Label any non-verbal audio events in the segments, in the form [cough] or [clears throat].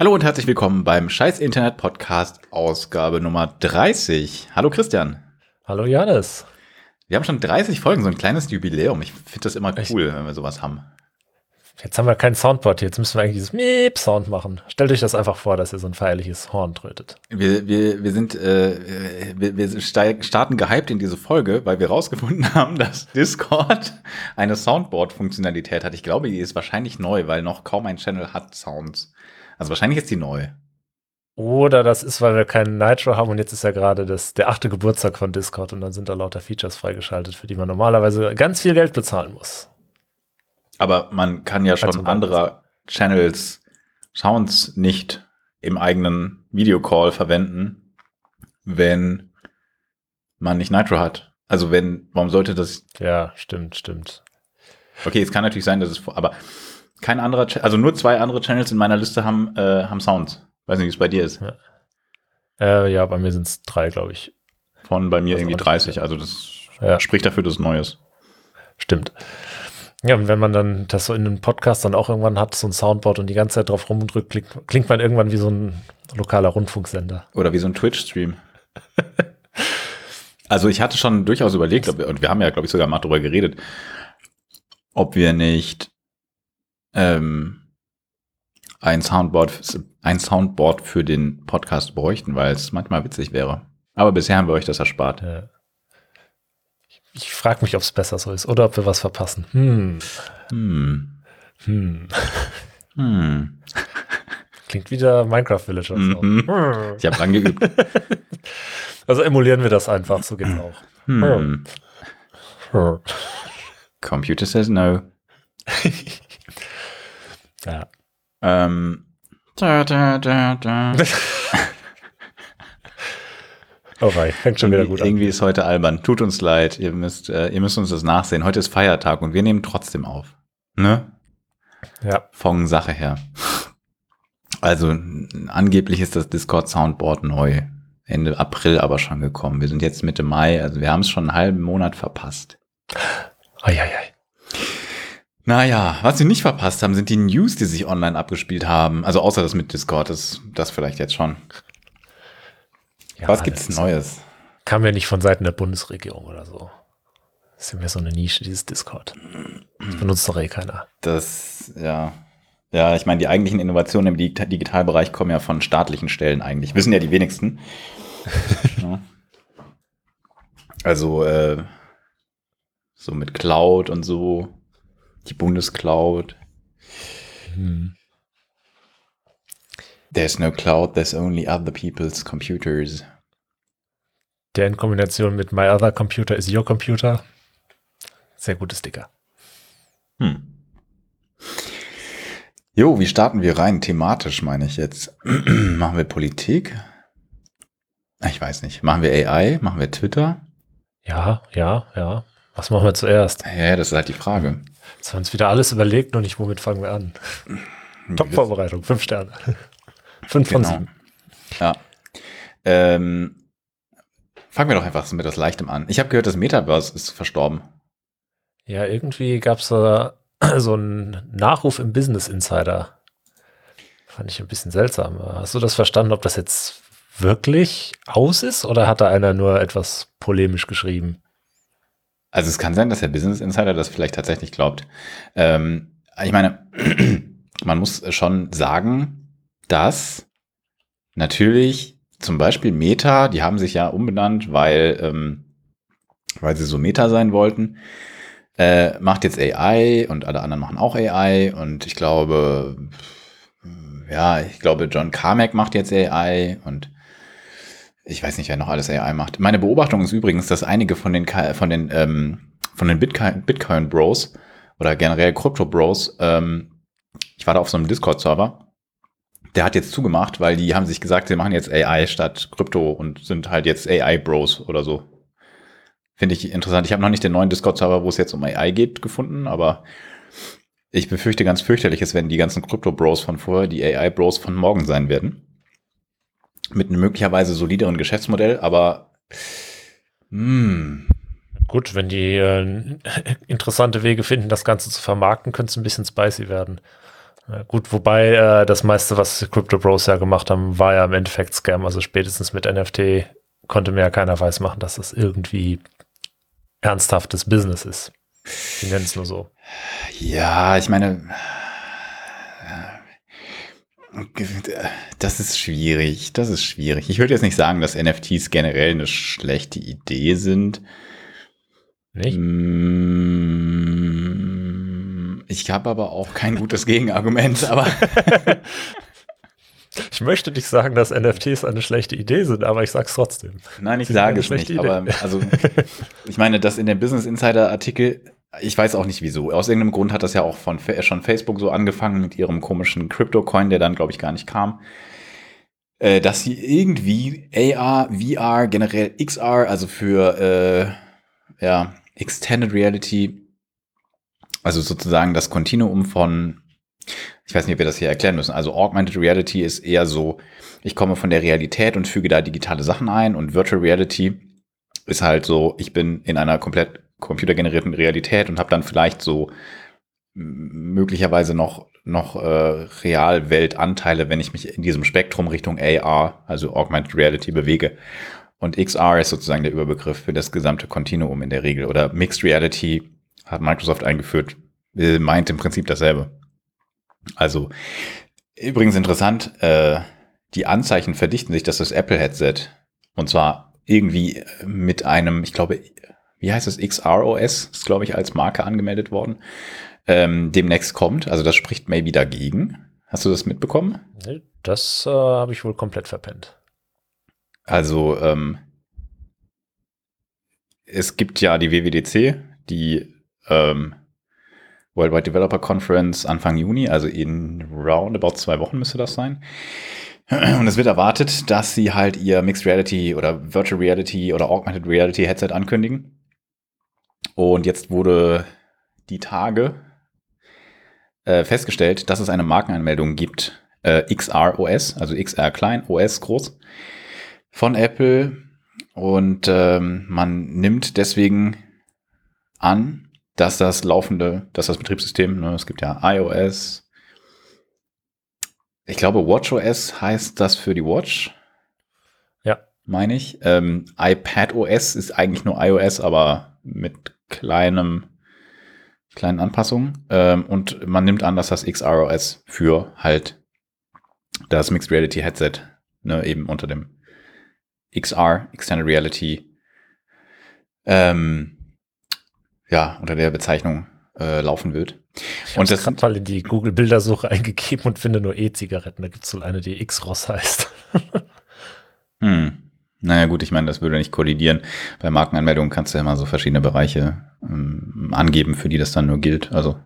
Hallo und herzlich willkommen beim Scheiß Internet Podcast Ausgabe Nummer 30. Hallo Christian. Hallo Janis. Wir haben schon 30 Folgen, so ein kleines Jubiläum. Ich finde das immer cool, ich, wenn wir sowas haben. Jetzt haben wir kein Soundboard, jetzt müssen wir eigentlich dieses Miep-Sound machen. Stellt euch das einfach vor, dass ihr so ein feierliches Horn trötet. Wir, wir, wir sind, äh, wir, wir starten gehypt in diese Folge, weil wir rausgefunden [laughs] haben, dass Discord eine Soundboard-Funktionalität hat. Ich glaube, die ist wahrscheinlich neu, weil noch kaum ein Channel hat Sounds. Also wahrscheinlich ist die neu. Oder das ist, weil wir keinen Nitro haben und jetzt ist ja gerade das, der achte Geburtstag von Discord und dann sind da lauter Features freigeschaltet, für die man normalerweise ganz viel Geld bezahlen muss. Aber man kann ja schon anderer Channels Sounds nicht im eigenen Videocall verwenden, wenn man nicht Nitro hat. Also wenn, warum sollte das? Ja, stimmt, stimmt. Okay, es kann natürlich sein, dass es, aber kein anderer, also nur zwei andere Channels in meiner Liste haben, äh, haben Sounds. Weiß nicht, wie es bei dir ist. Ja, äh, ja bei mir sind es drei, glaube ich. Von bei mir also irgendwie 30, also das ja. spricht dafür, dass es neu ist. Stimmt. Ja, und wenn man dann das so in einem Podcast dann auch irgendwann hat, so ein Soundboard und die ganze Zeit drauf rumdrückt, klingt, klingt man irgendwann wie so ein lokaler Rundfunksender. Oder wie so ein Twitch-Stream. [laughs] also ich hatte schon durchaus überlegt, und wir haben ja, glaube ich, sogar mal drüber geredet, ob wir nicht ähm, ein Soundboard, ein Soundboard für den Podcast bräuchten, weil es manchmal witzig wäre. Aber bisher haben wir euch das erspart. Ja. Ich frage mich, ob es besser so ist oder ob wir was verpassen. Hm. Hm. Hm. Hm. [laughs] Klingt wieder Minecraft Villager. Mhm. Hm. Ich habe dran geübt. [laughs] Also emulieren wir das einfach, so geht's auch. Hm. Hm. Computer says no. [laughs] ja. Ähm. Da, da, da, da. [laughs] Oh wei, fängt schon wieder gut an. Irgendwie ist heute albern. Tut uns leid. Ihr müsst, äh, ihr müsst uns das nachsehen. Heute ist Feiertag und wir nehmen trotzdem auf. Ne? Ja. Von Sache her. Also, angeblich ist das Discord Soundboard neu. Ende April aber schon gekommen. Wir sind jetzt Mitte Mai, also wir haben es schon einen halben Monat verpasst. Eieiei. Naja, was wir nicht verpasst haben, sind die News, die sich online abgespielt haben. Also außer das mit Discord, das, das vielleicht jetzt schon. Ja, Was gibt's Neues? Kam ja nicht von Seiten der Bundesregierung oder so. Das ist ja mehr so eine Nische, dieses Discord. Das benutzt doch eh keiner. Das, ja. Ja, ich meine, die eigentlichen Innovationen im Digitalbereich kommen ja von staatlichen Stellen eigentlich. Wissen ja die wenigsten. [laughs] ja. Also, äh, so mit Cloud und so. Die Bundescloud. Hm. There's no cloud, there's only other people's computers. Der in Kombination mit My Other Computer is Your Computer. Sehr gutes Sticker. Hm. Jo, wie starten wir rein? Thematisch meine ich jetzt. [clears throat] Machen wir Politik? Ich weiß nicht. Machen wir AI? Machen wir Twitter? Ja, ja, ja. Was machen wir zuerst? Ja, das ist halt die Frage. Jetzt haben wir uns wieder alles überlegt, nur nicht, womit fangen wir an. Top-Vorbereitung, fünf Sterne. Fünf von genau. sieben. Ja. Ähm, fangen wir doch einfach mit das Leichtem an. Ich habe gehört, das Metaverse ist verstorben. Ja, irgendwie gab es da [clears throat] so einen Nachruf im Business Insider. Fand ich ein bisschen seltsam. Hast du das verstanden, ob das jetzt wirklich aus ist oder hat da einer nur etwas polemisch geschrieben? Also es kann sein, dass der Business Insider das vielleicht tatsächlich glaubt. Ähm, ich meine, [clears throat] man muss schon sagen, dass natürlich zum Beispiel Meta, die haben sich ja umbenannt, weil, ähm, weil sie so Meta sein wollten, äh, macht jetzt AI und alle anderen machen auch AI und ich glaube, ja, ich glaube, John Carmack macht jetzt AI und ich weiß nicht, wer noch alles AI macht. Meine Beobachtung ist übrigens, dass einige von den von den ähm, von den Bitcoin, Bitcoin Bros oder generell Crypto Bros, ähm, ich war da auf so einem Discord-Server der hat jetzt zugemacht, weil die haben sich gesagt, sie machen jetzt AI statt Krypto und sind halt jetzt AI-Bros oder so. Finde ich interessant. Ich habe noch nicht den neuen Discord-Server, wo es jetzt um AI geht, gefunden, aber ich befürchte ganz fürchterliches, wenn die ganzen Krypto-Bros von vorher die AI-Bros von morgen sein werden. Mit einem möglicherweise solideren Geschäftsmodell, aber hm. Gut, wenn die äh, interessante Wege finden, das Ganze zu vermarkten, könnte es ein bisschen spicy werden. Gut, wobei äh, das meiste, was Crypto Bros ja gemacht haben, war ja im Endeffekt Scam. Also spätestens mit NFT konnte mir ja keiner weiß machen, dass das irgendwie ernsthaftes Business ist. Die nennen es nur so. Ja, ich meine, das ist schwierig. Das ist schwierig. Ich würde jetzt nicht sagen, dass NFTs generell eine schlechte Idee sind. Nicht? Mm, Ich habe aber auch kein gutes Gegenargument, aber [laughs] Ich möchte nicht sagen, dass NFTs eine schlechte Idee sind, aber ich sag's trotzdem. nein, ich sage es nicht. schlechte Aber also, [laughs] ich meine, dass in dem Business Insider Artikel, ich weiß auch nicht wieso. Aus irgendeinem Grund hat das ja auch von schon Facebook so angefangen mit ihrem komischen Crypto-Coin, der dann, glaube ich, gar nicht kam. Äh, dass sie irgendwie AR, VR, generell XR, also für äh, ja, Extended Reality, also sozusagen das Kontinuum von, ich weiß nicht, ob wir das hier erklären müssen. Also Augmented Reality ist eher so, ich komme von der Realität und füge da digitale Sachen ein und Virtual Reality ist halt so, ich bin in einer komplett computergenerierten Realität und habe dann vielleicht so möglicherweise noch noch äh, Realweltanteile, wenn ich mich in diesem Spektrum Richtung AR, also Augmented Reality bewege. Und XR ist sozusagen der Überbegriff für das gesamte Kontinuum in der Regel. Oder Mixed Reality hat Microsoft eingeführt, meint im Prinzip dasselbe. Also übrigens interessant, äh, die Anzeichen verdichten sich, dass das Apple-Headset und zwar irgendwie mit einem, ich glaube, wie heißt es, XROS, ist glaube ich als Marke angemeldet worden, ähm, demnächst kommt. Also das spricht maybe dagegen. Hast du das mitbekommen? Nee, Das äh, habe ich wohl komplett verpennt. Also ähm, es gibt ja die WWDC, die ähm, Worldwide Developer Conference Anfang Juni, also in roundabout zwei Wochen müsste das sein. Und es wird erwartet, dass sie halt ihr Mixed Reality oder Virtual Reality oder Augmented Reality Headset ankündigen. Und jetzt wurde die Tage äh, festgestellt, dass es eine Markenanmeldung gibt, äh, XROS, also XR klein, OS groß, von Apple. Und ähm, man nimmt deswegen an, dass das laufende, dass das Betriebssystem, ne, es gibt ja iOS, ich glaube WatchOS heißt das für die Watch. Ja. Meine ich. Ähm, iPadOS ist eigentlich nur iOS, aber mit kleinem, kleinen Anpassungen. Ähm, und man nimmt an, dass das XROS für halt das Mixed Reality Headset ne, eben unter dem XR, Extended Reality, ähm, ja, unter der Bezeichnung äh, laufen wird. Ich Und das gerade mal in die Google-Bildersuche [laughs] eingegeben und finde nur E-Zigaretten. Da gibt es wohl eine, die X-Ross heißt. Hm. Naja, gut, ich meine, das würde nicht kollidieren. Bei Markenanmeldungen kannst du ja immer so verschiedene Bereiche ähm, angeben, für die das dann nur gilt. Also,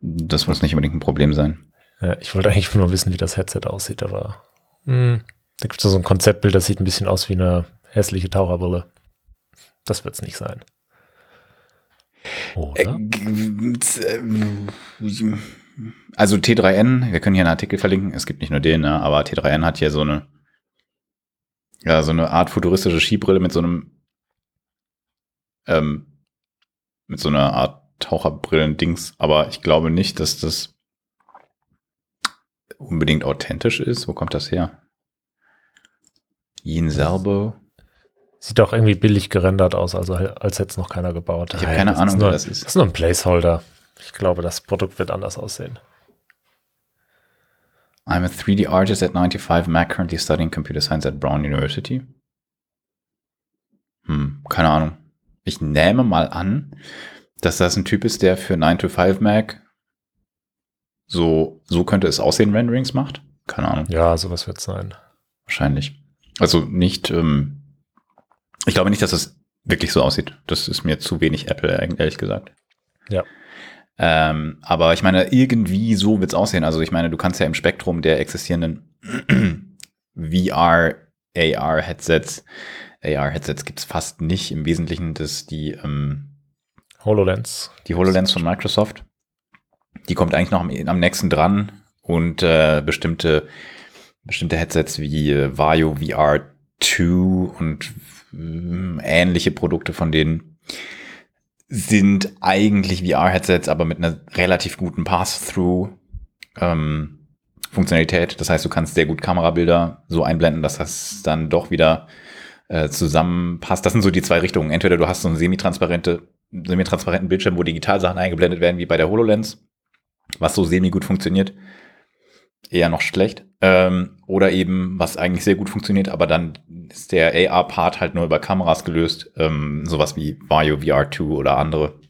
das muss nicht unbedingt ein Problem sein. Ja, ich wollte eigentlich nur wissen, wie das Headset aussieht, aber hm, da gibt es so ein Konzeptbild, das sieht ein bisschen aus wie eine hässliche Taucherbrille. Das wird es nicht sein. Äh, Oder? z- ähm, Also T3N, wir können hier einen Artikel verlinken, es gibt nicht nur den, ne, aber T3N hat hier so eine, ja, so eine Art futuristische Skibrille mit so einem, ähm, mit so einer Art Taucherbrillen-Dings, aber ich glaube nicht, dass das unbedingt authentisch ist. Wo kommt das her? Ian Salbo? Sieht doch irgendwie billig gerendert aus, also als hätte es noch keiner gebaut. Ich habe keine Ahnung, nur, wer das ist. Das ist nur ein Placeholder. Ich glaube, das Produkt wird anders aussehen. I'm a 3D artist at 95 Mac, currently studying computer science at Brown University. Hm, keine Ahnung. Ich nehme mal an, dass das ein Typ ist, der für 9 to 5 Mac so, so könnte es aussehen, Renderings macht. Keine Ahnung. Ja, sowas wird es sein. Wahrscheinlich. Also nicht, ähm, ich glaube nicht, dass es wirklich so aussieht. Das ist mir zu wenig Apple, ehrlich gesagt. Ja. Ähm, aber ich meine, irgendwie so wird's aussehen. Also ich meine, du kannst ja im Spektrum der existierenden [clears throat] VR, AR-Headsets, AR-Headsets gibt's fast nicht. Im Wesentlichen das die, ähm, HoloLens. die HoloLens von Microsoft. Die kommt eigentlich noch am, am nächsten dran und äh, bestimmte, bestimmte Headsets wie äh, Vario VR 2 und äh, ähnliche Produkte von denen sind eigentlich VR-Headsets, aber mit einer relativ guten Pass-Through ähm, Funktionalität. Das heißt, du kannst sehr gut Kamerabilder so einblenden, dass das dann doch wieder äh, zusammenpasst. Das sind so die zwei Richtungen. Entweder du hast so einen semi-transparente, semi-transparenten Bildschirm, wo Digitalsachen eingeblendet werden, wie bei der HoloLens, was so semi gut funktioniert. Eher noch schlecht. Ähm, oder eben, was eigentlich sehr gut funktioniert, aber dann ist der AR-Part halt nur über Kameras gelöst. Ähm, sowas wie Vario VR2 oder andere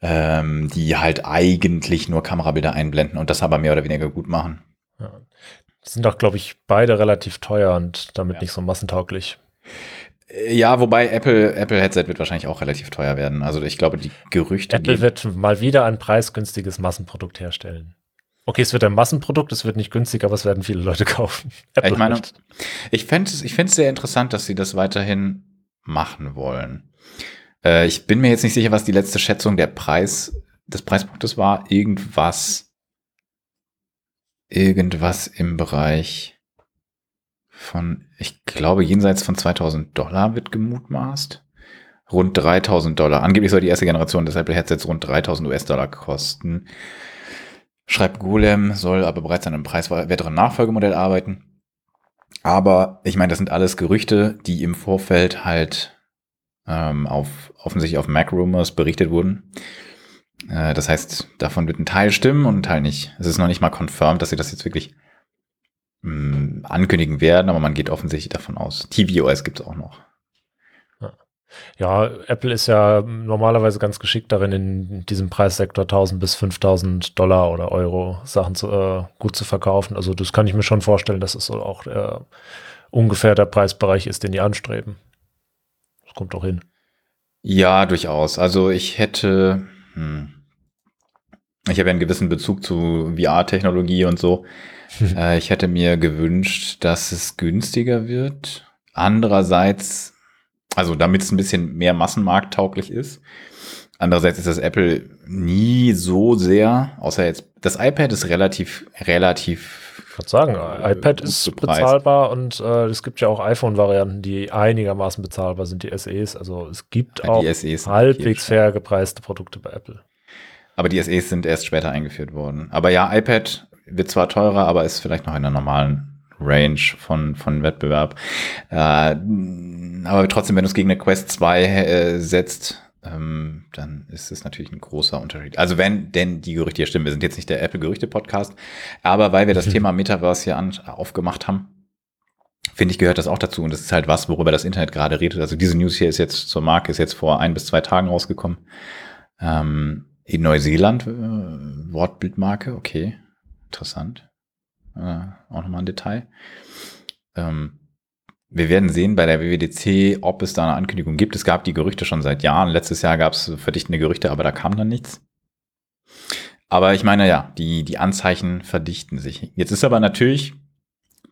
ähm, die halt eigentlich nur Kamerabilder einblenden und das aber mehr oder weniger gut machen. Ja. Die sind doch, glaube ich, beide relativ teuer und damit ja. nicht so massentauglich. Äh, ja, wobei Apple, Apple Headset wird wahrscheinlich auch relativ teuer werden. Also ich glaube, die Gerüchte. Apple wird mal wieder ein preisgünstiges Massenprodukt herstellen. Okay, es wird ein Massenprodukt, es wird nicht günstig, aber es werden viele Leute [laughs] kaufen. Apple ich meine, halt. ich fände es ich sehr interessant, dass sie das weiterhin machen wollen. Äh, ich bin mir jetzt nicht sicher, was die letzte Schätzung der Preis des Preispunktes war. Irgendwas, irgendwas im Bereich von, ich glaube, jenseits von 2000 Dollar wird gemutmaßt. Rund 3000 Dollar. Angeblich soll die erste Generation des Apple Headsets rund 3000 US-Dollar kosten. Schreibt Golem, soll aber bereits an einem preiswerteren Nachfolgemodell arbeiten. Aber ich meine, das sind alles Gerüchte, die im Vorfeld halt ähm, auf offensichtlich auf Mac Rumors berichtet wurden. Äh, das heißt, davon wird ein Teil stimmen und ein Teil nicht. Es ist noch nicht mal confirmed, dass sie das jetzt wirklich mh, mm, ankündigen werden, aber man geht offensichtlich davon aus. tvOS gibt es auch noch. Ja, Apple ist ja normalerweise ganz geschickt darin, in diesem Preissektor 1000 bis 5000 Dollar oder Euro Sachen zu, äh, gut zu verkaufen. Also das kann ich mir schon vorstellen, dass es so auch äh, ungefähr der Preisbereich ist, den die anstreben kommt auch hin. Ja, durchaus. Also ich hätte, hm, ich habe ja einen gewissen Bezug zu VR-Technologie und so. [laughs] äh, ich hätte mir gewünscht, dass es günstiger wird. Andererseits, also damit es ein bisschen mehr massenmarkttauglich ist. Andererseits ist das Apple nie so sehr, außer jetzt, das iPad ist relativ, relativ gerade sagen, äh, iPad ist bezahlbar und äh, es gibt ja auch iPhone-Varianten, die einigermaßen bezahlbar sind, die SEs. Also es gibt ja, auch halbwegs fair gepreiste Produkte bei Apple. Aber die SEs sind erst später eingeführt worden. Aber ja, iPad wird zwar teurer, aber ist vielleicht noch in der normalen Range von, von Wettbewerb. Äh, aber trotzdem, wenn du es gegen eine Quest 2 äh, setzt, ähm, dann ist es natürlich ein großer Unterschied. Also wenn denn die Gerüchte hier stimmen, wir sind jetzt nicht der Apple-Gerüchte-Podcast, aber weil wir das mhm. Thema Metaverse hier an, aufgemacht haben, finde ich, gehört das auch dazu. Und das ist halt was, worüber das Internet gerade redet. Also diese News hier ist jetzt zur Marke, ist jetzt vor ein bis zwei Tagen rausgekommen. Ähm, in Neuseeland, äh, Wortbildmarke, okay, interessant. Äh, auch nochmal ein Detail. Ähm, wir werden sehen bei der WWDC, ob es da eine Ankündigung gibt. Es gab die Gerüchte schon seit Jahren. Letztes Jahr gab es verdichtende Gerüchte, aber da kam dann nichts. Aber ich meine, ja, die, die Anzeichen verdichten sich. Jetzt ist aber natürlich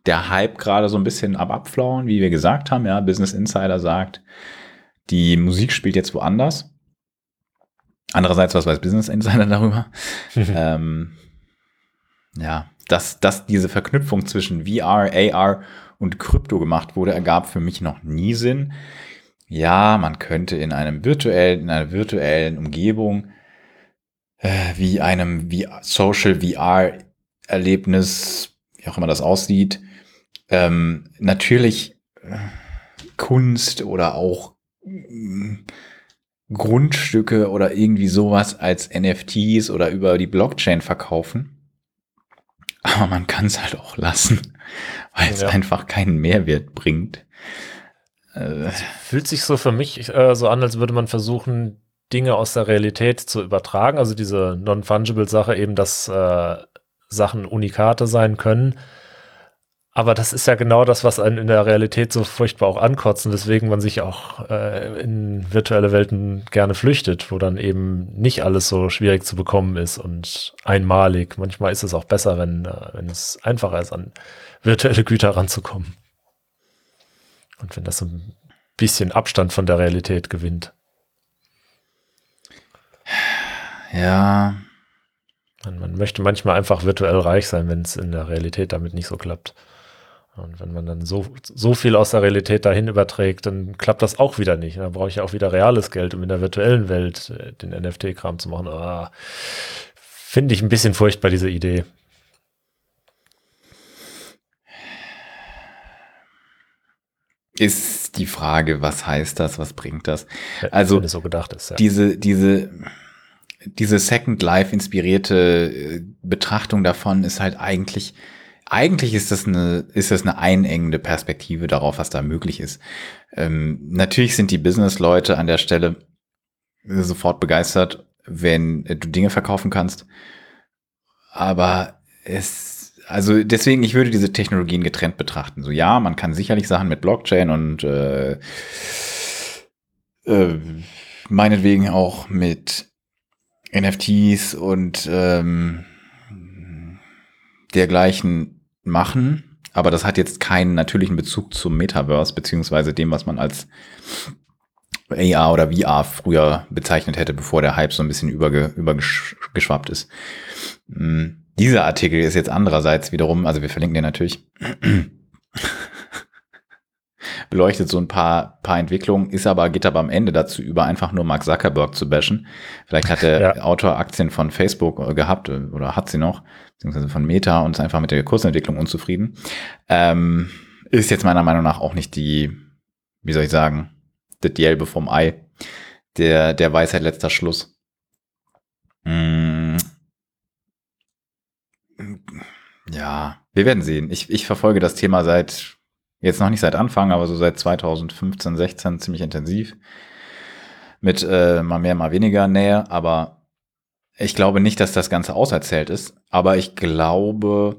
der Hype gerade so ein bisschen am Abflauen, wie wir gesagt haben. Ja, Business Insider sagt, die Musik spielt jetzt woanders. Andererseits, was weiß Business Insider [laughs] darüber? [laughs] ähm, ja, dass, dass diese Verknüpfung zwischen VR, AR und Krypto gemacht wurde, ergab für mich noch nie Sinn. Ja, man könnte in einem virtuellen, in einer virtuellen Umgebung äh, wie einem Social VR Erlebnis, wie auch immer das aussieht, ähm, natürlich äh, Kunst oder auch äh, Grundstücke oder irgendwie sowas als NFTs oder über die Blockchain verkaufen. Aber man kann es halt auch lassen weil es ja. einfach keinen Mehrwert bringt. Äh, fühlt sich so für mich äh, so an, als würde man versuchen, Dinge aus der Realität zu übertragen. Also diese Non-Fungible-Sache eben, dass äh, Sachen Unikate sein können. Aber das ist ja genau das, was einen in der Realität so furchtbar auch ankotzt und weswegen man sich auch äh, in virtuelle Welten gerne flüchtet, wo dann eben nicht alles so schwierig zu bekommen ist und einmalig. Manchmal ist es auch besser, wenn, äh, wenn es einfacher ist, an virtuelle Güter ranzukommen. Und wenn das so ein bisschen Abstand von der Realität gewinnt. Ja. Man, man möchte manchmal einfach virtuell reich sein, wenn es in der Realität damit nicht so klappt. Und wenn man dann so, so viel aus der Realität dahin überträgt, dann klappt das auch wieder nicht. Dann brauche ich auch wieder reales Geld, um in der virtuellen Welt äh, den NFT-Kram zu machen. Ah, Finde ich ein bisschen furchtbar, diese Idee. Ist die Frage, was heißt das, was bringt das? Ja, Also wenn es so gedacht ist. Ja. diese, diese, diese Second Life inspirierte äh, Betrachtung davon ist halt eigentlich, eigentlich ist das eine, ist das eine einengende Perspektive darauf, was da möglich ist. Ähm, natürlich sind die Business-Leute an der Stelle sofort begeistert, wenn du Dinge verkaufen kannst. Aber es, also deswegen, ich würde diese Technologien getrennt betrachten. So ja, man kann sicherlich Sachen mit Blockchain und äh, äh, meinetwegen auch mit NFTs und ähm, dergleichen machen. Aber das hat jetzt keinen natürlichen Bezug zum Metaverse, beziehungsweise dem, was man als AR oder VR früher bezeichnet hätte, bevor der Hype so ein bisschen überge übergeschwappt ist. Mm, Dieser Artikel ist jetzt andererseits wiederum, also wir verlinken den natürlich, [clears throat] beleuchtet so ein paar, paar Entwicklungen, ist aber, geht aber am Ende dazu über, einfach nur Mark Zuckerberg zu bashen. Vielleicht hat der [laughs] Ja. Autor Aktien von Facebook äh, gehabt äh, oder hat sie noch, beziehungsweise von Meta und ist einfach mit der Kursentwicklung unzufrieden. Ähm, ist jetzt meiner Meinung nach auch nicht die, wie soll ich sagen, das Gelbe vom Ei. Der, der Weisheit letzter Schluss. Mm. Ja, wir werden sehen. Ich, ich verfolge das Thema seit, jetzt noch nicht seit Anfang, aber so seit 2015, 16 ziemlich intensiv. Mit äh, mal mehr, mal weniger Nähe, aber ich glaube nicht, dass das Ganze auserzählt ist. Aber ich glaube,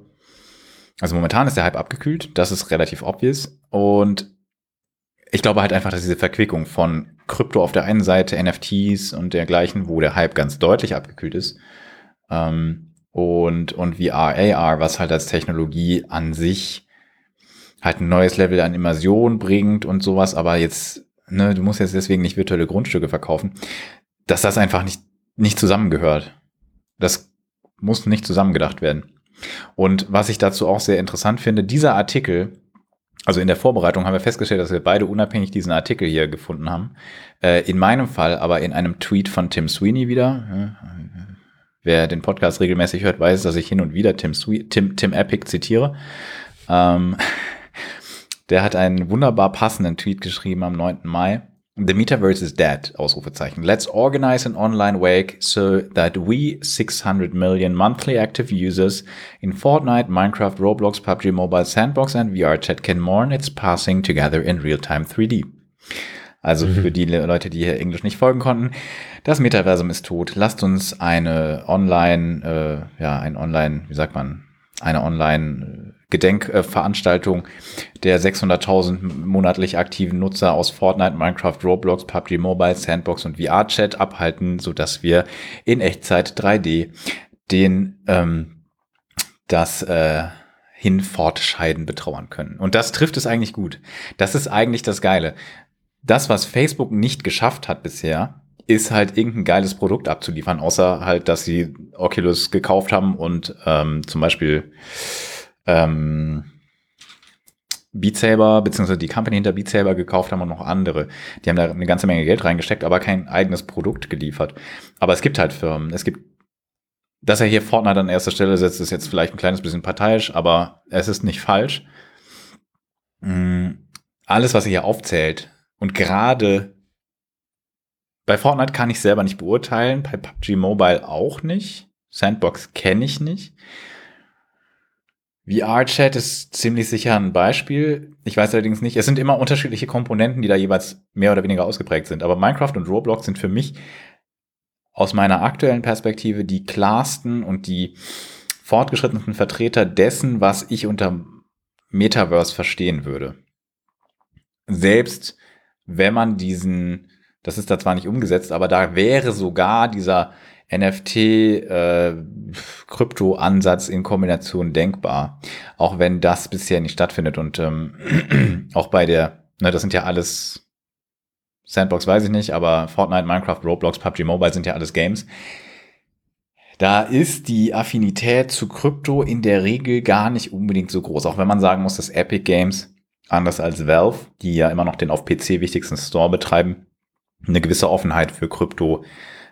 also momentan ist der Hype abgekühlt, das ist relativ obvious. Und ich glaube halt einfach, dass diese Verquickung von Krypto auf der einen Seite, NFTs und dergleichen, wo der Hype ganz deutlich abgekühlt ist, ähm, und, und VR, AR, was halt als Technologie an sich halt ein neues Level an Immersion bringt und sowas, aber jetzt, ne, du musst jetzt deswegen nicht virtuelle Grundstücke verkaufen, dass das einfach nicht, nicht zusammengehört. Das muss nicht zusammengedacht werden. Und was ich dazu auch sehr interessant finde, dieser Artikel, also in der Vorbereitung haben wir festgestellt, dass wir beide unabhängig diesen Artikel hier gefunden haben. Äh, in meinem Fall aber in einem Tweet von Tim Sweeney wieder. Äh, wer den Podcast regelmäßig hört, weiß, dass ich hin und wieder Tim, Swe Tim, Tim Epic zitiere. Ähm, [laughs] der hat einen wunderbar passenden Tweet geschrieben am 9. Mai. The Metaverse is dead, Ausrufezeichen. Let's organize an online wake so that we 600 million monthly active users in Fortnite, Minecraft, Roblox, PUBG Mobile, Sandbox and VRChat can mourn its passing together in real-time 3D. Also für die Le- Leute, die hier Englisch nicht folgen konnten, das Metaversum ist tot. Lasst uns eine Online, äh, ja, ein Online, wie sagt man, eine Online Gedenkveranstaltung der 600.000 monatlich aktiven Nutzer aus Fortnite, Minecraft, Roblox, PUBG Mobile, Sandbox und VR-Chat abhalten, sodass wir in Echtzeit 3D den ähm, das äh, Hinfortscheiden betrauern können. Und das trifft es eigentlich gut. Das ist eigentlich das Geile. Das, was Facebook nicht geschafft hat bisher, ist halt irgendein geiles Produkt abzuliefern, außer halt, dass sie Oculus gekauft haben und ähm, zum Beispiel ähm, Beat Saber, beziehungsweise die Company hinter Beat Saber gekauft haben und noch andere. Die haben da eine ganze Menge Geld reingesteckt, aber kein eigenes Produkt geliefert. Aber es gibt halt Firmen. Es gibt, dass er hier Fortnite an erster Stelle setzt, ist jetzt vielleicht ein kleines bisschen parteiisch, aber es ist nicht falsch. Mm, Alles, was er hier aufzählt und gerade bei Fortnite kann ich selber nicht beurteilen, bei PUBG Mobile auch nicht. Sandbox kenne ich nicht. VR-Chat ist ziemlich sicher ein Beispiel. Ich weiß allerdings nicht, es sind immer unterschiedliche Komponenten, die da jeweils mehr oder weniger ausgeprägt sind. Aber Minecraft und Roblox sind für mich aus meiner aktuellen Perspektive die klarsten und die fortgeschrittensten Vertreter dessen, was ich unter Metaverse verstehen würde. Selbst wenn man diesen, das ist da zwar nicht umgesetzt, aber da wäre sogar dieser NFT-Krypto-Ansatz in Kombination denkbar, auch wenn das bisher nicht stattfindet. Und ähm, [clears throat] auch bei der, ne, das sind ja alles Sandbox weiß ich nicht, aber Fortnite, Minecraft, Roblox, PUBG Mobile sind ja alles Games. Da ist die Affinität zu Krypto in der Regel gar nicht unbedingt so groß, auch wenn man sagen muss, dass Epic Games, anders als Valve, die ja immer noch den auf PC wichtigsten Store betreiben, eine gewisse Offenheit für Krypto äh,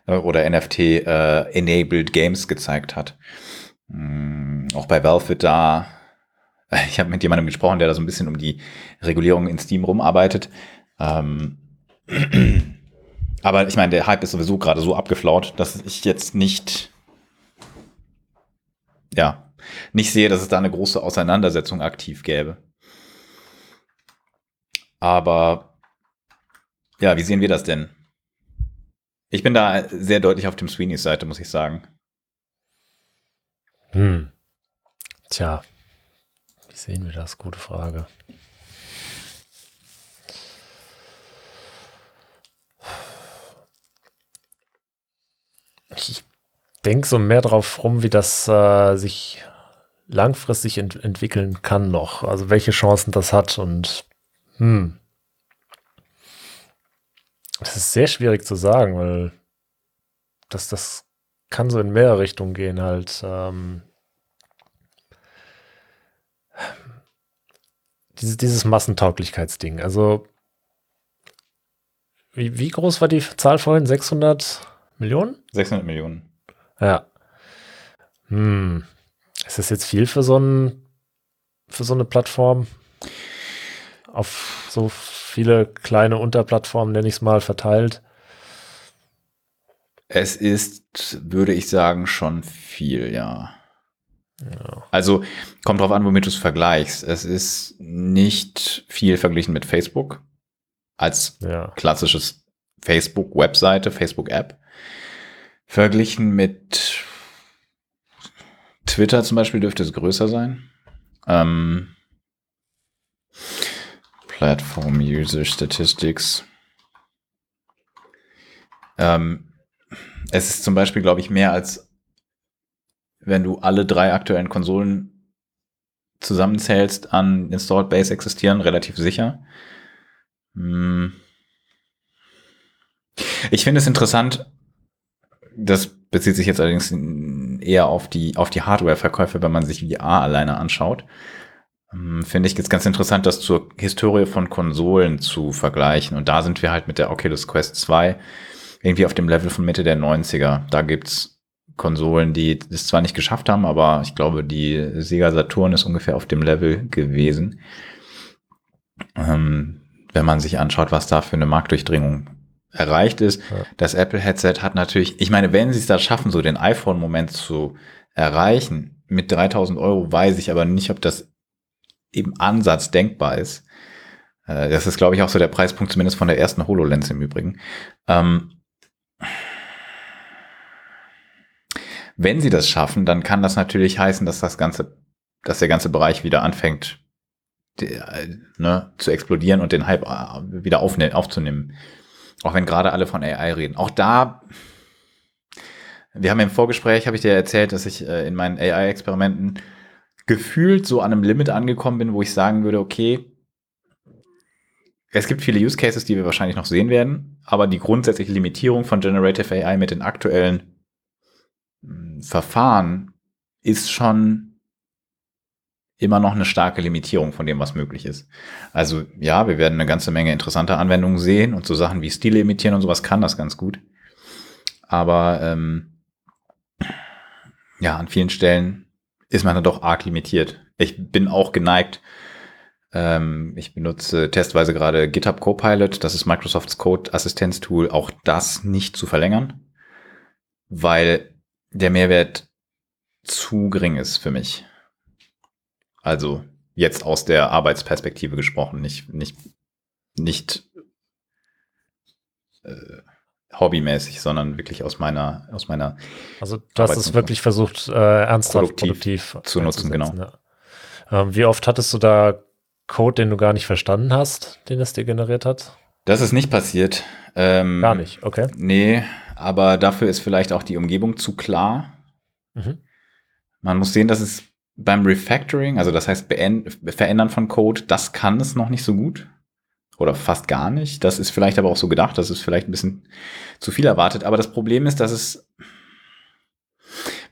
oder NFT-enabled äh, Games gezeigt hat. Mhm, auch bei Valve wird da, [laughs] ich habe mit jemandem gesprochen, der da so ein bisschen um die Regulierung in Steam rumarbeitet. Ähm, [clears throat] aber ich meine, der Hype ist sowieso gerade so abgeflaut, dass ich jetzt nicht, ja, nicht sehe, dass es da eine große Auseinandersetzung aktiv gäbe. Aber ja, wie sehen wir das denn? Ich bin da sehr deutlich auf dem Sweeneys Seite, muss ich sagen. Hm. Tja, wie sehen wir das? Gute Frage. Ich denke so mehr drauf rum, wie das äh, sich langfristig ent entwickeln kann noch. Also welche Chancen das hat und hm. Das ist sehr schwierig zu sagen, weil das, das kann so in mehrere Richtungen gehen halt. Ähm, dieses, dieses Massentauglichkeitsding. Also wie, wie groß war die Zahl vorhin? 600 Millionen? 600 Millionen. Ja. Hm. Ist das jetzt viel für so, ein, für so eine Plattform? Auf so viele kleine Unterplattformen, nenne ich es mal, verteilt? Es ist, würde ich sagen, schon viel, ja. ja. Also kommt drauf an, womit du es vergleichst. Es ist nicht viel verglichen mit Facebook als ja. klassisches Facebook-Webseite, Facebook-App. Verglichen mit Twitter zum Beispiel dürfte es größer sein. Ähm, Platform User Statistics. Ähm, es ist zum Beispiel, glaube ich, mehr als wenn du alle drei aktuellen Konsolen zusammenzählst an Installed Base existieren, relativ sicher. Hm. Ich finde es interessant, das bezieht sich jetzt allerdings eher auf die, auf die Hardware-Verkäufe, wenn man sich VR alleine anschaut. Hm, finde ich jetzt ganz interessant, das zur Historie von Konsolen zu vergleichen. Und da sind wir halt mit der Oculus Quest 2 irgendwie auf dem Level von Mitte der 90er. Da gibt's Konsolen, die es zwar nicht geschafft haben, aber ich glaube, die Sega Saturn ist ungefähr auf dem Level gewesen. Ähm, wenn man sich anschaut, was da für eine Marktdurchdringung erreicht ist. Ja. Das Apple-Headset hat natürlich, ich meine, wenn sie es da schaffen, so den iPhone-Moment zu erreichen, mit 3000 Euro weiß ich aber nicht, ob das im Ansatz denkbar ist. Äh, das ist, glaube ich, auch so der Preispunkt, zumindest von der ersten HoloLens im Übrigen. Ähm, wenn sie das schaffen, dann kann das natürlich heißen, dass das ganze, dass der ganze Bereich wieder anfängt die, ne, zu explodieren und den Hype äh, wieder aufzunehmen. Auch wenn gerade alle von AI reden. Auch da, wir haben im Vorgespräch, habe ich dir erzählt, dass ich äh, in meinen AI-Experimenten gefühlt so an einem Limit angekommen bin, wo ich sagen würde, okay, es gibt viele Use Cases, die wir wahrscheinlich noch sehen werden, aber die grundsätzliche Limitierung von Generative AI mit den aktuellen hm, Verfahren ist schon immer noch eine starke Limitierung von dem, was möglich ist. Also ja, wir werden eine ganze Menge interessanter Anwendungen sehen und so Sachen wie Stile imitieren und sowas kann das ganz gut. Aber ähm, ja, an vielen Stellen ist man dann doch arg limitiert. Ich bin auch geneigt, ähm, ich benutze testweise gerade GitHub Copilot, das ist Microsofts Code-Assistenztool, auch das nicht zu verlängern, weil der Mehrwert zu gering ist für mich. Also jetzt aus der Arbeitsperspektive gesprochen, nicht, nicht, nicht äh, hobbymäßig, sondern wirklich aus meiner, aus meiner. Also du hast es wirklich versucht, äh, ernsthaft produktiv, produktiv zu nutzen, genau. Ja. Ähm, wie oft hattest du da Code, den du gar nicht verstanden hast, den es dir generiert hat? Das ist nicht passiert. Ähm, gar nicht, okay. Nee, aber dafür ist vielleicht auch die Umgebung zu klar. Mhm. Man muss sehen, dass es beim Refactoring, also das heißt Verändern von Code, das kann es noch nicht so gut. Oder fast gar nicht. Das ist vielleicht aber auch so gedacht, das ist vielleicht ein bisschen zu viel erwartet. Aber das Problem ist, dass es,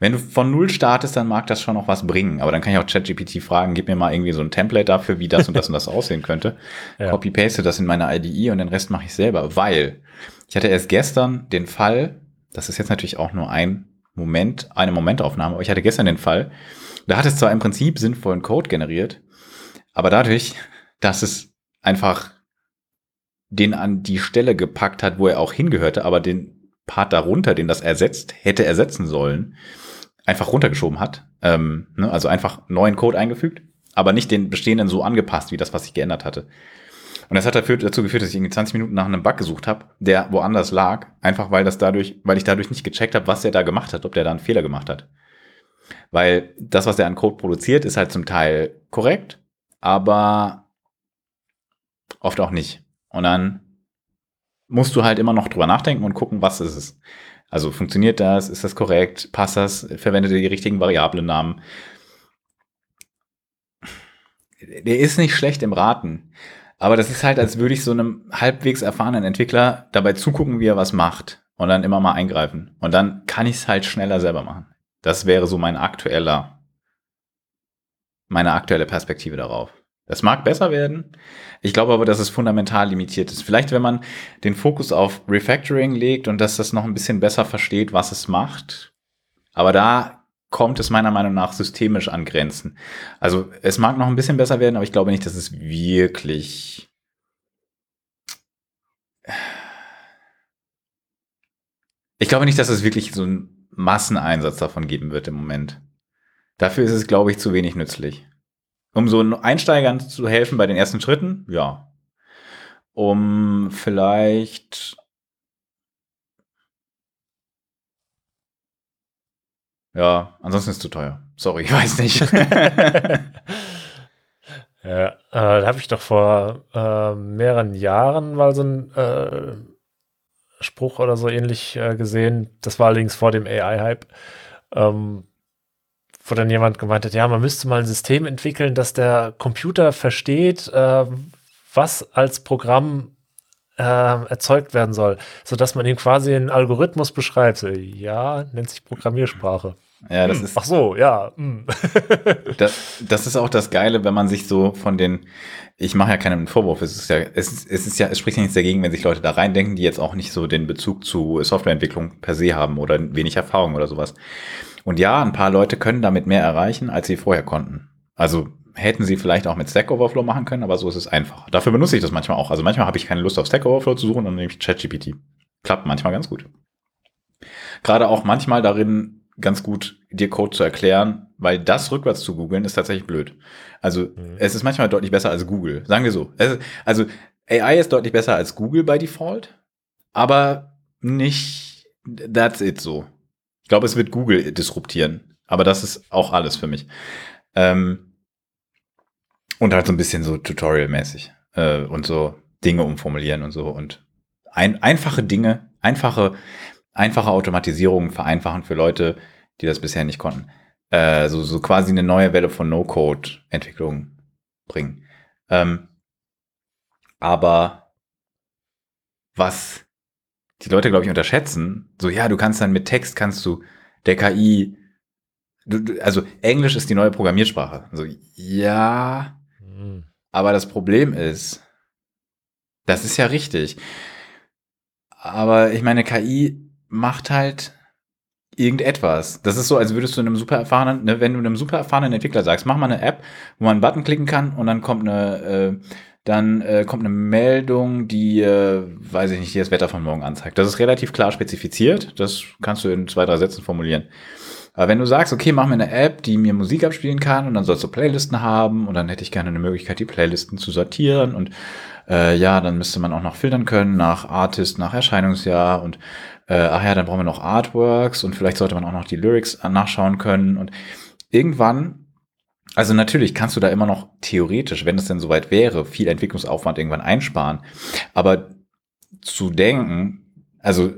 wenn du von Null startest, dann mag das schon noch was bringen. Aber dann kann ich auch ChatGPT fragen, gib mir mal irgendwie so ein Template dafür, wie das und das und das [laughs] aussehen könnte. [laughs] Ja. Copy-paste das in meine IDE und den Rest mache ich selber. Weil ich hatte erst gestern den Fall, das ist jetzt natürlich auch nur ein Moment, eine Momentaufnahme, aber ich hatte gestern den Fall, da hat es zwar im Prinzip sinnvollen Code generiert, aber dadurch, [laughs] dass es einfach den an die Stelle gepackt hat, wo er auch hingehörte, aber den Part darunter, den das ersetzt, hätte ersetzen sollen, einfach runtergeschoben hat. Ähm, ne, also einfach neuen Code eingefügt, aber nicht den bestehenden so angepasst, wie das, was ich geändert hatte. Und das hat dazu geführt, dass ich irgendwie 20 Minuten nach einem Bug gesucht habe, der woanders lag, einfach weil das dadurch, weil ich dadurch nicht gecheckt habe, was er da gemacht hat, ob der da einen Fehler gemacht hat. Weil das, was der an Code produziert, ist halt zum Teil korrekt, aber oft auch nicht. Und dann musst du halt immer noch drüber nachdenken und gucken, was ist es. Also funktioniert das? Ist das korrekt? Passt das? Verwendet ihr die richtigen Variablennamen? Der ist nicht schlecht im Raten. Aber das ist halt, als würde ich so einem halbwegs erfahrenen Entwickler dabei zugucken, wie er was macht und dann immer mal eingreifen. Und dann kann ich es halt schneller selber machen. Das wäre so mein aktueller, meine aktuelle Perspektive darauf. Es mag besser werden. Ich glaube aber, dass es fundamental limitiert ist. Vielleicht, wenn man den Fokus auf Refactoring legt und dass das noch ein bisschen besser versteht, was es macht. Aber da kommt es meiner Meinung nach systemisch an Grenzen. Also es mag noch ein bisschen besser werden, aber ich glaube nicht, dass es wirklich ich glaube nicht, dass es wirklich so einen Masseneinsatz davon geben wird im Moment. Dafür ist es, glaube ich, zu wenig nützlich. Um so Einsteigern zu helfen bei den ersten Schritten, ja. Um vielleicht Ja, ansonsten ist es zu teuer. Sorry, ich weiß nicht. [laughs] ja, äh, da habe ich doch vor äh, mehreren Jahren mal so ein äh, Spruch oder so ähnlich äh, gesehen. Das war allerdings vor dem AI-Hype. Ähm, wo dann jemand gemeint hat, ja, man müsste mal ein System entwickeln, dass der Computer versteht, äh, was als Programm äh, erzeugt werden soll, sodass man ihm quasi einen Algorithmus beschreibt. So, ja, nennt sich Programmiersprache. Ja, das hm, ist. Ach so, ja. Hm. [laughs] das, das ist auch das Geile, wenn man sich so von den. Ich mache ja keinen Vorwurf. Es ist ja, es ist, es ist ja, es spricht ja nichts dagegen, wenn sich Leute da reindenken, die jetzt auch nicht so den Bezug zu Softwareentwicklung per se haben oder wenig Erfahrung oder sowas. Und ja, ein paar Leute können damit mehr erreichen, als sie vorher konnten. Also hätten sie vielleicht auch mit Stack Overflow machen können, aber so ist es einfach. Dafür benutze ich das manchmal auch. Also manchmal habe ich keine Lust auf Stack Overflow zu suchen und dann nehme ich ChatGPT. Klappt manchmal ganz gut. Gerade auch manchmal darin ganz gut, dir Code zu erklären, weil das rückwärts zu googeln ist tatsächlich blöd. Also mhm. es ist manchmal deutlich besser als Google. Sagen wir so. Es, also AI ist deutlich besser als Google by Default, aber nicht that's it so. Ich glaube, es wird Google disruptieren. Aber das ist auch alles für mich. Ähm, und halt so ein bisschen so Tutorial-mäßig. Äh, und so Dinge umformulieren und so. Und ein, einfache Dinge, einfache, einfache Automatisierungen vereinfachen für Leute, die das bisher nicht konnten. Äh, so, so quasi eine neue Welle von No-Code-Entwicklung bringen. Ähm, aber was die Leute, glaube ich, unterschätzen. So, ja, du kannst dann mit Text kannst du der KI, du, also Englisch ist die neue Programmiersprache. Also, ja, mhm. aber das Problem ist, das ist ja richtig. Aber ich meine, KI macht halt irgendetwas. Das ist so, als würdest du einem super erfahrenen, ne, wenn du einem super erfahrenen Entwickler sagst, mach mal eine App, wo man einen Button klicken kann und dann kommt eine, äh, dann äh, kommt eine Meldung, die, äh, weiß ich nicht, die das Wetter von morgen anzeigt. Das ist relativ klar spezifiziert. Das kannst du in zwei, drei Sätzen formulieren. Aber wenn du sagst, okay, mach mir eine App, die mir Musik abspielen kann und dann sollst du Playlisten haben und dann hätte ich gerne eine Möglichkeit, die Playlisten zu sortieren und äh, ja, dann müsste man auch noch filtern können nach Artist, nach Erscheinungsjahr und äh, ach ja, dann brauchen wir noch Artworks und vielleicht sollte man auch noch die Lyrics nachschauen können und irgendwann also natürlich kannst du da immer noch theoretisch, wenn es denn soweit wäre, viel Entwicklungsaufwand irgendwann einsparen. Aber zu denken, also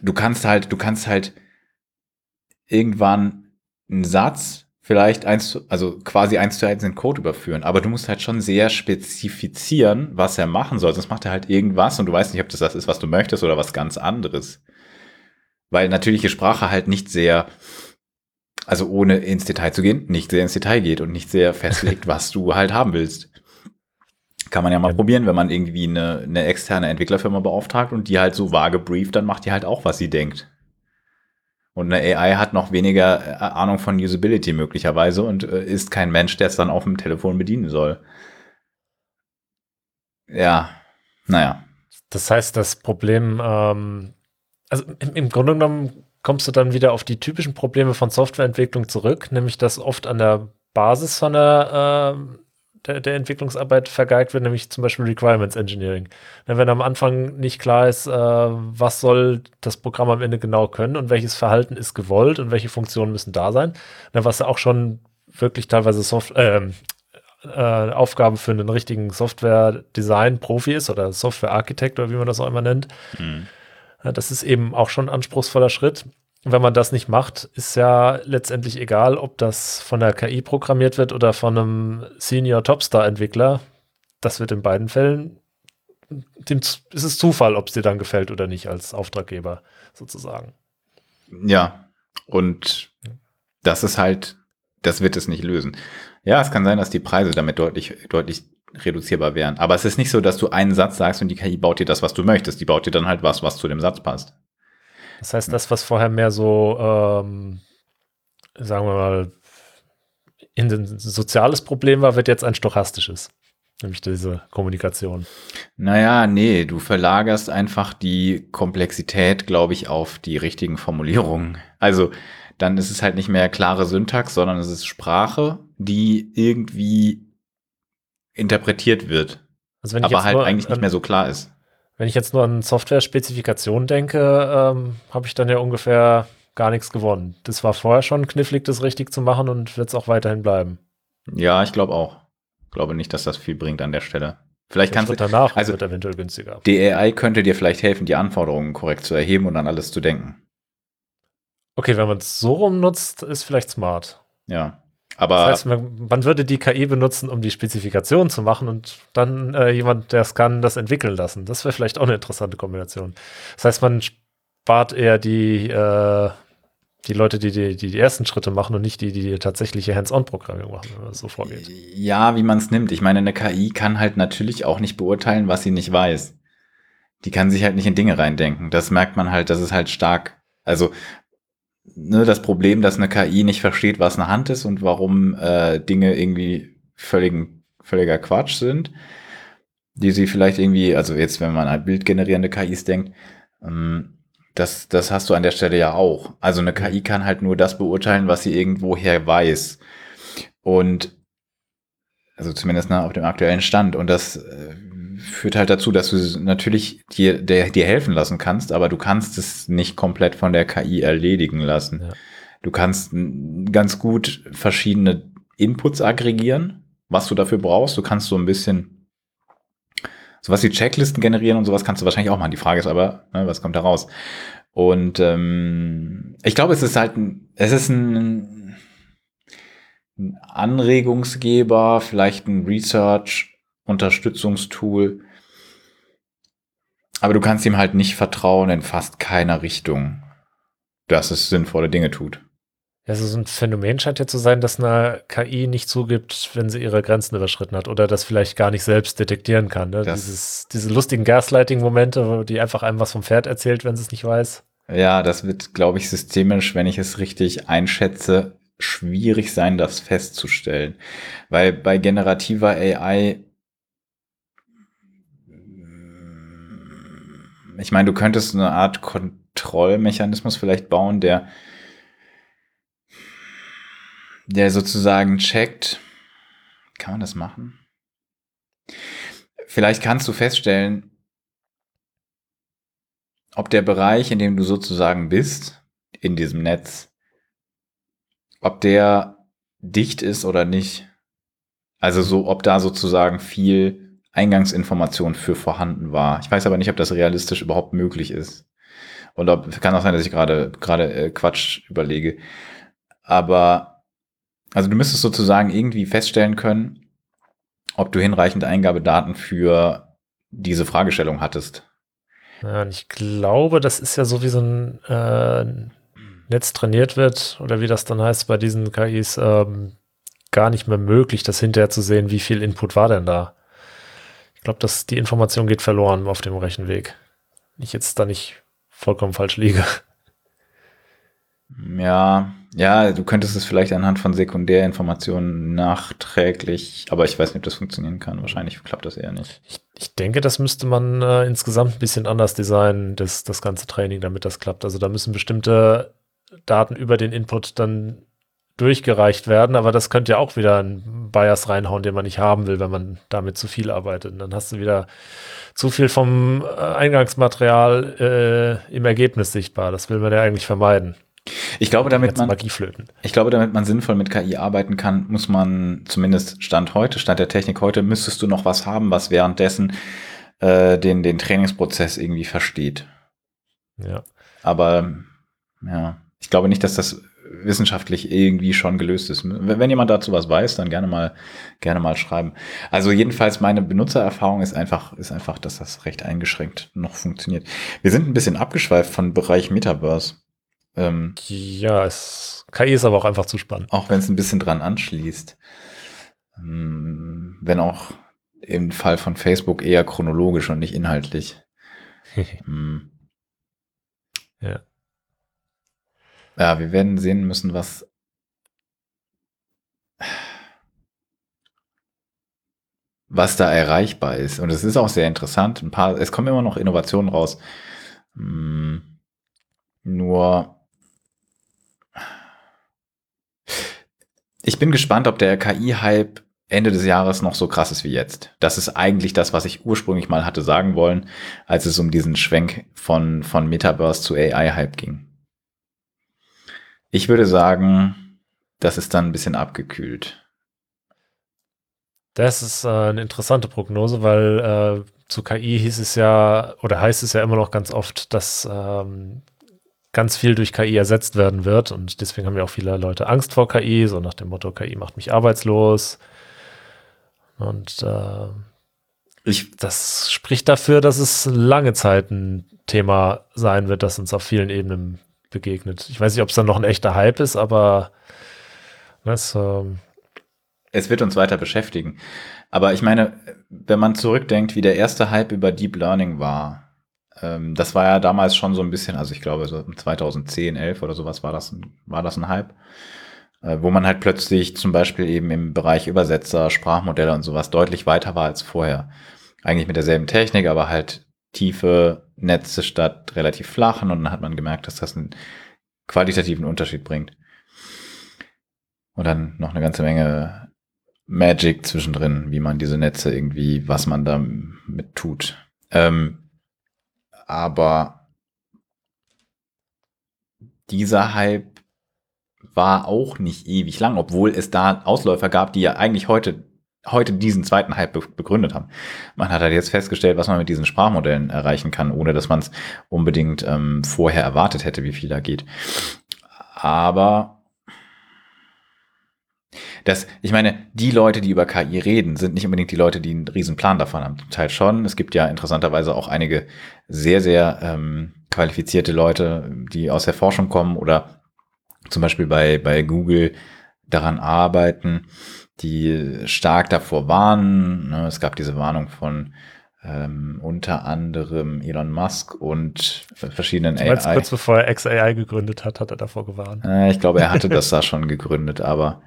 du kannst halt, du kannst halt irgendwann einen Satz vielleicht eins, also quasi eins zu eins in Code überführen, aber du musst halt schon sehr spezifizieren, was er machen soll. Sonst macht er halt irgendwas und du weißt nicht, ob das das ist, was du möchtest oder was ganz anderes. Weil natürliche Sprache halt nicht sehr also ohne ins Detail zu gehen, nicht sehr ins Detail geht und nicht sehr festlegt, was du halt haben willst. Kann man ja mal ja. probieren, wenn man irgendwie eine, eine externe Entwicklerfirma beauftragt und die halt so vage brieft, dann macht die halt auch, was sie denkt. Und eine AI hat noch weniger äh, Ahnung von Usability möglicherweise und äh, ist kein Mensch, der es dann auf dem Telefon bedienen soll. Ja, naja. Das heißt, das Problem, ähm, also im, im Grunde genommen kommst du dann wieder auf die typischen Probleme von Softwareentwicklung zurück, nämlich dass oft an der Basis von der, äh, der, der, Entwicklungsarbeit vergeigt wird, nämlich zum Beispiel Requirements Engineering. Wenn am Anfang nicht klar ist, äh, was soll das Programm am Ende genau können und welches Verhalten ist gewollt und welche Funktionen müssen da sein, dann was ja auch schon wirklich teilweise Soft äh, äh, Aufgabe für einen richtigen Software-Design-Profi ist oder Software-Architekt oder wie man das auch immer nennt. Mhm. Das ist eben auch schon ein anspruchsvoller Schritt. Wenn man das nicht macht, ist ja letztendlich egal, ob das von der KI programmiert wird oder von einem Senior Topstar-Entwickler. Das wird in beiden Fällen, dem, ist es Zufall, ob es dir dann gefällt oder nicht als Auftraggeber sozusagen. Ja, und das ist halt, das wird es nicht lösen. Ja, es kann sein, dass die Preise damit deutlich, deutlich reduzierbar wären. Aber es ist nicht so, dass du einen Satz sagst und die KI baut dir das, was du möchtest. Die baut dir dann halt was, was zu dem Satz passt. Das heißt, das, was vorher mehr so, ähm, sagen wir mal, ein soziales Problem war, wird jetzt ein stochastisches. Nämlich diese Kommunikation. Naja, nee, du verlagerst einfach die Komplexität, glaube ich, auf die richtigen Formulierungen. Also dann ist es halt nicht mehr klare Syntax, sondern es ist Sprache, die irgendwie interpretiert wird. Also aber halt nur, eigentlich nicht mehr so klar ist. Wenn ich jetzt nur an Software-Spezifikationen denke, ähm, habe ich dann ja ungefähr gar nichts gewonnen. Das war vorher schon knifflig, das richtig zu machen und wird es auch weiterhin bleiben. Ja, ich glaube auch. Ich glaube nicht, dass das viel bringt an der Stelle. Vielleicht kannst du danach also wird eventuell günstiger. Die AI könnte dir vielleicht helfen, die Anforderungen korrekt zu erheben und an alles zu denken. Okay, wenn man es so rum nutzt, ist vielleicht smart. Ja. Aber das heißt, man, man, würde die KI benutzen, um die Spezifikation zu machen und dann äh, jemand, der es kann, das entwickeln lassen. Das wäre vielleicht auch eine interessante Kombination. Das heißt, man spart eher die, äh, die Leute, die die, die die ersten Schritte machen und nicht die, die, die tatsächliche Hands-on-Programmierung machen, wenn man so vorgeht. Ja, wie man es nimmt. Ich meine, eine KI kann halt natürlich auch nicht beurteilen, was sie nicht weiß. Die kann sich halt nicht in Dinge reindenken. Das merkt man halt, das ist halt stark. Also ne, das Problem, dass eine KI nicht versteht, was eine Hand ist und warum äh, Dinge irgendwie völligen, völliger Quatsch sind, die sie vielleicht irgendwie, also jetzt, wenn man an bildgenerierende KIs denkt, ähm, das, das hast du an der Stelle ja auch. Also eine KI kann halt nur das beurteilen, was sie irgendwoher weiß. Und also zumindest ne, auf dem aktuellen Stand. Und das äh, führt halt dazu, dass du natürlich dir, der, dir helfen lassen kannst, aber du kannst es nicht komplett von der KI erledigen lassen. Ja. Du kannst ganz gut verschiedene Inputs aggregieren, was du dafür brauchst. Du kannst so ein bisschen sowas wie Checklisten generieren und sowas kannst du wahrscheinlich auch machen. Die Frage ist aber, ne, was kommt da raus? Und ähm, ich glaube, es ist halt ein, es ist ein, ein Anregungsgeber, vielleicht ein Research Unterstützungstool. Aber du kannst ihm halt nicht vertrauen in fast keiner Richtung, dass es sinnvolle Dinge tut. Also so ein Phänomen scheint ja zu sein, dass eine KI nicht zugibt, wenn sie ihre Grenzen überschritten hat oder das vielleicht gar nicht selbst detektieren kann. Ne? Dieses, diese lustigen Gaslighting-Momente, wo die einfach einem was vom Pferd erzählt, wenn sie es nicht weiß. Ja, das wird, glaube ich, systemisch, wenn ich es richtig einschätze, schwierig sein, das festzustellen. Weil bei generativer AI ich meine, du könntest eine Art Kontrollmechanismus vielleicht bauen, der, der sozusagen checkt. Kann man das machen? Vielleicht kannst du feststellen, ob der Bereich, in dem du sozusagen bist, in diesem Netz, ob der dicht ist oder nicht. Also so, ob da sozusagen viel Eingangsinformation für vorhanden war. Ich weiß aber nicht, ob das realistisch überhaupt möglich ist. Und ob, kann auch sein, dass ich gerade gerade äh, Quatsch überlege. Aber also du müsstest sozusagen irgendwie feststellen können, ob du hinreichend Eingabedaten für diese Fragestellung hattest. Ja, ich glaube, das ist ja so wie so ein äh, Netz trainiert wird oder wie das dann heißt bei diesen KIs ähm, gar nicht mehr möglich, das hinterher zu sehen, wie viel Input war denn da. Ich glaube, dass die Information geht verloren auf dem Rechenweg. Ich jetzt da nicht vollkommen falsch liege. Ja, ja, du könntest es vielleicht anhand von Sekundärinformationen nachträglich, aber ich weiß nicht, ob das funktionieren kann. Wahrscheinlich klappt das eher nicht. Ich, ich denke, das müsste man äh, insgesamt ein bisschen anders designen, das, das ganze Training, damit das klappt. Also da müssen bestimmte Daten über den Input dann durchgereicht werden, aber das könnte ja auch wieder einen Bias reinhauen, den man nicht haben will, wenn man damit zu viel arbeitet. Und dann hast du wieder zu viel vom äh, Eingangsmaterial äh, im Ergebnis sichtbar. Das will man ja eigentlich vermeiden. Ich glaube, damit man, Magieflöten. ich glaube, damit man sinnvoll mit KI arbeiten kann, muss man zumindest Stand heute, Stand der Technik heute, müsstest du noch was haben, was währenddessen äh, den, den Trainingsprozess irgendwie versteht. Ja. Aber ja, ich glaube nicht, dass das wissenschaftlich irgendwie schon gelöst ist. Wenn jemand dazu was weiß, dann gerne mal, gerne mal schreiben. Also jedenfalls meine Benutzererfahrung ist einfach, ist einfach, dass das recht eingeschränkt noch funktioniert. Wir sind ein bisschen abgeschweift von Bereich Metaverse. Ähm, ja, es, KI ist aber auch einfach zu spannend. Auch wenn es ein bisschen dran anschließt. Ähm, wenn auch im Fall von Facebook eher chronologisch und nicht inhaltlich. [laughs] hm. Ja. Ja, wir werden sehen müssen, was was da erreichbar ist. Und es ist auch sehr interessant. Ein paar, es kommen immer noch Innovationen raus. Hm, nur ich bin gespannt, ob der KI-Hype Ende des Jahres noch so krass ist wie jetzt. Das ist eigentlich das, was ich ursprünglich mal hatte sagen wollen, als es um diesen Schwenk von, von Metaverse zu AI-Hype ging. Ich würde sagen, das ist dann ein bisschen abgekühlt. Das ist äh, eine interessante Prognose, weil äh, zu KI hieß es ja, oder heißt es ja immer noch ganz oft, dass ähm, ganz viel durch KI ersetzt werden wird. Und deswegen haben ja auch viele Leute Angst vor KI, so nach dem Motto, KI macht mich arbeitslos. Und äh, ich, das spricht dafür, dass es lange Zeit ein Thema sein wird, das uns auf vielen Ebenen begegnet. Ich weiß nicht, ob es dann noch ein echter Hype ist, aber das, ähm es wird uns weiter beschäftigen. Aber ich meine, wenn man zurückdenkt, wie der erste Hype über Deep Learning war, ähm, das war ja damals schon so ein bisschen, also ich glaube so 2010, 11 oder sowas war das, war das ein Hype, äh, wo man halt plötzlich zum Beispiel eben im Bereich Übersetzer, Sprachmodelle und sowas deutlich weiter war als vorher. Eigentlich mit derselben Technik, aber halt tiefe Netze statt relativ flachen und dann hat man gemerkt, dass das einen qualitativen Unterschied bringt. Und dann noch eine ganze Menge Magic zwischendrin, wie man diese Netze irgendwie, was man da mit tut. Ähm, aber dieser Hype war auch nicht ewig lang, obwohl es da Ausläufer gab, die ja eigentlich heute heute diesen zweiten Hype begründet haben. Man hat halt jetzt festgestellt, was man mit diesen Sprachmodellen erreichen kann, ohne dass man es unbedingt ähm, vorher erwartet hätte, wie viel da geht. Aber das, ich meine, die Leute, die über KI reden, sind nicht unbedingt die Leute, die einen riesen Plan davon haben. Zum Teil schon. Es gibt ja interessanterweise auch einige sehr, sehr ähm, qualifizierte Leute, die aus der Forschung kommen oder zum Beispiel bei, bei Google daran arbeiten, die stark davor warnen. Ne? Es gab diese Warnung von ähm, unter anderem Elon Musk und verschiedenen AI. Kurz bevor er XAI gegründet hat, hat er davor gewarnt. Äh, ich glaube, er hatte [laughs] das da schon gegründet, aber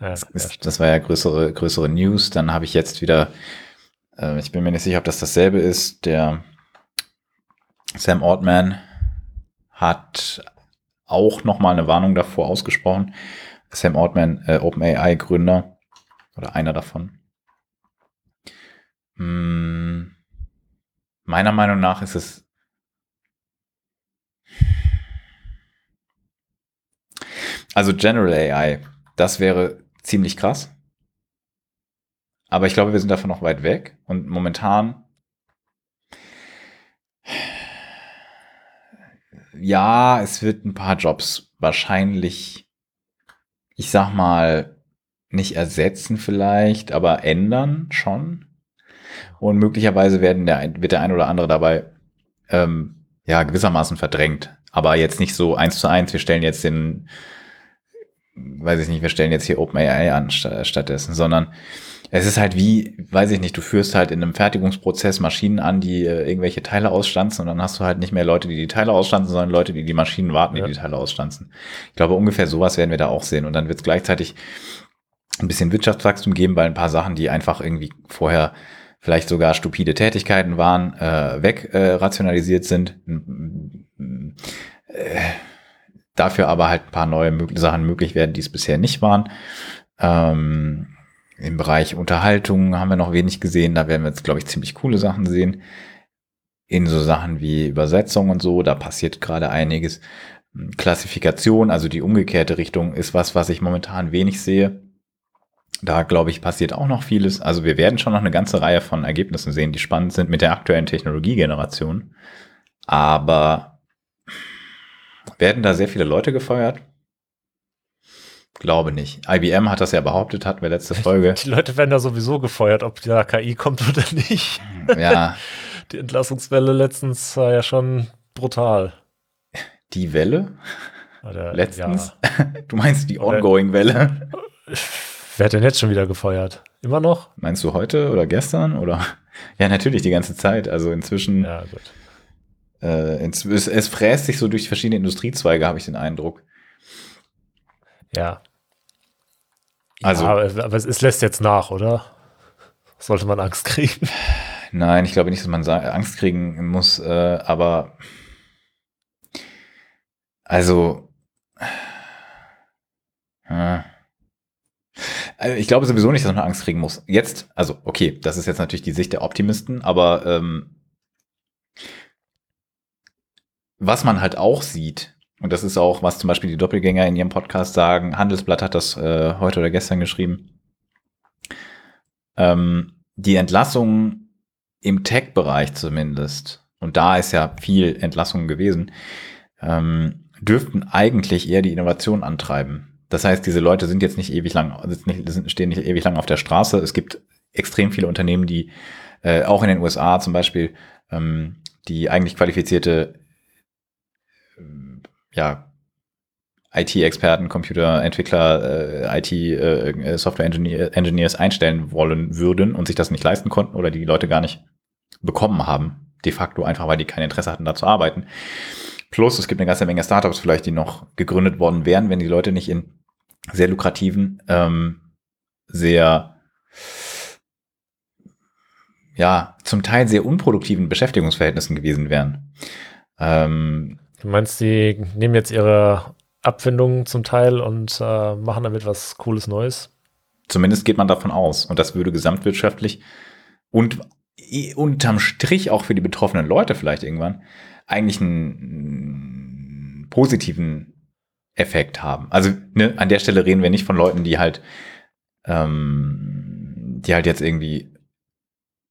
ja, das, ist, das, war ja größere, größere News. Dann habe ich jetzt wieder, äh, ich bin mir nicht sicher, ob das dasselbe ist, der Sam Altman hat auch nochmal eine Warnung davor ausgesprochen. Sam Altman, äh, OpenAI-Gründer oder einer davon. Hm, meiner Meinung nach ist es also General AI, das wäre ziemlich krass. Aber ich glaube, wir sind davon noch weit weg. Und momentan, ja, es wird ein paar Jobs wahrscheinlich, ich sag mal, nicht ersetzen vielleicht, aber ändern schon. Und möglicherweise werden der, wird der ein oder andere dabei ähm, ja gewissermaßen verdrängt. Aber jetzt nicht so eins zu eins, wir stellen jetzt den weiß ich nicht, wir stellen jetzt hier OpenAI an stattdessen, sondern Es ist halt wie, weiß ich nicht, du führst halt in einem Fertigungsprozess Maschinen an, die äh, irgendwelche Teile ausstanzen und dann hast du halt nicht mehr Leute, die die Teile ausstanzen, sondern Leute, die die Maschinen warten, die Ja. die Teile ausstanzen. Ich glaube, ungefähr sowas werden wir da auch sehen und dann wird es gleichzeitig ein bisschen Wirtschaftswachstum geben bei ein paar Sachen, die einfach irgendwie vorher vielleicht sogar stupide Tätigkeiten waren, äh, weg äh, sind. Äh, dafür aber halt ein paar neue mög Sachen möglich werden, die es bisher nicht waren. Ähm, Im Bereich Unterhaltung haben wir noch wenig gesehen. Da werden wir jetzt, glaube ich, ziemlich coole Sachen sehen. In so Sachen wie Übersetzung und so, da passiert gerade einiges. Klassifikation, also die umgekehrte Richtung, ist was, was ich momentan wenig sehe. Da, glaube ich, passiert auch noch vieles. Also wir werden schon noch eine ganze Reihe von Ergebnissen sehen, die spannend sind mit der aktuellen Technologiegeneration. Aber werden da sehr viele Leute gefeuert? Glaube nicht. IBM hat das ja behauptet, hatten wir letzte [laughs] Folge. Die Leute werden da sowieso gefeuert, ob da KI kommt oder nicht. Ja, [laughs] Die Entlassungswelle letztens war ja schon brutal. die Welle Oder, letztens. Ja. [laughs] Du meinst die Ongoing-Welle? Wer hat denn jetzt schon wieder gefeuert? Immer noch? Meinst du heute oder gestern? Oder? [laughs] Ja, natürlich die ganze Zeit. Also inzwischen, Ja, gut. äh, es, es fräst sich so durch verschiedene Industriezweige, habe ich den Eindruck. Ja. Also- ja, aber, aber es, es lässt jetzt nach, oder? Sollte man Angst kriegen? Nein, ich glaube nicht, dass man Angst kriegen muss, äh, aber also äh, also ich glaube sowieso nicht, dass man Angst kriegen muss. Jetzt, also okay, das ist jetzt natürlich die Sicht der Optimisten, aber ähm, was man halt auch sieht, und das ist auch, was zum Beispiel die Doppelgänger in ihrem Podcast sagen, Handelsblatt hat das äh, heute oder gestern geschrieben, ähm, die Entlassungen im Tech-Bereich zumindest, und da ist ja viel Entlassungen gewesen, ähm, dürften eigentlich eher die Innovation antreiben. Das heißt, diese Leute sind jetzt nicht ewig lang, stehen nicht ewig lang auf der Straße. Es gibt extrem viele Unternehmen, die äh, auch in den USA zum Beispiel, ähm, die eigentlich qualifizierte ähm, ja, IT-Experten, Computerentwickler, äh, IT, äh, einstellen wollen würden und sich das nicht leisten konnten oder die Leute gar nicht bekommen haben. De facto einfach, weil die kein Interesse hatten, da zu arbeiten. Plus, es gibt eine ganze Menge Startups vielleicht, die noch gegründet worden wären, wenn die Leute nicht in sehr lukrativen, ähm, sehr, ja, zum Teil sehr unproduktiven Beschäftigungsverhältnissen gewesen wären. Ähm, Du meinst, die nehmen jetzt ihre Abfindungen zum Teil und äh, machen damit was Cooles Neues? Zumindest geht man davon aus. Und das würde gesamtwirtschaftlich und unterm Strich auch für die betroffenen Leute vielleicht irgendwann eigentlich einen, positiven Effekt haben. Also ne, an der Stelle reden wir nicht von Leuten, die halt, ähm, die halt jetzt irgendwie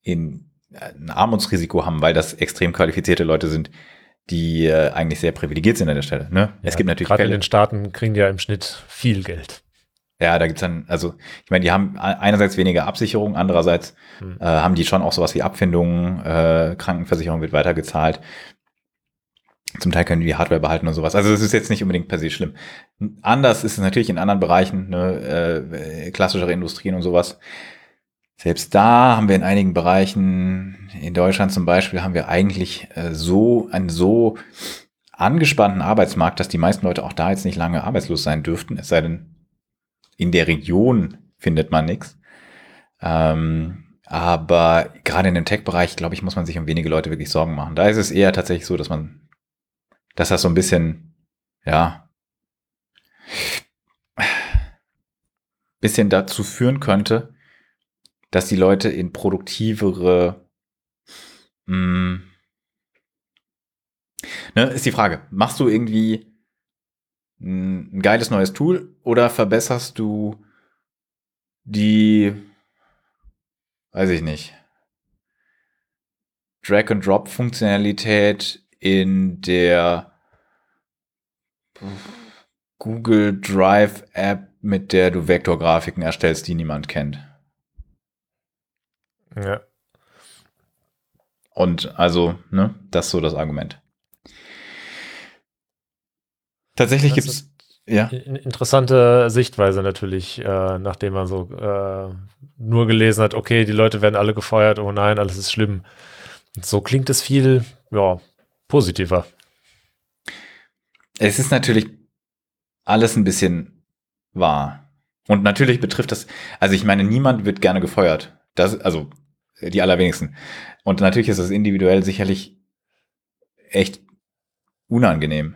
in ein Armutsrisiko haben, weil das extrem qualifizierte Leute sind, die äh, eigentlich sehr privilegiert sind an der Stelle. Ne? es Ja, gibt natürlich Gerade in den Staaten kriegen die ja im Schnitt viel Geld. Ja, da gibt's dann, also ich meine, die haben einerseits weniger Absicherung, andererseits Hm. äh, haben die schon auch sowas wie Abfindungen, äh, Krankenversicherung wird weitergezahlt. Zum Teil können die die Hardware behalten und sowas. Also das ist jetzt nicht unbedingt per se schlimm. Anders ist es natürlich in anderen Bereichen, ne, äh, klassischere Industrien und sowas. Selbst da haben wir in einigen Bereichen, in Deutschland zum Beispiel, haben wir eigentlich äh, so einen so angespannten Arbeitsmarkt, dass die meisten Leute auch da jetzt nicht lange arbeitslos sein dürften, es sei denn, in der Region findet man nichts. Ähm, aber gerade in dem Tech-Bereich, glaube ich, muss man sich um wenige Leute wirklich Sorgen machen. Da ist es eher tatsächlich so, dass man, dass das so ein bisschen, ja, bisschen dazu führen könnte, dass die Leute in produktivere, mh, ne, ist die Frage, machst du irgendwie ein geiles neues Tool oder verbesserst du die, weiß ich nicht, Drag-and-Drop-Funktionalität in der Google Drive App, mit der du Vektorgrafiken erstellst, die niemand kennt. Ja. Und also, ne, das ist so das Argument. Tatsächlich gibt es Ja. Interessante Sichtweise natürlich, äh, nachdem man so äh, nur gelesen hat, okay, die Leute werden alle gefeuert, oh nein, alles ist schlimm. Und so klingt es viel, ja, positiver. Es ist natürlich alles ein bisschen wahr. Und natürlich betrifft das, also ich meine, niemand wird gerne gefeuert. Das, also die allerwenigsten. Und natürlich ist das individuell sicherlich echt unangenehm.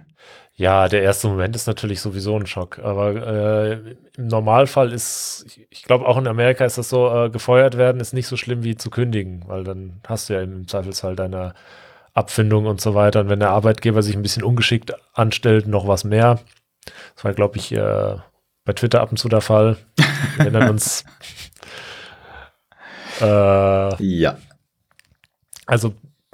Ja, der erste Moment ist natürlich sowieso ein Schock. Aber äh, im Normalfall ist, ich glaube auch in Amerika ist das so, äh, gefeuert werden ist nicht so schlimm wie zu kündigen, weil dann hast du ja im Zweifelsfall deine Abfindung und so weiter. Und wenn der Arbeitgeber sich ein bisschen ungeschickt anstellt, noch was mehr. Das war, glaube ich, äh, bei Twitter ab und zu der Fall. Wir erinnern [laughs] uns. Äh, ja. Also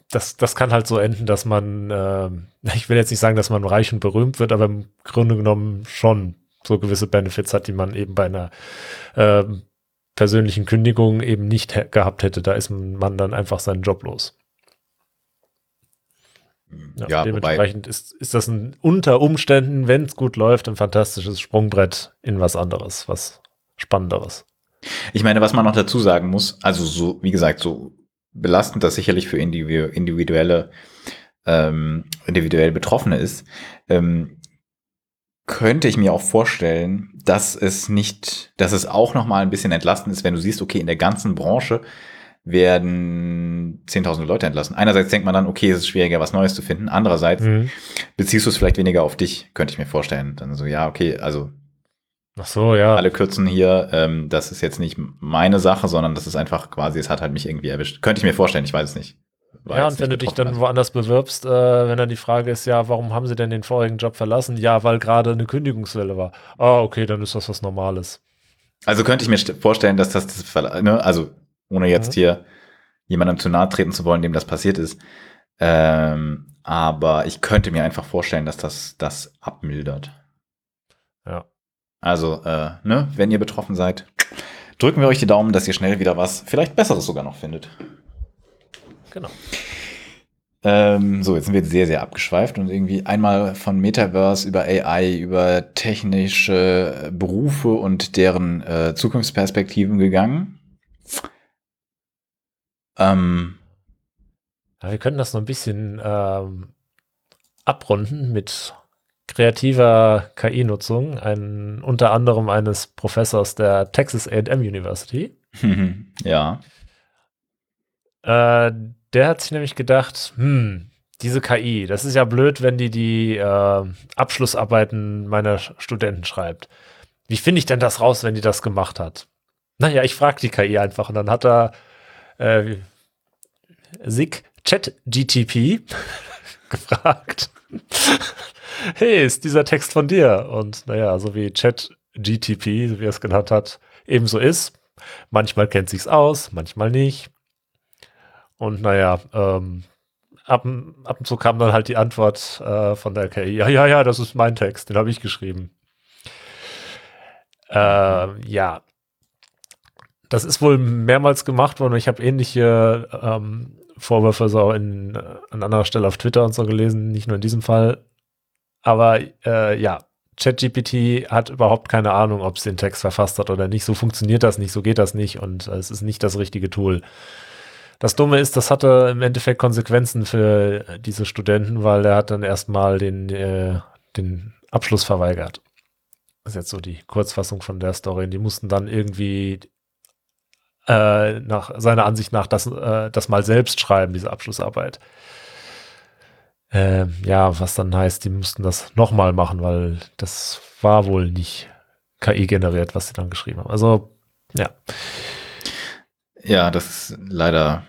das, das kann halt so enden, dass man, äh, ich will jetzt nicht sagen, dass man reich und berühmt wird, aber im Grunde genommen schon so gewisse Benefits hat, die man eben bei einer äh, persönlichen Kündigung eben nicht gehabt hätte. Da ist man dann einfach seinen Job los. Ja, ja, dementsprechend ist, ist das ein, unter Umständen, wenn es gut läuft, ein fantastisches Sprungbrett in was anderes, was Spannenderes. Ich meine, was man noch dazu sagen muss, also so, wie gesagt, so belastend das sicherlich für individuelle, ähm, individuell Betroffene ist, ähm, könnte ich mir auch vorstellen, dass es nicht, dass es auch noch mal ein bisschen entlastend ist, wenn du siehst, okay, in der ganzen Branche werden 10.000 Leute entlassen. Einerseits denkt man dann, okay, es ist schwieriger, was Neues zu finden. Andererseits mhm. beziehst du es vielleicht weniger auf dich, könnte ich mir vorstellen. Dann so, ja, okay, also Ach so, ja. Alle kürzen hier, ähm, das ist jetzt nicht meine Sache, sondern das ist einfach quasi, es hat halt mich irgendwie erwischt. Könnte ich mir vorstellen, ich weiß es nicht. Ja, und wenn du dich dann woanders bewirbst, äh, wenn dann die Frage ist, ja, warum haben sie denn den vorigen Job verlassen? Ja, weil gerade eine Kündigungswelle war. Ah, okay, dann ist das was Normales. Also könnte ich mir vorstellen, dass das, das ne, also ohne jetzt mhm. hier jemandem zu nahe treten zu wollen, dem das passiert ist. Ähm, aber ich könnte mir einfach vorstellen, dass das das abmildert. Ja. Also, äh, ne, wenn ihr betroffen seid, drücken wir euch die Daumen, dass ihr schnell wieder was, vielleicht Besseres sogar noch findet. Genau. Ähm, so, jetzt sind wir sehr, sehr abgeschweift und irgendwie einmal von Metaverse über AI, über technische Berufe und deren äh, Zukunftsperspektiven gegangen. Ähm, ja, wir können das noch ein bisschen ähm, abrunden mit kreativer KI-Nutzung, ein, unter anderem eines Professors der Texas AM University. [laughs] ja. Äh, der hat sich nämlich gedacht, hm, diese KI, das ist ja blöd, wenn die die äh, Abschlussarbeiten meiner Studenten schreibt. Wie finde ich denn das raus, wenn die das gemacht hat? Naja, ich frage die KI einfach und dann hat er äh, SIG ChatGTP [laughs] gefragt hey, ist dieser Text von dir? Und naja, so wie ChatGTP, so wie er es genannt hat, ebenso ist. Manchmal kennt sich's aus, manchmal nicht. Und naja, ähm, ab, ab und zu kam dann halt die Antwort äh, von der KI, ja, ja, ja, das ist mein Text, den habe ich geschrieben. Äh, ja, das ist wohl mehrmals gemacht worden. Ich habe ähnliche ähm, Vorwürfe so in, an anderer Stelle auf Twitter und so gelesen, nicht nur in diesem Fall. Aber äh, ja, ChatGPT hat überhaupt keine Ahnung, ob es den Text verfasst hat oder nicht. So funktioniert das nicht, so geht das nicht und äh, es ist nicht das richtige Tool. Das Dumme ist, das hatte im Endeffekt Konsequenzen für diese Studenten, weil er hat dann erstmal den, äh, den Abschluss verweigert. Das ist jetzt so die Kurzfassung von der Story. Die mussten dann irgendwie äh, nach seiner Ansicht nach das, äh, das mal selbst schreiben, diese Abschlussarbeit. Äh, ja, was dann heißt, die mussten das nochmal machen, weil das war wohl nicht KI generiert, was sie dann geschrieben haben. Also, ja. Ja, das ist leider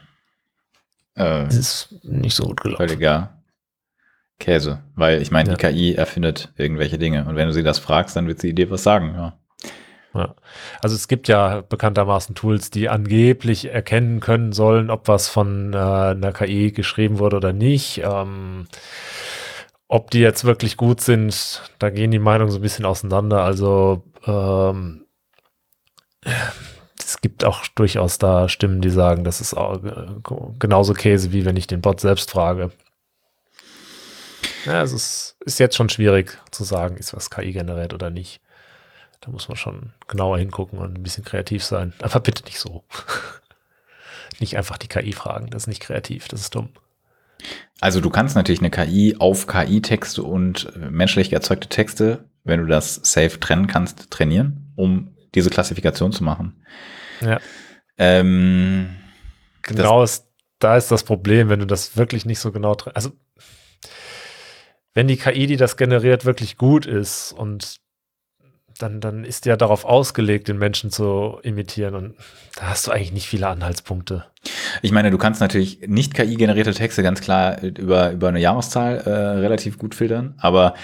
äh, ist nicht so gut gelaufen. Völliger Käse, weil ich meine, ja. die KI erfindet irgendwelche Dinge und wenn du sie das fragst, dann wird sie dir was sagen, ja. Ja. Also es gibt ja bekanntermaßen Tools, die angeblich erkennen können sollen, ob was von äh, einer KI geschrieben wurde oder nicht. Ähm, ob die jetzt wirklich gut sind, da gehen die Meinungen so ein bisschen auseinander. Also ähm, es gibt auch durchaus da Stimmen, die sagen, das ist auch genauso Käse, wie wenn ich den Bot selbst frage. Ja, es ist, ist jetzt schon schwierig zu sagen, ist was KI generiert oder nicht. Da muss man schon genauer hingucken und ein bisschen kreativ sein. Aber bitte nicht so. [laughs] nicht einfach die KI fragen, das ist nicht kreativ, das ist dumm. Also du kannst natürlich eine KI auf KI-Texte und menschlich erzeugte Texte, wenn du das safe trennen kannst, trainieren, um diese Klassifikation zu machen. Ja. Ähm, genau, ist, da ist das Problem, wenn du das wirklich nicht so genau, also wenn die KI, die das generiert, wirklich gut ist und dann, dann ist ja darauf ausgelegt, den Menschen zu imitieren und da hast du eigentlich nicht viele Anhaltspunkte. Ich meine, du kannst natürlich nicht KI-generierte Texte ganz klar über, über eine Jahreszahl äh, relativ gut filtern, aber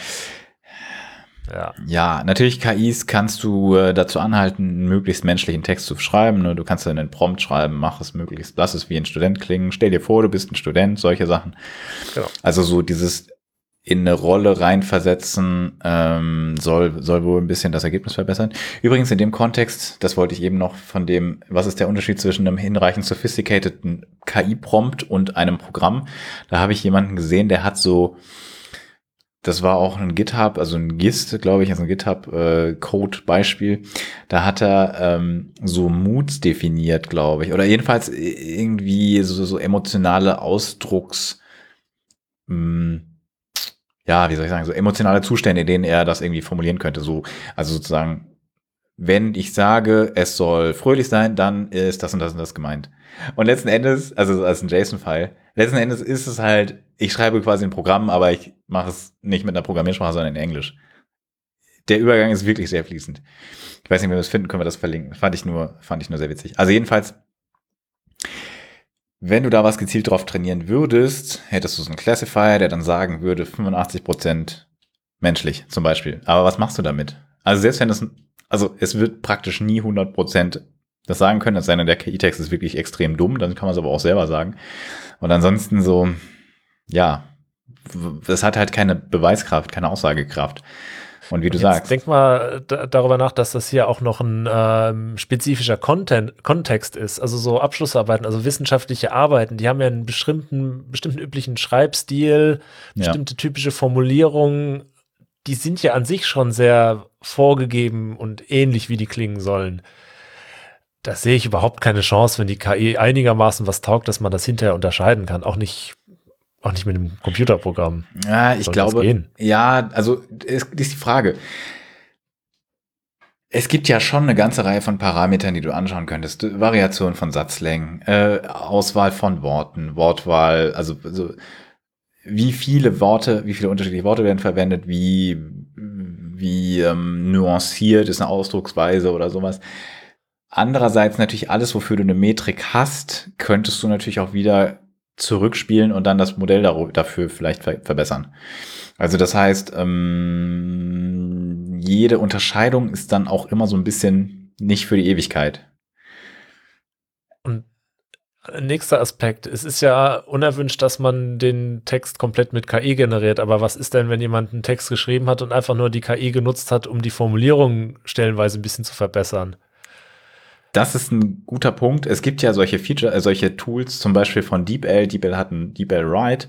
ja. ja, natürlich KIs kannst du äh, dazu anhalten, einen möglichst menschlichen Text zu schreiben. Ne? Du kannst dann einen Prompt schreiben, mach es möglichst, lass es wie ein Student klingen. Stell dir vor, du bist ein Student, solche Sachen. Genau. Also so dieses in eine Rolle reinversetzen, ähm, soll, soll wohl ein bisschen das Ergebnis verbessern. Übrigens in dem Kontext, das wollte ich eben noch von dem, was ist der Unterschied zwischen einem hinreichend sophisticateden KI-Prompt und einem Programm? Da habe ich jemanden gesehen, der hat so, das war auch ein GitHub, also ein GIST, glaube ich, also ein GitHub-Code-Beispiel. Äh, da hat er ähm, so Moods definiert, glaube ich, oder jedenfalls irgendwie so, so emotionale Ausdrucks. Mh, hm, ja, wie soll ich sagen, so emotionale Zustände, in denen er das irgendwie formulieren könnte. So, also sozusagen, wenn ich sage, es soll fröhlich sein, dann ist das und das und das gemeint. Und letzten Endes, also als ein JSON-File, letzten Endes ist es halt, ich schreibe quasi ein Programm, aber ich mache es nicht mit einer Programmiersprache, sondern in Englisch. Der Übergang ist wirklich sehr fließend. Ich weiß nicht, wenn wir das finden, können wir das verlinken. Fand ich nur, fand ich nur sehr witzig. Also jedenfalls, wenn du da was gezielt drauf trainieren würdest, hättest du so einen Classifier, der dann sagen würde, 85% menschlich zum Beispiel. Aber was machst du damit? Also selbst wenn es, also es wird praktisch nie 100% das sagen können, es sei denn, der KI-Text ist wirklich extrem dumm, dann kann man es aber auch selber sagen. Und ansonsten so, ja, das hat halt keine Beweiskraft, keine Aussagekraft. Und wie du Jetzt sagst. Denk mal darüber nach, dass das hier auch noch ein ähm, spezifischer Content, Kontext ist. Also so Abschlussarbeiten, also wissenschaftliche Arbeiten, die haben ja einen bestimmten, bestimmten üblichen Schreibstil, bestimmte ja. typische Formulierungen. Die sind ja an sich schon sehr vorgegeben und ähnlich, wie die klingen sollen. Da sehe ich überhaupt keine Chance, wenn die KI einigermaßen was taugt, dass man das hinterher unterscheiden kann. Auch nicht auch nicht mit einem Computerprogramm. Ja, ich Soll glaube. Ja, also ist, ist die Frage. Es gibt ja schon eine ganze Reihe von Parametern, die du anschauen könntest. Variation von Satzlängen, äh, Auswahl von Worten, Wortwahl, also, also wie viele Worte, wie viele unterschiedliche Worte werden verwendet, wie, wie ähm, nuanciert ist eine Ausdrucksweise oder sowas. Andererseits natürlich alles, wofür du eine Metrik hast, könntest du natürlich auch wieder zurückspielen und dann das Modell dafür vielleicht verbessern. Also das heißt, ähm, jede Unterscheidung ist dann auch immer so ein bisschen nicht für die Ewigkeit. Und nächster Aspekt, es ist ja unerwünscht, dass man den Text komplett mit KI generiert, aber was ist denn, wenn jemand einen Text geschrieben hat und einfach nur die KI genutzt hat, um die Formulierung stellenweise ein bisschen zu verbessern? Das ist ein guter Punkt. Es gibt ja solche Feature, äh, solche Tools, zum Beispiel von DeepL. DeepL hat ein DeepL Write,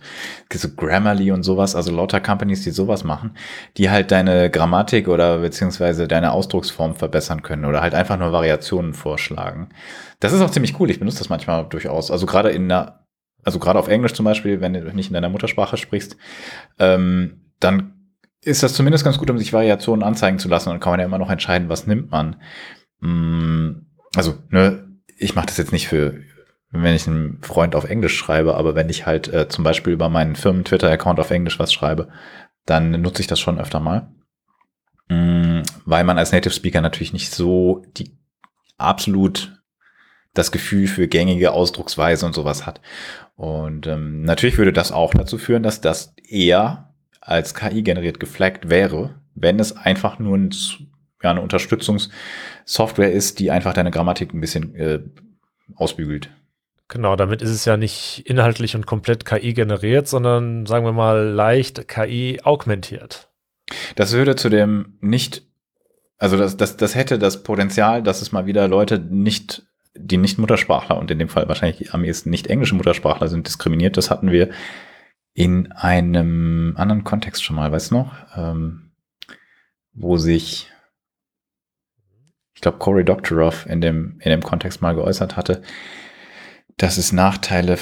so Grammarly und sowas, also lauter Companies, die sowas machen, die halt deine Grammatik oder beziehungsweise deine Ausdrucksform verbessern können oder halt einfach nur Variationen vorschlagen. Das ist auch ziemlich cool. Ich benutze das manchmal durchaus. Also gerade in der, also gerade auf Englisch zum Beispiel, wenn du nicht in deiner Muttersprache sprichst, ähm, dann ist das zumindest ganz gut, um sich Variationen anzeigen zu lassen. Und kann man ja immer noch entscheiden, was nimmt man. Hm also, ne, ich mache das jetzt nicht für, wenn ich einem Freund auf Englisch schreibe, aber wenn ich halt äh, zum Beispiel über meinen Firmen-Twitter-Account auf Englisch was schreibe, dann nutze ich das schon öfter mal. Mhm, weil man als Native Speaker natürlich nicht so die absolut das Gefühl für gängige Ausdrucksweise und sowas hat. Und ähm, natürlich würde das auch dazu führen, dass das eher als KI generiert geflaggt wäre, wenn es einfach nur ein ja, eine Unterstützungssoftware ist, die einfach deine Grammatik ein bisschen äh, ausbügelt. Genau, damit ist es ja nicht inhaltlich und komplett KI generiert, sondern sagen wir mal leicht KI augmentiert. Das würde zu dem nicht, also das, das, das hätte das Potenzial, dass es mal wieder Leute nicht, die nicht Muttersprachler und in dem Fall wahrscheinlich am ehesten nicht englische Muttersprachler sind, diskriminiert. Das hatten wir in einem anderen Kontext schon mal, weißt du noch? Ähm, wo sich, ich glaube, Cory Doctorow in dem, in dem Kontext mal geäußert hatte, dass es Nachteile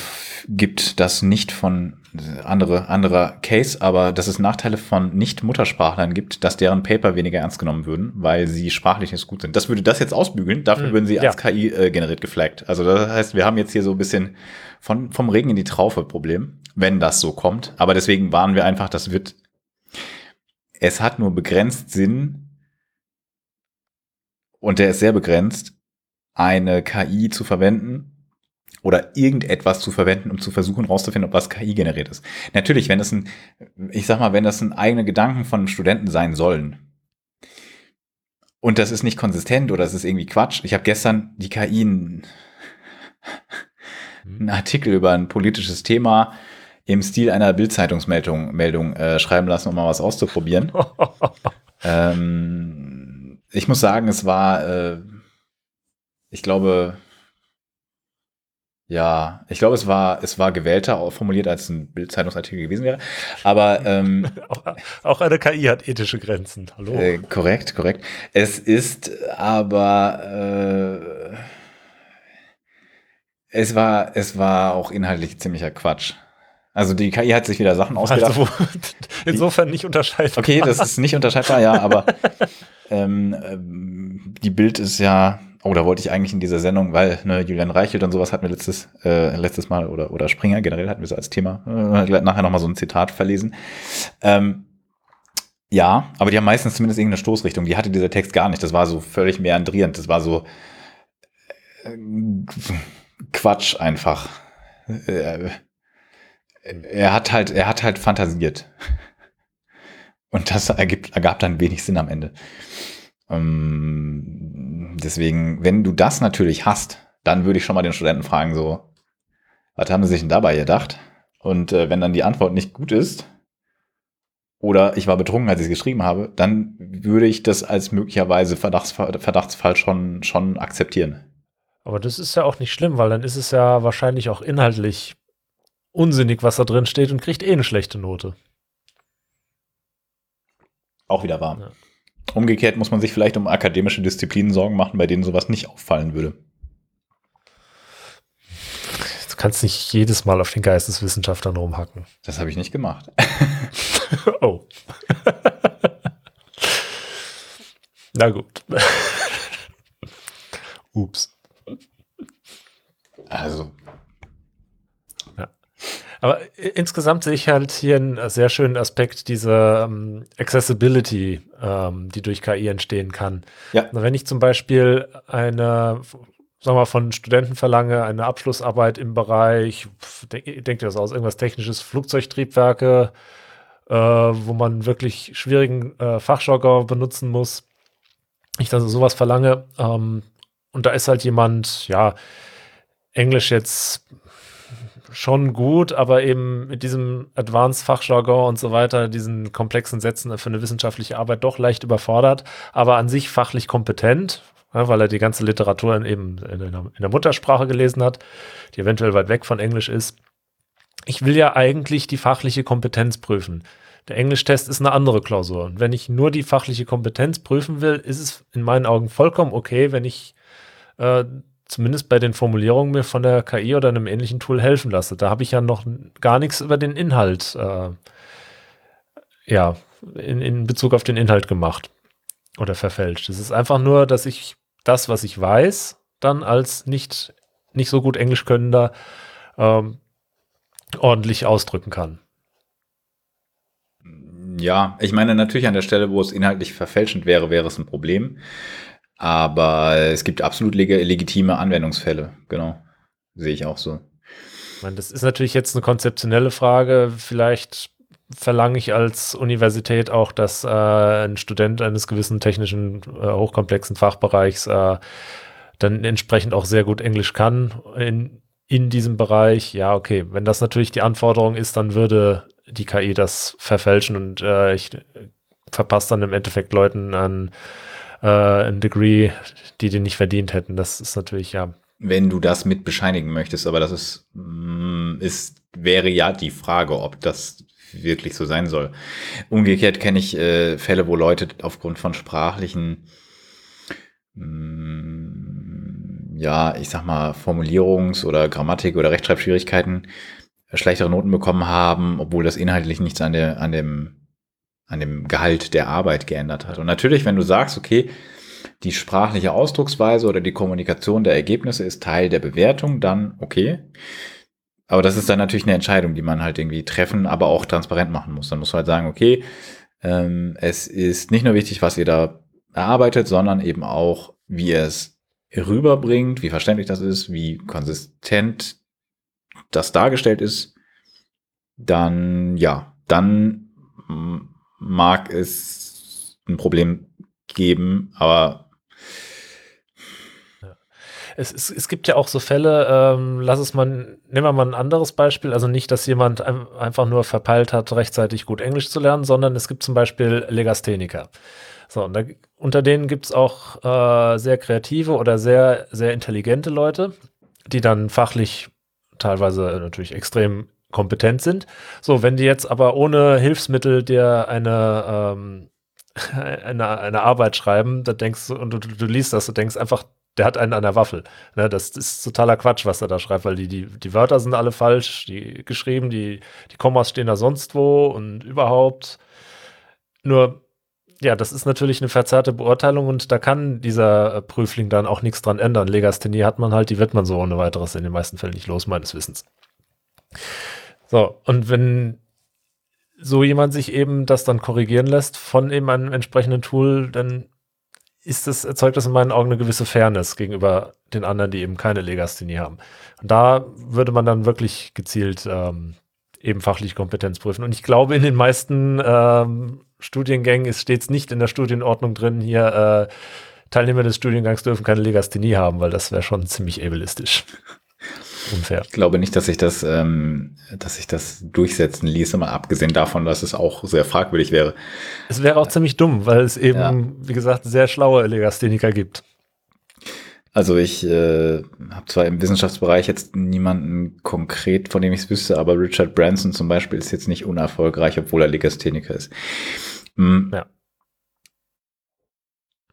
gibt, dass nicht von andere, anderer Case, aber dass es Nachteile von Nicht-Muttersprachlern gibt, dass deren Paper weniger ernst genommen würden, weil sie sprachlich nicht gut sind. Das würde das jetzt ausbügeln, dafür mhm, würden sie als KI äh, generiert geflaggt. Also das heißt, wir haben jetzt hier so ein bisschen von, vom Regen in die Traufe Problem, wenn das so kommt. Aber deswegen waren wir einfach, das wird, es hat nur begrenzt Sinn, und der ist sehr begrenzt, eine KI zu verwenden, oder irgendetwas zu verwenden, um zu versuchen rauszufinden, ob was KI generiert ist. Natürlich, wenn es ein, ich sag mal, wenn das ein eigene Gedanken von Studenten sein sollen und das ist nicht konsistent oder es ist irgendwie Quatsch. Ich habe gestern die KI einen, einen Artikel über ein politisches Thema im Stil einer Bildzeitungsmeldung Meldung, äh, schreiben lassen, um mal was auszuprobieren. [laughs] ähm, ich muss sagen, es war, äh, ich glaube, ja, ich glaube, es war, es war gewählter formuliert, als ein Bildzeitungsartikel gewesen wäre. Aber ähm, [laughs] auch, auch, eine KI hat ethische Grenzen. Hallo. Äh, korrekt, korrekt. Es ist aber äh, es war, es war auch inhaltlich ziemlicher Quatsch. Also die KI hat sich wieder Sachen ausgedacht. Also, [laughs] insofern nicht unterscheidbar. Okay, das ist nicht unterscheidbar, ja, aber [laughs] ähm, ähm, die Bild ist ja Oh, da wollte ich eigentlich in dieser Sendung, weil ne, Julian Reichelt und sowas hatten wir letztes, äh, letztes Mal oder, oder Springer generell hatten wir so als Thema äh, nachher nochmal so ein Zitat verlesen. Ähm, ja, aber die haben meistens zumindest irgendeine Stoßrichtung. Die hatte dieser Text gar nicht. Das war so völlig meandrierend. Das war so äh, Quatsch einfach. Äh, er hat halt, er hat halt fantasiert. [laughs] Und das ergibt, ergab dann wenig Sinn am Ende. Ähm, deswegen, wenn du das natürlich hast, dann würde ich schon mal den Studenten fragen, so, was haben sie sich denn dabei gedacht? Und äh, wenn dann die Antwort nicht gut ist, oder ich war betrunken, als ich es geschrieben habe, dann würde ich das als möglicherweise Verdachtsfall, Verdachtsfall schon, schon akzeptieren. Aber das ist ja auch nicht schlimm, weil dann ist es ja wahrscheinlich auch inhaltlich unsinnig, was da drin steht und kriegt eh eine schlechte Note. Auch wieder wahr. Ja. Umgekehrt muss man sich vielleicht um akademische Disziplinen Sorgen machen, bei denen sowas nicht auffallen würde. Du kannst nicht jedes Mal auf den Geisteswissenschaftlern rumhacken. Das habe ich nicht gemacht. [laughs] oh. [laughs] Na gut. [laughs] Ups. Also, aber insgesamt sehe ich halt hier einen sehr schönen Aspekt, diese ähm, Accessibility, ähm, die durch KI entstehen kann. Ja. Wenn ich zum Beispiel eine, sagen wir mal, von Studenten verlange, eine Abschlussarbeit im Bereich, denkt ihr das aus, irgendwas technisches, Flugzeugtriebwerke, äh, wo man wirklich schwierigen äh, Fachjargon benutzen muss, ich dann sowas verlange, ähm, und da ist halt jemand, ja, Englisch jetzt schon gut, aber eben mit diesem Advanced-Fachjargon und so weiter, diesen komplexen Sätzen für eine wissenschaftliche Arbeit doch leicht überfordert, aber an sich fachlich kompetent, ja, weil er die ganze Literatur in eben in der, in der Muttersprache gelesen hat, die eventuell weit weg von Englisch ist. Ich will ja eigentlich die fachliche Kompetenz prüfen. Der Englischtest ist eine andere Klausur. Und wenn ich nur die fachliche Kompetenz prüfen will, ist es in meinen Augen vollkommen okay, wenn ich äh, zumindest bei den Formulierungen mir von der KI oder einem ähnlichen Tool helfen lasse. Da habe ich ja noch gar nichts über den Inhalt, äh, ja, in, in Bezug auf den Inhalt gemacht oder verfälscht. Es ist einfach nur, dass ich das, was ich weiß, dann als nicht, nicht so gut Englisch könnender ähm, ordentlich ausdrücken kann. Ja, ich meine natürlich an der Stelle, wo es inhaltlich verfälschend wäre, wäre es ein Problem. Aber es gibt absolut leg legitime Anwendungsfälle, genau. Sehe ich auch so. Ich meine, das ist natürlich jetzt eine konzeptionelle Frage. Vielleicht verlange ich als Universität auch, dass äh, ein Student eines gewissen technischen, äh, hochkomplexen Fachbereichs äh, dann entsprechend auch sehr gut Englisch kann in, in diesem Bereich. Ja, okay, wenn das natürlich die Anforderung ist, dann würde die KI das verfälschen und äh, ich verpasse dann im Endeffekt Leuten an äh, ein Degree, die die nicht verdient hätten. Das ist natürlich ja. Wenn du das mit bescheinigen möchtest, aber das ist, mm, ist wäre ja die Frage, ob das wirklich so sein soll. Umgekehrt kenne ich äh, Fälle, wo Leute aufgrund von sprachlichen, mh, mm, ja, ich sag mal, Formulierungs- oder Grammatik- oder Rechtschreibschwierigkeiten schlechtere Noten bekommen haben, obwohl das inhaltlich nichts an der, an dem, an dem Gehalt der Arbeit geändert hat. Und natürlich, wenn du sagst, okay, die sprachliche Ausdrucksweise oder die Kommunikation der Ergebnisse ist Teil der Bewertung, dann okay. Aber das ist dann natürlich eine Entscheidung, die man halt irgendwie treffen, aber auch transparent machen muss. Dann muss man halt sagen, okay, ähm, es ist nicht nur wichtig, was ihr da erarbeitet, sondern eben auch, wie ihr es rüberbringt, wie verständlich das ist, wie konsistent das dargestellt ist. Dann, ja, dann mag es ein Problem geben, aber es, es, es gibt ja auch so Fälle, ähm, lass es mal, nehmen wir mal ein anderes Beispiel, also nicht, dass jemand ein, einfach nur verpeilt hat, rechtzeitig gut Englisch zu lernen, sondern es gibt zum Beispiel Legastheniker. So, und da, unter denen gibt es auch äh, sehr kreative oder sehr, sehr intelligente Leute, die dann fachlich teilweise natürlich extrem kompetent sind. So, wenn die jetzt aber ohne Hilfsmittel dir eine, ähm, [laughs] eine, eine Arbeit schreiben, da denkst du, und du, du liest das, du denkst einfach, der hat einen an der Waffel. Ne, das ist totaler Quatsch, was er da schreibt, weil die, die, die Wörter sind alle falsch, die geschrieben, die, die Kommas stehen da sonst wo und überhaupt. Nur, ja, das ist natürlich eine verzerrte Beurteilung und da kann dieser äh, Prüfling dann auch nichts dran ändern. Legasthenie hat man halt, die wird man so ohne weiteres in den meisten Fällen nicht los, meines Wissens. So, und wenn so jemand sich eben das dann korrigieren lässt von eben einem entsprechenden Tool, dann ist das, erzeugt das in meinen Augen eine gewisse Fairness gegenüber den anderen, die eben keine Legasthenie haben. Und da würde man dann wirklich gezielt ähm, eben fachliche Kompetenz prüfen. Und ich glaube, in den meisten ähm, Studiengängen ist stets nicht in der Studienordnung drin, hier äh, Teilnehmer des Studiengangs dürfen keine Legasthenie haben, weil das wäre schon ziemlich ableistisch unfair. Ich glaube nicht, dass sich das, ähm, dass sich das durchsetzen ließe, mal abgesehen davon, dass es auch sehr fragwürdig wäre. Es wäre auch ziemlich dumm, weil es eben, ja. wie gesagt, sehr schlaue Legastheniker gibt. Also ich äh, habe zwar im Wissenschaftsbereich jetzt niemanden konkret, von dem ich es wüsste, aber Richard Branson zum Beispiel ist jetzt nicht unerfolgreich, obwohl er Legastheniker ist. Mhm. Ja.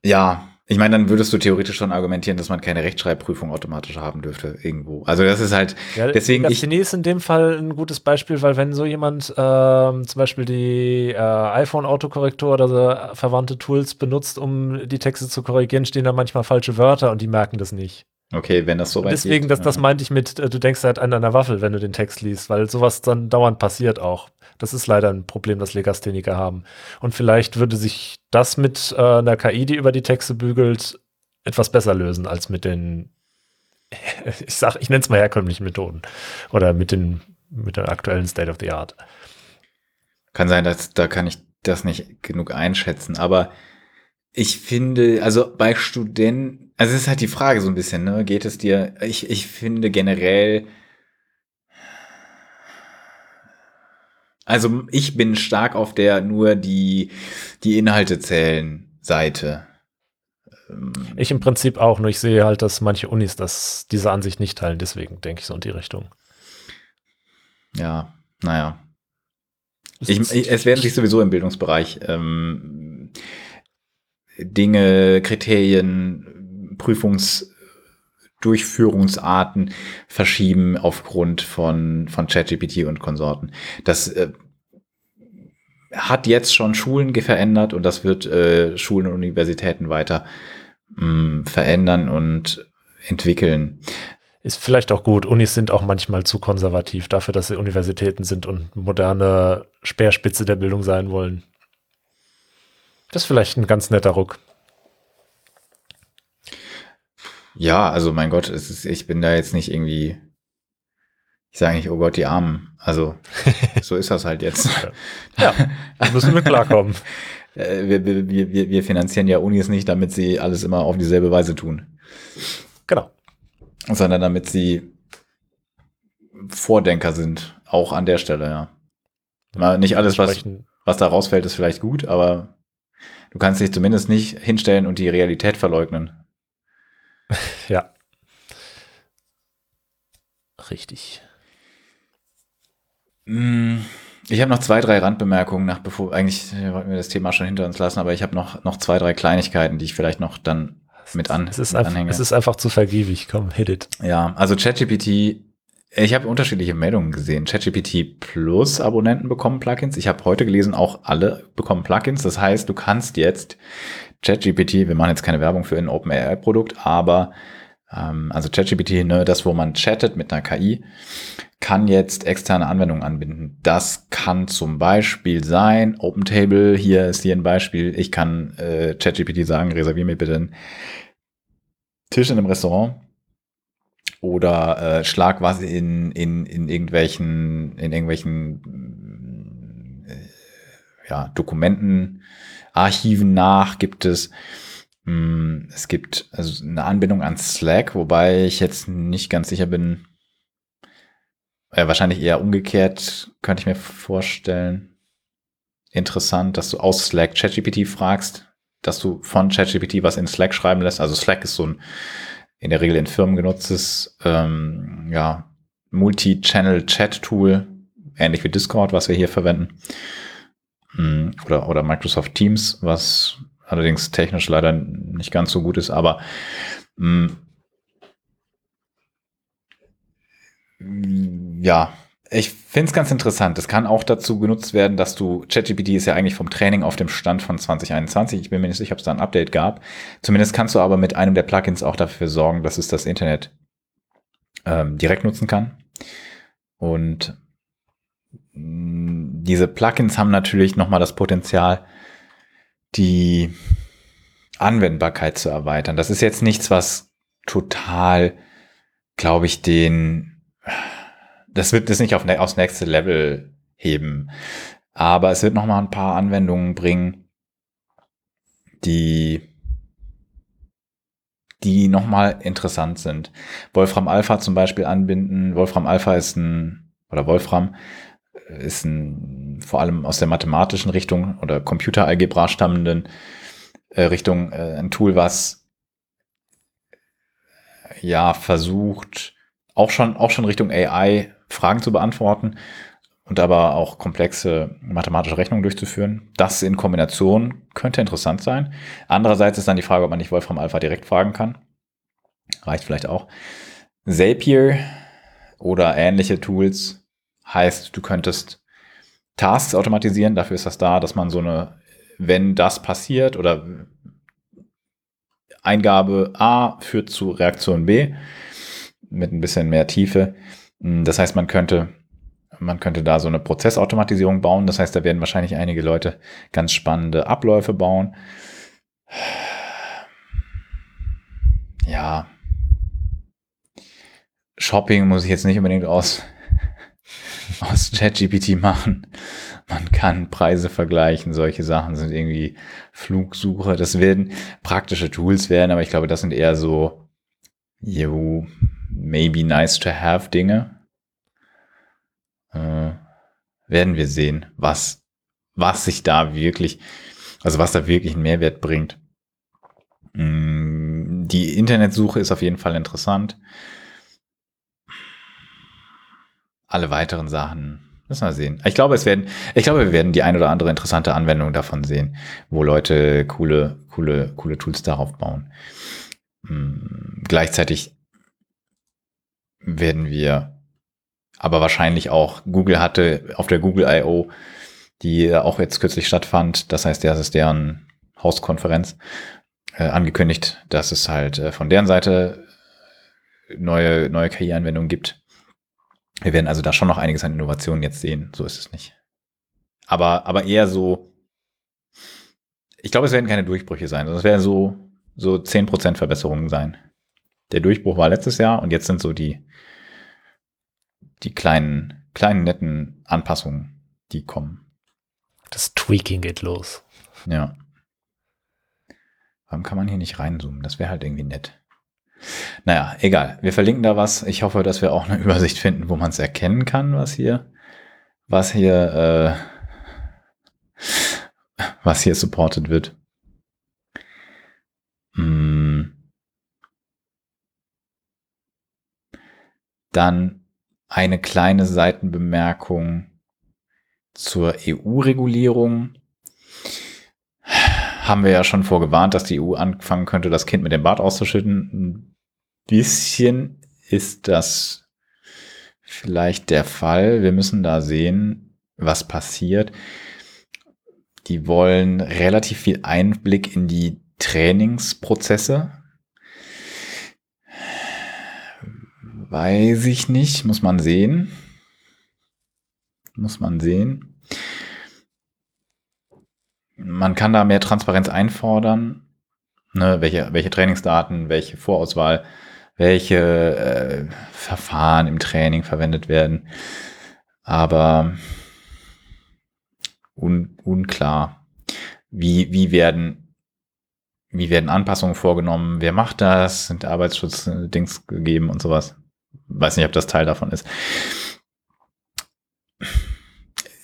Ja, ich meine, dann würdest du theoretisch schon argumentieren, dass man keine Rechtschreibprüfung automatisch haben dürfte irgendwo. Also das ist halt ja, deswegen. Ich ist in dem Fall ein gutes Beispiel, weil wenn so jemand ähm, zum Beispiel die äh, iPhone-Autokorrektur oder so verwandte Tools benutzt, um die Texte zu korrigieren, stehen da manchmal falsche Wörter und die merken das nicht. Okay, wenn das so weit Deswegen, geht, das, das meinte ich mit, äh, du denkst halt an einer Waffel, wenn du den Text liest, weil sowas dann dauernd passiert auch. Das ist leider ein Problem, das Legastheniker haben. Und vielleicht würde sich das mit äh, einer KI, die über die Texte bügelt, etwas besser lösen als mit den, [laughs] ich sag, ich nenne es mal herkömmlichen Methoden oder mit den, mit der aktuellen State of the Art. Kann sein, dass da kann ich das nicht genug einschätzen, aber ich finde, also bei Studenten, also es ist halt die Frage so ein bisschen, ne? Geht es dir, ich, ich finde generell, Also ich bin stark auf der nur die, die Inhalte zählen Seite. Ähm, ich im Prinzip auch, nur ich sehe halt, dass manche Unis das, diese Ansicht nicht teilen, deswegen denke ich so in die Richtung. Ja, naja. Ich, ich, es werden sich sowieso im Bildungsbereich ähm, Dinge, Kriterien, Prüfungs- Durchführungsarten verschieben aufgrund von, von ChatGPT und Konsorten. Das äh, hat jetzt schon Schulen verändert und das wird äh, Schulen und Universitäten weiter mh, mm, verändern und entwickeln. Ist vielleicht auch gut. Unis sind auch manchmal zu konservativ dafür, dass sie Universitäten sind und moderne Speerspitze der Bildung sein wollen. Das ist vielleicht ein ganz netter Ruck. Ja, also mein Gott, ist, ich bin da jetzt nicht irgendwie, ich sage nicht, oh Gott, die Armen. Also [laughs] so ist das halt jetzt. ja, müssen [laughs] wir klarkommen. Äh, wir, wir, wir, wir finanzieren ja Unis nicht, damit sie alles immer auf dieselbe Weise tun. Genau. Sondern damit sie Vordenker sind, auch an der Stelle, ja. Mal nicht alles, was, was da rausfällt, ist vielleicht gut, aber du kannst dich zumindest nicht hinstellen und die Realität verleugnen. [laughs] ja. Richtig. Mm, ich habe noch zwei, drei Randbemerkungen nach, bevor eigentlich wollten wir das Thema schon hinter uns lassen, aber ich habe noch, noch zwei, drei Kleinigkeiten, die ich vielleicht noch dann mit an. Es ist, einfach, es ist einfach zu vergiebig. Komm, hit it. Ja, also ChatGPT, ich habe unterschiedliche Meldungen gesehen. ChatGPT Plus Abonnenten bekommen Plugins. Ich habe heute gelesen, auch alle bekommen Plugins. Das heißt, du kannst jetzt ChatGPT, wir machen jetzt keine Werbung für ein OpenAI-Produkt, aber ähm, also ChatGPT, ne, das, wo man chattet mit einer KI, kann jetzt externe Anwendungen anbinden. Das kann zum Beispiel sein, OpenTable, hier ist hier ein Beispiel, ich kann äh, ChatGPT sagen, reservier mir bitte einen Tisch in einem Restaurant oder äh, schlag was in, in, in irgendwelchen, in irgendwelchen äh, ja, Dokumenten, Archiven nach, gibt es mh, hm, es gibt also eine Anbindung an Slack, wobei ich jetzt nicht ganz sicher bin, äh, wahrscheinlich eher umgekehrt, könnte ich mir vorstellen. Interessant, dass du aus Slack ChatGPT fragst, dass du von ChatGPT was in Slack schreiben lässt. Also Slack ist so ein in der Regel in Firmen genutztes ähm, ja, Multi-Channel-Chat-Tool, ähnlich wie Discord, was wir hier verwenden. Mm, oder, oder Microsoft Teams, was allerdings technisch leider nicht ganz so gut ist, aber mh, mm, ja, ich finde es ganz interessant. Es kann auch dazu genutzt werden, dass du, ChatGPT ist ja eigentlich vom Training auf dem Stand von 2021. Ich bin mir nicht sicher, ob es da ein Update gab. Zumindest kannst du aber mit einem der Plugins auch dafür sorgen, dass es das Internet ähm, direkt nutzen kann. Und mm, diese Plugins haben natürlich nochmal das Potenzial, die Anwendbarkeit zu erweitern. Das ist jetzt nichts, was total, glaube ich, den, das wird das nicht auf, ne, aufs nächste Level heben. Aber es wird noch mal ein paar Anwendungen bringen, die, die noch mal interessant sind. Wolfram Alpha zum Beispiel anbinden. Wolfram Alpha ist ein, oder Wolfram ist ein, vor allem aus der mathematischen Richtung oder Computeralgebra stammenden äh, Richtung äh, ein Tool, was ja versucht, auch schon, auch schon Richtung AI Fragen zu beantworten und aber auch komplexe mathematische Rechnungen durchzuführen. Das in Kombination könnte interessant sein. Andererseits ist dann die Frage, ob man nicht Wolfram Alpha direkt fragen kann. Reicht vielleicht auch. Zapier oder ähnliche Tools heißt, du könntest Tasks automatisieren. Dafür ist das da, dass man so eine, wenn das passiert oder Eingabe A führt zu Reaktion B mit ein bisschen mehr Tiefe. Das heißt, man könnte, man könnte da so eine Prozessautomatisierung bauen. Das heißt, da werden wahrscheinlich einige Leute ganz spannende Abläufe bauen. Ja. Shopping muss ich jetzt nicht unbedingt aus [laughs] aus ChatGPT machen. Man kann Preise vergleichen, solche Sachen sind irgendwie Flugsuche. Das werden praktische Tools werden, aber ich glaube, das sind eher so, yo, maybe nice to have Dinge. Äh, werden wir sehen, was, was sich da wirklich, also was da wirklich einen Mehrwert bringt. Mm, die Internetsuche ist auf jeden Fall interessant. alle weiteren Sachen müssen wir sehen. Ich glaube, es werden, ich glaube, wir werden die ein oder andere interessante Anwendung davon sehen, wo Leute coole, coole, coole Tools darauf bauen. Hm, gleichzeitig werden wir aber wahrscheinlich auch, Google hatte auf der Google I.O., die auch jetzt kürzlich stattfand, das heißt, das ist deren Hauskonferenz, äh, angekündigt, dass es halt äh, von deren Seite neue, neue KI-Anwendungen gibt, wir werden also da schon noch einiges an Innovationen jetzt sehen. So ist es nicht. Aber, aber eher so, ich glaube, es werden keine Durchbrüche sein. Es werden so, so 10% Verbesserungen sein. Der Durchbruch war letztes Jahr und jetzt sind so die, die kleinen, kleinen netten Anpassungen, die kommen. Das Tweaking geht los. Ja. Warum kann man hier nicht reinzoomen? Das wäre halt irgendwie nett. Naja, egal. Wir verlinken da was. Ich hoffe, dass wir auch eine [laughs] Übersicht finden, wo man es erkennen kann, was hier, was hier, äh, [laughs] was hier supported wird. Hm. Dann eine kleine Seitenbemerkung zur EU-Regulierung haben wir ja schon vorgewarnt, dass die EU anfangen könnte, das Kind mit dem Bart auszuschütten. Ein bisschen ist das vielleicht der Fall. Wir müssen da sehen, was passiert. Die wollen relativ viel Einblick in die Trainingsprozesse. Weiß ich nicht, muss man sehen. Muss man sehen. Man kann da mehr Transparenz einfordern. Ne, welche, welche Trainingsdaten, welche Vorauswahl, welche äh, Verfahren im Training verwendet werden. Aber un, unklar. Wie, wie werden, wie werden Anpassungen vorgenommen? Wer macht das? Sind Arbeitsschutzdings gegeben und sowas? Weiß nicht, ob das Teil davon ist.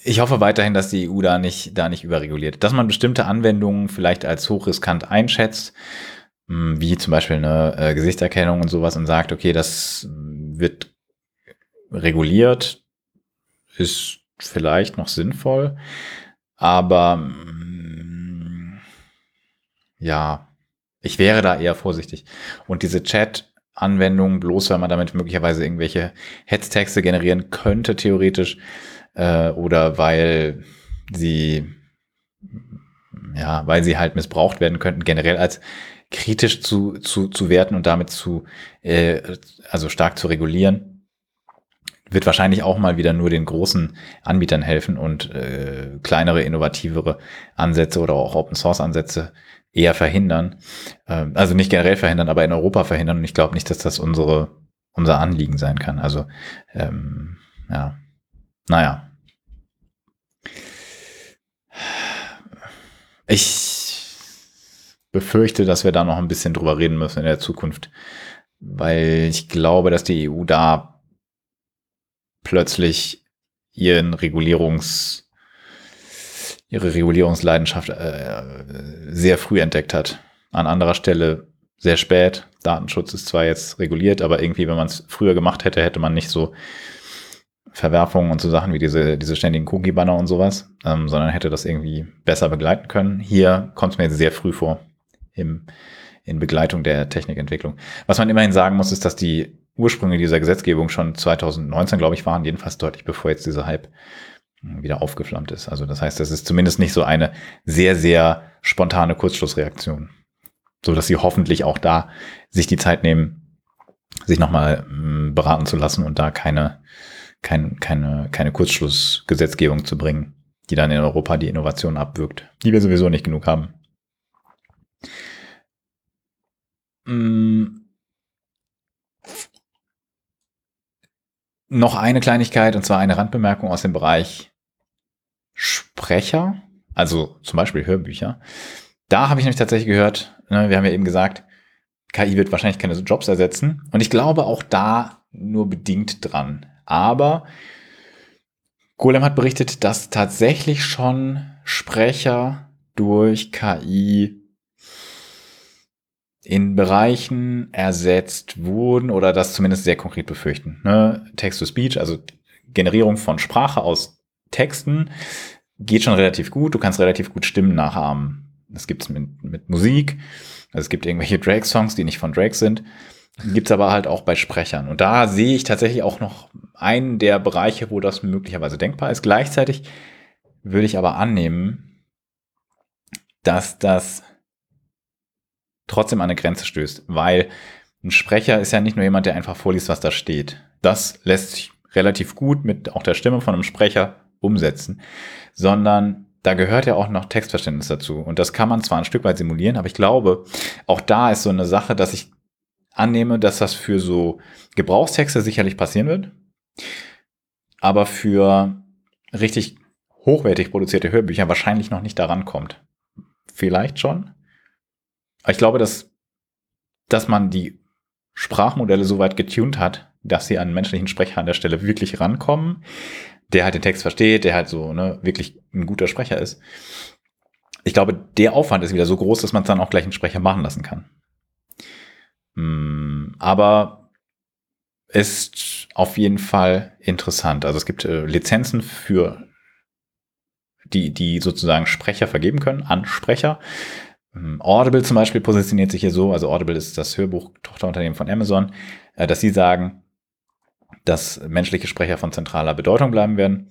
Ich hoffe weiterhin, dass die EU da nicht, da nicht überreguliert. Dass man bestimmte Anwendungen vielleicht als hochriskant einschätzt, hm, wie zum Beispiel eine äh, Gesichtserkennung und sowas und sagt, okay, das wird reguliert, ist vielleicht noch sinnvoll, aber hm, ja, ich wäre da eher vorsichtig. Und diese Chat-Anwendung, bloß weil man damit möglicherweise irgendwelche Hetztexte generieren könnte, theoretisch, äh, oder weil sie ja, weil sie halt missbraucht werden könnten, generell als kritisch zu, zu, zu werten und damit zu, äh, also stark zu regulieren, wird wahrscheinlich auch mal wieder nur den großen Anbietern helfen und äh, kleinere, innovativere Ansätze oder auch Open Source Ansätze eher verhindern. Ähm, also nicht generell verhindern, aber in Europa verhindern. Und ich glaube nicht, dass das unsere, unser Anliegen sein kann. Also ähm, ja, naja. Ich befürchte, dass wir da noch ein bisschen drüber reden müssen in der Zukunft, weil ich glaube, dass die EU da plötzlich ihren Regulierungs, ihre Regulierungsleidenschaft äh, sehr früh entdeckt hat. An anderer Stelle sehr spät. Datenschutz ist zwar jetzt reguliert, aber irgendwie, wenn man es früher gemacht hätte, hätte man nicht so Verwerfungen und so Sachen wie diese, diese ständigen Cookie-Banner und sowas, ähm, sondern hätte das irgendwie besser begleiten können. Hier kommt es mir jetzt sehr früh vor im, in Begleitung der Technikentwicklung. Was man immerhin sagen muss, ist, dass die Ursprünge dieser Gesetzgebung schon 2019, glaube ich, waren, jedenfalls deutlich bevor jetzt dieser Hype hm, wieder aufgeflammt ist. Also das heißt, das ist zumindest nicht so eine sehr, sehr spontane Kurzschlussreaktion. So dass sie hoffentlich auch da sich die Zeit nehmen, sich nochmal hm, beraten zu lassen und da keine, kein, keine, keine Kurzschlussgesetzgebung zu bringen, die dann in Europa die Innovation abwirkt, die wir sowieso nicht genug haben. Mm. Noch eine Kleinigkeit, und zwar eine Randbemerkung aus dem Bereich Sprecher, also zum Beispiel Hörbücher. Da habe ich nämlich tatsächlich gehört, ne, wir haben ja eben gesagt, KI wird wahrscheinlich keine Jobs ersetzen. Und ich glaube auch da nur bedingt dran. Aber Golem hat berichtet, dass tatsächlich schon Sprecher durch KI in Bereichen ersetzt wurden oder das zumindest sehr konkret befürchten. Ne? Text-to-Speech, also Generierung von Sprache aus Texten, geht schon relativ gut. Du kannst relativ gut Stimmen nachahmen. Das gibt's mit, mit Musik. Also es gibt irgendwelche Drake-Songs, die nicht von Drake sind. Gibt's aber halt auch bei Sprechern. Und da sehe ich tatsächlich auch noch einen der Bereiche, wo das möglicherweise denkbar ist. Gleichzeitig würde ich aber annehmen, dass das trotzdem an eine Grenze stößt, weil ein Sprecher ist ja nicht nur jemand, der einfach vorliest, was da steht. Das lässt sich relativ gut mit auch der Stimme von einem Sprecher umsetzen, sondern da gehört ja auch noch Textverständnis dazu. Und das kann man zwar ein Stück weit simulieren, aber ich glaube, auch da ist so eine Sache, dass ich annehme, dass das für so Gebrauchstexte sicherlich passieren wird, aber für richtig hochwertig produzierte Hörbücher wahrscheinlich noch nicht daran kommt. Vielleicht schon, ich glaube, dass, dass man die Sprachmodelle so weit getuned hat, dass sie an menschlichen Sprecher an der Stelle wirklich rankommen, der halt den Text versteht, der halt so ne, wirklich ein guter Sprecher ist. Ich glaube, der Aufwand ist wieder so groß, dass man es dann auch gleich einen Sprecher machen lassen kann. Mm, aber ist auf jeden Fall interessant. Also es gibt äh, Lizenzen für die, die sozusagen Sprecher vergeben können, Ansprecher. Ähm, Audible zum Beispiel positioniert sich hier so, also Audible ist das Hörbuch-Tochterunternehmen von Amazon, äh, dass sie sagen, dass menschliche Sprecher von zentraler Bedeutung bleiben werden.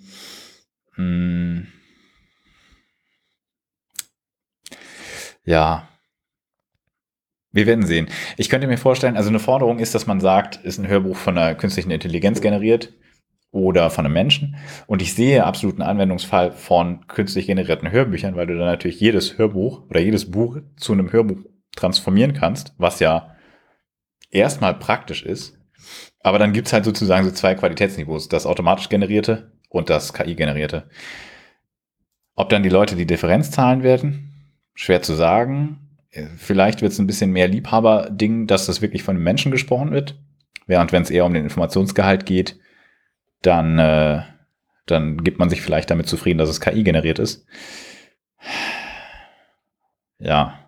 Hm. Ja. Wir werden sehen. Ich könnte mir vorstellen, also eine Forderung ist, dass man sagt, ist ein Hörbuch von einer künstlichen Intelligenz generiert oder von einem Menschen. Und ich sehe absolut einen Anwendungsfall von künstlich generierten Hörbüchern, weil du dann natürlich jedes Hörbuch oder jedes Buch zu einem Hörbuch transformieren kannst, was ja erstmal praktisch ist. Aber dann gibt's halt sozusagen so zwei Qualitätsniveaus, das automatisch generierte und das KI-generierte. Ob dann die Leute die Differenz zahlen werden, schwer zu sagen. Vielleicht wird es ein bisschen mehr Liebhaber-Ding, dass das wirklich von einem Menschen gesprochen wird. Während wenn es eher um den Informationsgehalt geht, dann, äh, dann gibt man sich vielleicht damit zufrieden, dass es KI generiert ist. Ja.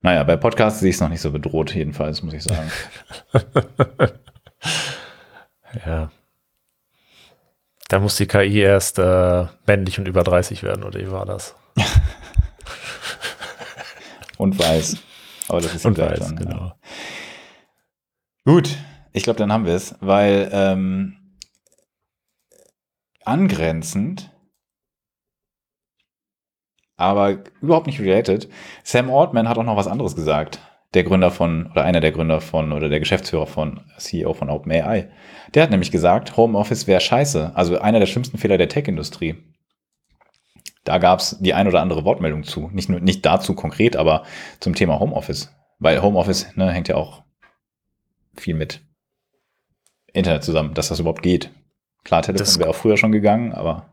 Naja, bei Podcasts sehe ich es noch nicht so bedroht, jedenfalls, muss ich sagen. [laughs] ja. Da muss die KI erst äh, männlich und über 30 werden, oder wie war das? [laughs] und weiß. Aber das ist und weiß, dann, genau. Ja. Gut, ich glaube, dann haben wir es, weil ähm, angrenzend, aber überhaupt nicht related, Sam Altman hat auch noch was anderes gesagt. Der Gründer von, oder einer der Gründer von, oder der Geschäftsführer von, CEO von OpenAI. Der hat nämlich gesagt, Homeoffice wäre scheiße. Also einer der schlimmsten Fehler der Tech-Industrie. Da gab es die ein oder andere Wortmeldung zu. Nicht nur nicht dazu konkret, aber zum Thema Homeoffice. Weil Homeoffice ne, hängt ja auch viel mit Internet zusammen, dass das überhaupt geht. Klar, Telefon wäre auch früher schon gegangen, aber.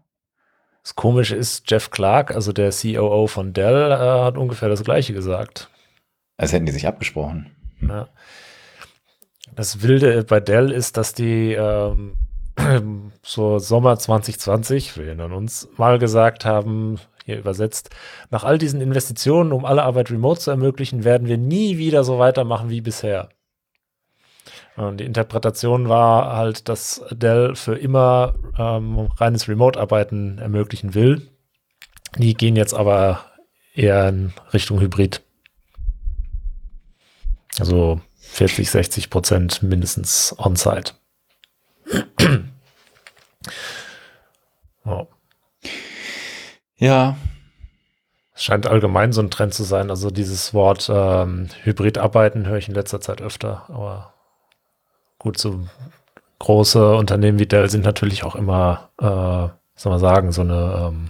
Das Komische ist, Jeff Clark, also der COO von Dell, äh, hat ungefähr das Gleiche gesagt. Als hätten die sich abgesprochen. Ja. Das Wilde bei Dell ist, dass die ähm, [clears throat] so Sommer 2020, wir erinnern uns, mal gesagt haben, hier übersetzt, nach all diesen Investitionen, um alle Arbeit remote zu ermöglichen, werden wir nie wieder so weitermachen wie bisher. Und die Interpretation war halt, dass Dell für immer ähm, reines Remote-Arbeiten ermöglichen will. Die gehen jetzt aber eher in Richtung Hybrid. Also 40, 60 Prozent mindestens on-site. oh. Ja. Es scheint allgemein so ein Trend zu sein. Also dieses Wort ähm, Hybrid-Arbeiten höre ich in letzter Zeit öfter, aber gut, so große Unternehmen wie Dell sind natürlich auch immer, äh, soll man sagen, so eine, ähm,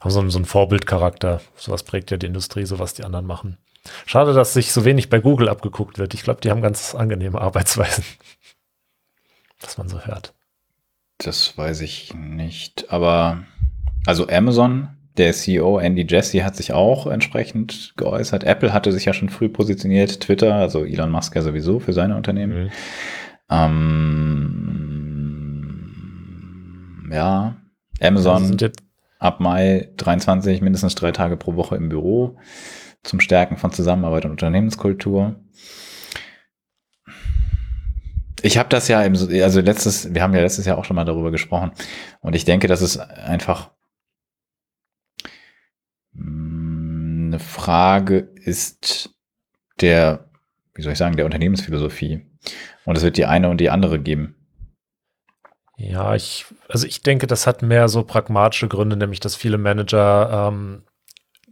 haben so, einen, so einen Vorbildcharakter. Sowas prägt ja die Industrie, so was die anderen machen. Schade, dass sich so wenig bei Google abgeguckt wird. Ich glaube, die haben ganz angenehme Arbeitsweisen. [laughs] Was man so hört. Das weiß ich nicht. Aber also Amazon der CEO Andy Jassy hat sich auch entsprechend geäußert. Apple hatte sich ja schon früh positioniert, Twitter, also Elon Musk ja sowieso für seine Unternehmen. Mhm. Ähm, ja, Amazon ab Mai 23 mindestens drei Tage pro Woche im Büro zum Stärken von Zusammenarbeit und Unternehmenskultur. Ich habe das ja im, also letztes, wir haben ja letztes Jahr auch schon mal darüber gesprochen und ich denke, dass es einfach eine Frage ist der, wie soll ich sagen, der Unternehmensphilosophie. Und es wird die eine und die andere geben. Ja, ich, also ich denke, das hat mehr so pragmatische Gründe, nämlich dass viele Manager ähm,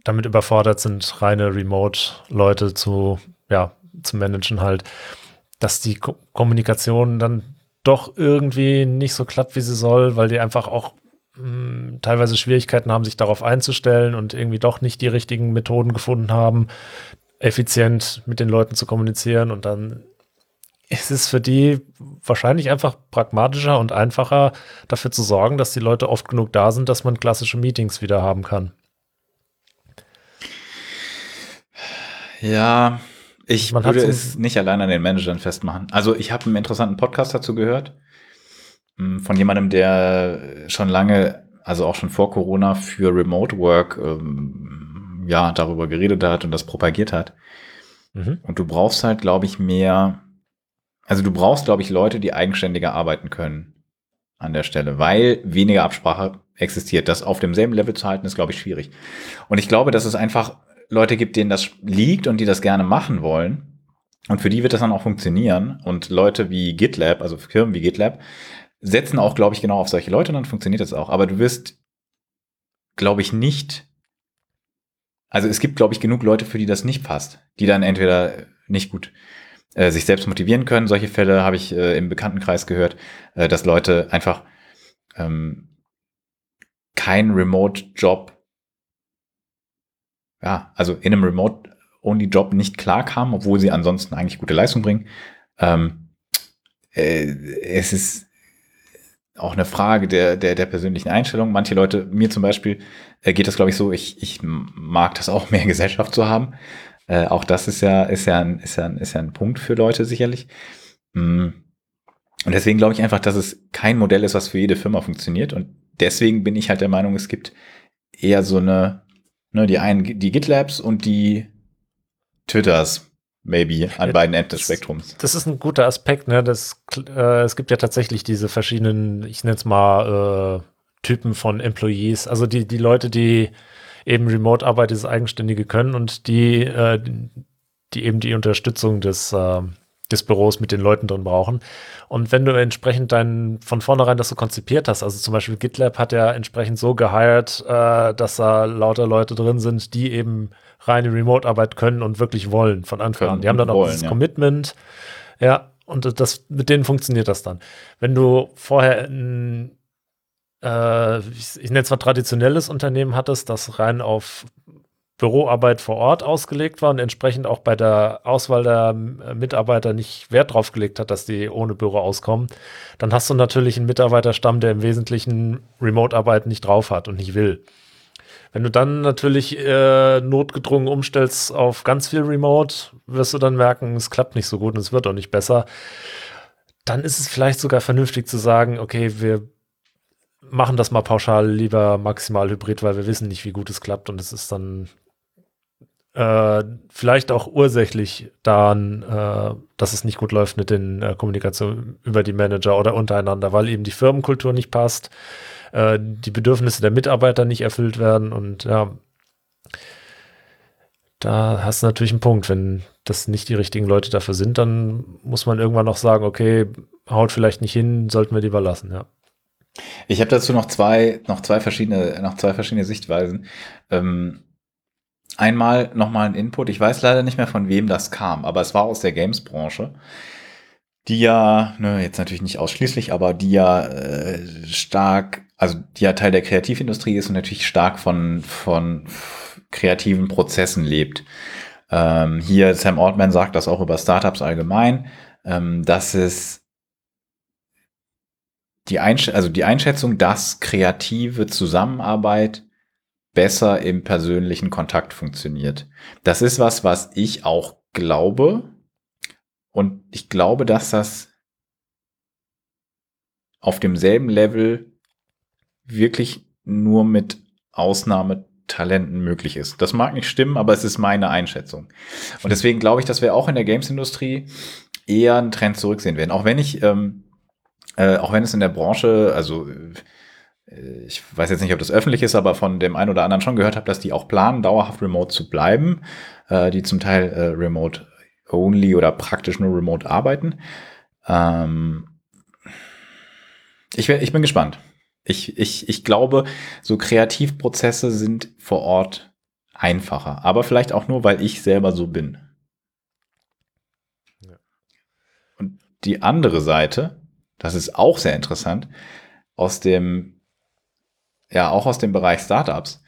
damit überfordert sind, reine Remote-Leute zu, ja, zu managen halt, dass die Ko Kommunikation dann doch irgendwie nicht so klappt, wie sie soll, weil die einfach auch hm, teilweise Schwierigkeiten haben, sich darauf einzustellen und irgendwie doch nicht die richtigen Methoden gefunden haben, effizient mit den Leuten zu kommunizieren. Und dann ist es für die wahrscheinlich einfach pragmatischer und einfacher, dafür zu sorgen, dass die Leute oft genug da sind, dass man klassische Meetings wieder haben kann. Ja, ich man würde es nicht allein an den Managern festmachen. Also ich habe einen interessanten Podcast dazu gehört. Hm, von jemandem, der schon lange, also auch schon vor Corona für Remote Work, ähm, ja, darüber geredet hat und das propagiert hat. Mhm. Und du brauchst halt, glaube ich, mehr, also du brauchst, glaube ich, Leute, die eigenständiger arbeiten können. an der Stelle, weil weniger Absprache existiert. Das auf demselben Level zu halten, ist, glaube ich, schwierig. Und ich glaube, dass es einfach Leute gibt, denen das liegt und die das gerne machen wollen. Und für die wird das dann auch funktionieren. Und Leute wie GitLab, also Firmen wie GitLab, setzen auch, glaube ich, genau auf solche Leute dann funktioniert das auch. Aber du wirst, glaube ich, nicht. Also es gibt, glaube ich, genug Leute, für die das nicht passt, die dann entweder nicht gut äh, sich selbst motivieren können. Solche Fälle habe ich äh, im Bekanntenkreis gehört, äh, dass Leute einfach ähm, kein Remote-Job, ja, also in einem Remote-Only-Job nicht klarkamen, obwohl sie ansonsten eigentlich gute Leistung bringen. Ähm, äh, es ist auch eine Frage der, der, der persönlichen Einstellung. Manche Leute, mir zum Beispiel, äh, geht das, glaube ich, so, ich, ich mag das auch, [laughs] mehr Gesellschaft zu haben. Äh, auch das ist ja, ist ja, ein, ist ja, ein, ist ja ein Punkt für Leute sicherlich. Mm. Und deswegen glaube ich einfach, dass es kein Modell ist, was für jede Firma funktioniert. Und deswegen bin ich halt der Meinung, es gibt eher so eine, ne, die einen, die GitLabs und die Twitters, maybe, an ja, beiden Enden des Spektrums. Das ist ein guter Aspekt, ne? Das, äh, es gibt ja tatsächlich diese verschiedenen, ich nenne es mal, äh, Typen von Employees, also die, die Leute, die eben Remote-Arbeit, dieses Eigenständige können und die, äh, die eben die Unterstützung des, äh, des Büros mit den Leuten drin brauchen. Und wenn du entsprechend dann von vornherein das so konzipiert hast, also zum Beispiel GitLab hat ja entsprechend so gehired, äh, dass da lauter Leute drin sind, die eben reine Remote-Arbeit können und wirklich wollen von Anfang an. Die haben dann auch wollen, dieses ja. Commitment. Ja, und das, mit denen funktioniert das dann. Wenn du vorher ein äh, ich, ich nenne zwar traditionelles Unternehmen hattest, das rein auf Büroarbeit vor Ort ausgelegt war und entsprechend auch bei der Auswahl der Mitarbeiter nicht Wert drauf gelegt hat, dass die ohne Büro auskommen, dann hast du natürlich einen Mitarbeiterstamm, der im Wesentlichen Remote-Arbeit nicht drauf hat und nicht will. Wenn du dann natürlich äh, notgedrungen umstellst auf ganz viel Remote, wirst du dann merken, es klappt nicht so gut und es wird auch nicht besser. Dann ist es vielleicht sogar vernünftig zu sagen, okay, wir machen das mal pauschal lieber maximal hybrid, weil wir wissen nicht, wie gut es klappt und es ist dann äh, vielleicht auch ursächlich daran, äh, dass es nicht gut läuft mit den äh, Kommunikationen über die Manager oder untereinander, weil eben die Firmenkultur nicht passt, äh, die Bedürfnisse der Mitarbeiter nicht erfüllt werden und ja, da hast du natürlich einen Punkt. Wenn das nicht die richtigen Leute dafür sind, dann muss man irgendwann noch sagen, okay, haut vielleicht nicht hin, sollten wir lieber lassen, ja. Ich habe dazu noch zwei, noch zwei verschiedene, noch zwei verschiedene Sichtweisen. Ähm, einmal nochmal ein Input. Ich weiß leider nicht mehr von wem das kam, aber es war aus der Games-Branche, die ja, ne, jetzt natürlich nicht ausschließlich, aber die ja äh, stark, also ja Teil der Kreativindustrie ist und natürlich stark von, von kreativen Prozessen lebt. Ähm, hier Sam Altman sagt das auch über Startups allgemein, ähm, dass es die, Einsch also die Einschätzung, dass kreative Zusammenarbeit besser im persönlichen Kontakt funktioniert. Das ist was, was ich auch glaube. Und ich glaube, dass das auf demselben Level wirklich nur mit Ausnahmetalenten möglich ist. Das mag nicht stimmen, aber es ist meine Einschätzung. Und deswegen glaube ich, dass wir auch in der Games-Industrie eher einen Trend zurücksehen werden. Auch wenn ich ähm, äh, auch wenn es in der Branche, also äh, ich weiß jetzt nicht, ob das öffentlich ist, aber von dem einen oder anderen schon gehört habe, dass die auch planen, dauerhaft remote zu bleiben, äh, die zum Teil äh, remote only oder praktisch nur remote arbeiten. Ähm ich, ich bin gespannt. Ich, ich, ich glaube, so Kreativprozesse sind vor Ort einfacher, aber vielleicht auch nur, weil ich selber so bin. Ja. Und die andere Seite, das ist auch sehr interessant, aus dem, ja, auch aus dem Bereich Startups.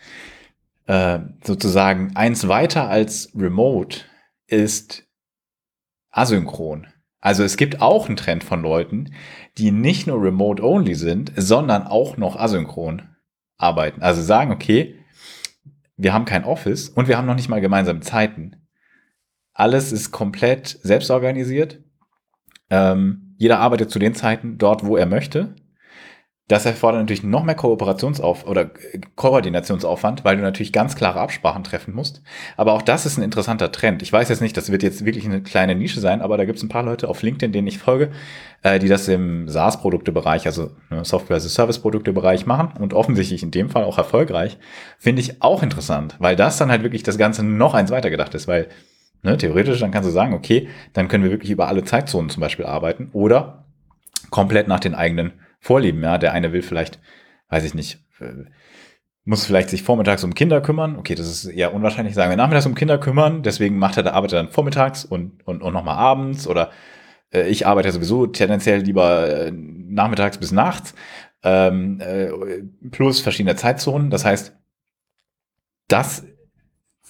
Äh, sozusagen eins weiter als Remote ist asynchron. Also es gibt auch einen Trend von Leuten, die nicht nur remote-only sind, sondern auch noch asynchron arbeiten. Also sagen, okay, wir haben kein Office und wir haben noch nicht mal gemeinsame Zeiten. Alles ist komplett selbstorganisiert. Ähm, jeder arbeitet zu den Zeiten dort, wo er möchte. Das erfordert natürlich noch mehr Kooperationsauf oder äh, Koordinationsaufwand, weil du natürlich ganz klare Absprachen treffen musst. Aber auch das ist ein interessanter Trend. Ich weiß jetzt nicht, das wird jetzt wirklich eine kleine Nische sein, aber da gibt es ein paar Leute auf LinkedIn, denen ich folge, äh, die das im SaaS-Produktebereich, also ne, Software-as-a-Service-Produktebereich machen und offensichtlich in dem Fall auch erfolgreich. Finde ich auch interessant, weil das dann halt wirklich das Ganze noch eins weitergedacht ist, weil ne, theoretisch dann kannst du sagen, okay, dann können wir wirklich über alle Zeitzonen zum Beispiel arbeiten oder komplett nach den eigenen Vorlieben. Ja, der eine will vielleicht, weiß ich nicht, äh, muss vielleicht sich vormittags um Kinder kümmern. Okay, das ist eher unwahrscheinlich, sagen wir nachmittags um Kinder kümmern. Deswegen macht er, der arbeitet dann vormittags und, und, und nochmal abends oder äh, ich arbeite sowieso tendenziell lieber äh, nachmittags bis nachts. Ähm, äh, plus verschiedene Zeitzonen. Das heißt, das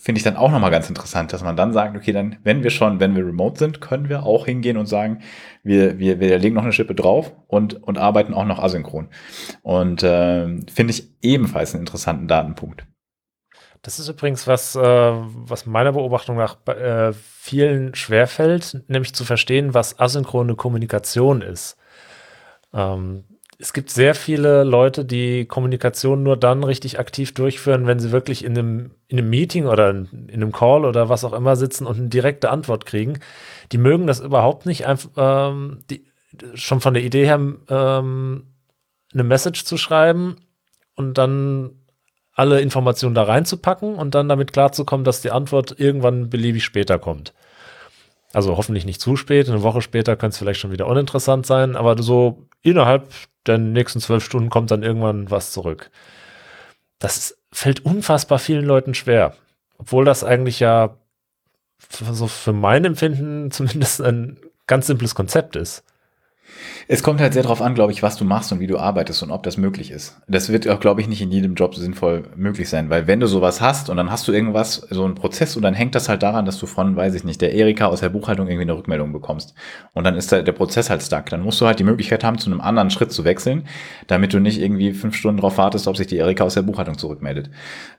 finde ich dann auch nochmal ganz interessant, dass man dann sagt, okay, dann, wenn wir schon, wenn wir remote sind, können wir auch hingehen und sagen, wir, wir, wir legen noch eine Schippe drauf und, und arbeiten auch noch asynchron. Und äh, finde ich ebenfalls einen interessanten Datenpunkt. Das ist übrigens was, äh, was meiner Beobachtung nach äh, vielen schwerfällt, nämlich zu verstehen, was asynchrone Kommunikation ist. Ähm, es gibt sehr viele Leute, die Kommunikation nur dann richtig aktiv durchführen, wenn sie wirklich in einem, in einem Meeting oder in einem Call oder was auch immer sitzen und eine direkte Antwort kriegen. Die mögen das überhaupt nicht, einfach, ähm, die, schon von der Idee her, ähm, eine Message zu schreiben und dann alle Informationen da reinzupacken und dann damit klarzukommen, dass die Antwort irgendwann beliebig später kommt. Also hoffentlich nicht zu spät. Eine Woche später könnte es vielleicht schon wieder uninteressant sein, aber so innerhalb der nächsten zwölf Stunden kommt dann irgendwann was zurück. Das fällt unfassbar vielen Leuten schwer. Obwohl das eigentlich ja so für mein Empfinden [laughs] zumindest ein ganz simples Konzept ist. Es kommt halt sehr darauf an, glaube ich, was du machst und wie du arbeitest und ob das möglich ist. Das wird auch, glaube ich, nicht in jedem Job sinnvoll möglich sein, weil wenn du sowas hast und dann hast du irgendwas, so einen Prozess und dann hängt das halt daran, dass du von, weiß ich nicht, der Erika aus der Buchhaltung irgendwie eine Rückmeldung bekommst. Und dann ist der, der Prozess halt stuck. Dann musst du halt die Möglichkeit haben, zu einem anderen Schritt zu wechseln, damit du nicht irgendwie fünf Stunden drauf wartest, ob sich die Erika aus der Buchhaltung zurückmeldet.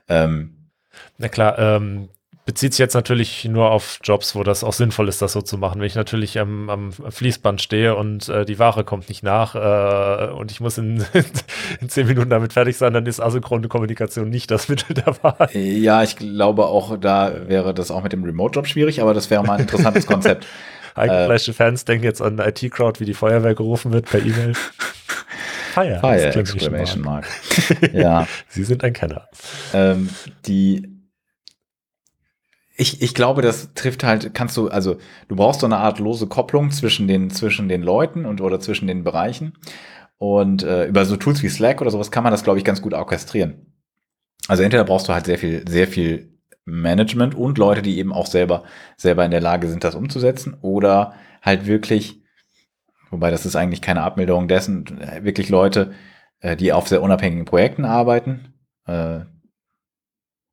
Ähm, na klar, ähm, bezieht sich jetzt natürlich nur auf Jobs, wo das auch sinnvoll ist, das so zu machen. Wenn ich natürlich am, am Fließband stehe und äh, die Ware kommt nicht nach äh, und ich muss in, [laughs] in zehn Minuten damit fertig sein, dann ist asynchrone Kommunikation nicht das [laughs] Mittel der Wahl. Ja, ich glaube auch, da wäre das auch mit dem Remote-Job schwierig, aber das wäre mal ein interessantes [laughs] Konzept. Eingefleischte äh, Fans denken jetzt an IT-Crowd, wie die Feuerwehr gerufen wird per E-Mail. Fire, Fire Exclamation Mark. ja. Sie sind ein Kenner. Ähm, die ich, ich glaube, das trifft halt, kannst du, also du brauchst so eine Art lose Kopplung zwischen den, zwischen den Leuten und oder zwischen den Bereichen. Und äh, über so Tools wie Slack oder sowas kann man das, glaube ich, ganz gut orchestrieren. Also entweder brauchst du halt sehr viel, sehr viel Management und Leute, die eben auch selber, selber in der Lage sind, das umzusetzen, oder halt wirklich, wobei das ist eigentlich keine Abmilderung dessen, wirklich Leute, äh, die auf sehr unabhängigen Projekten arbeiten, äh,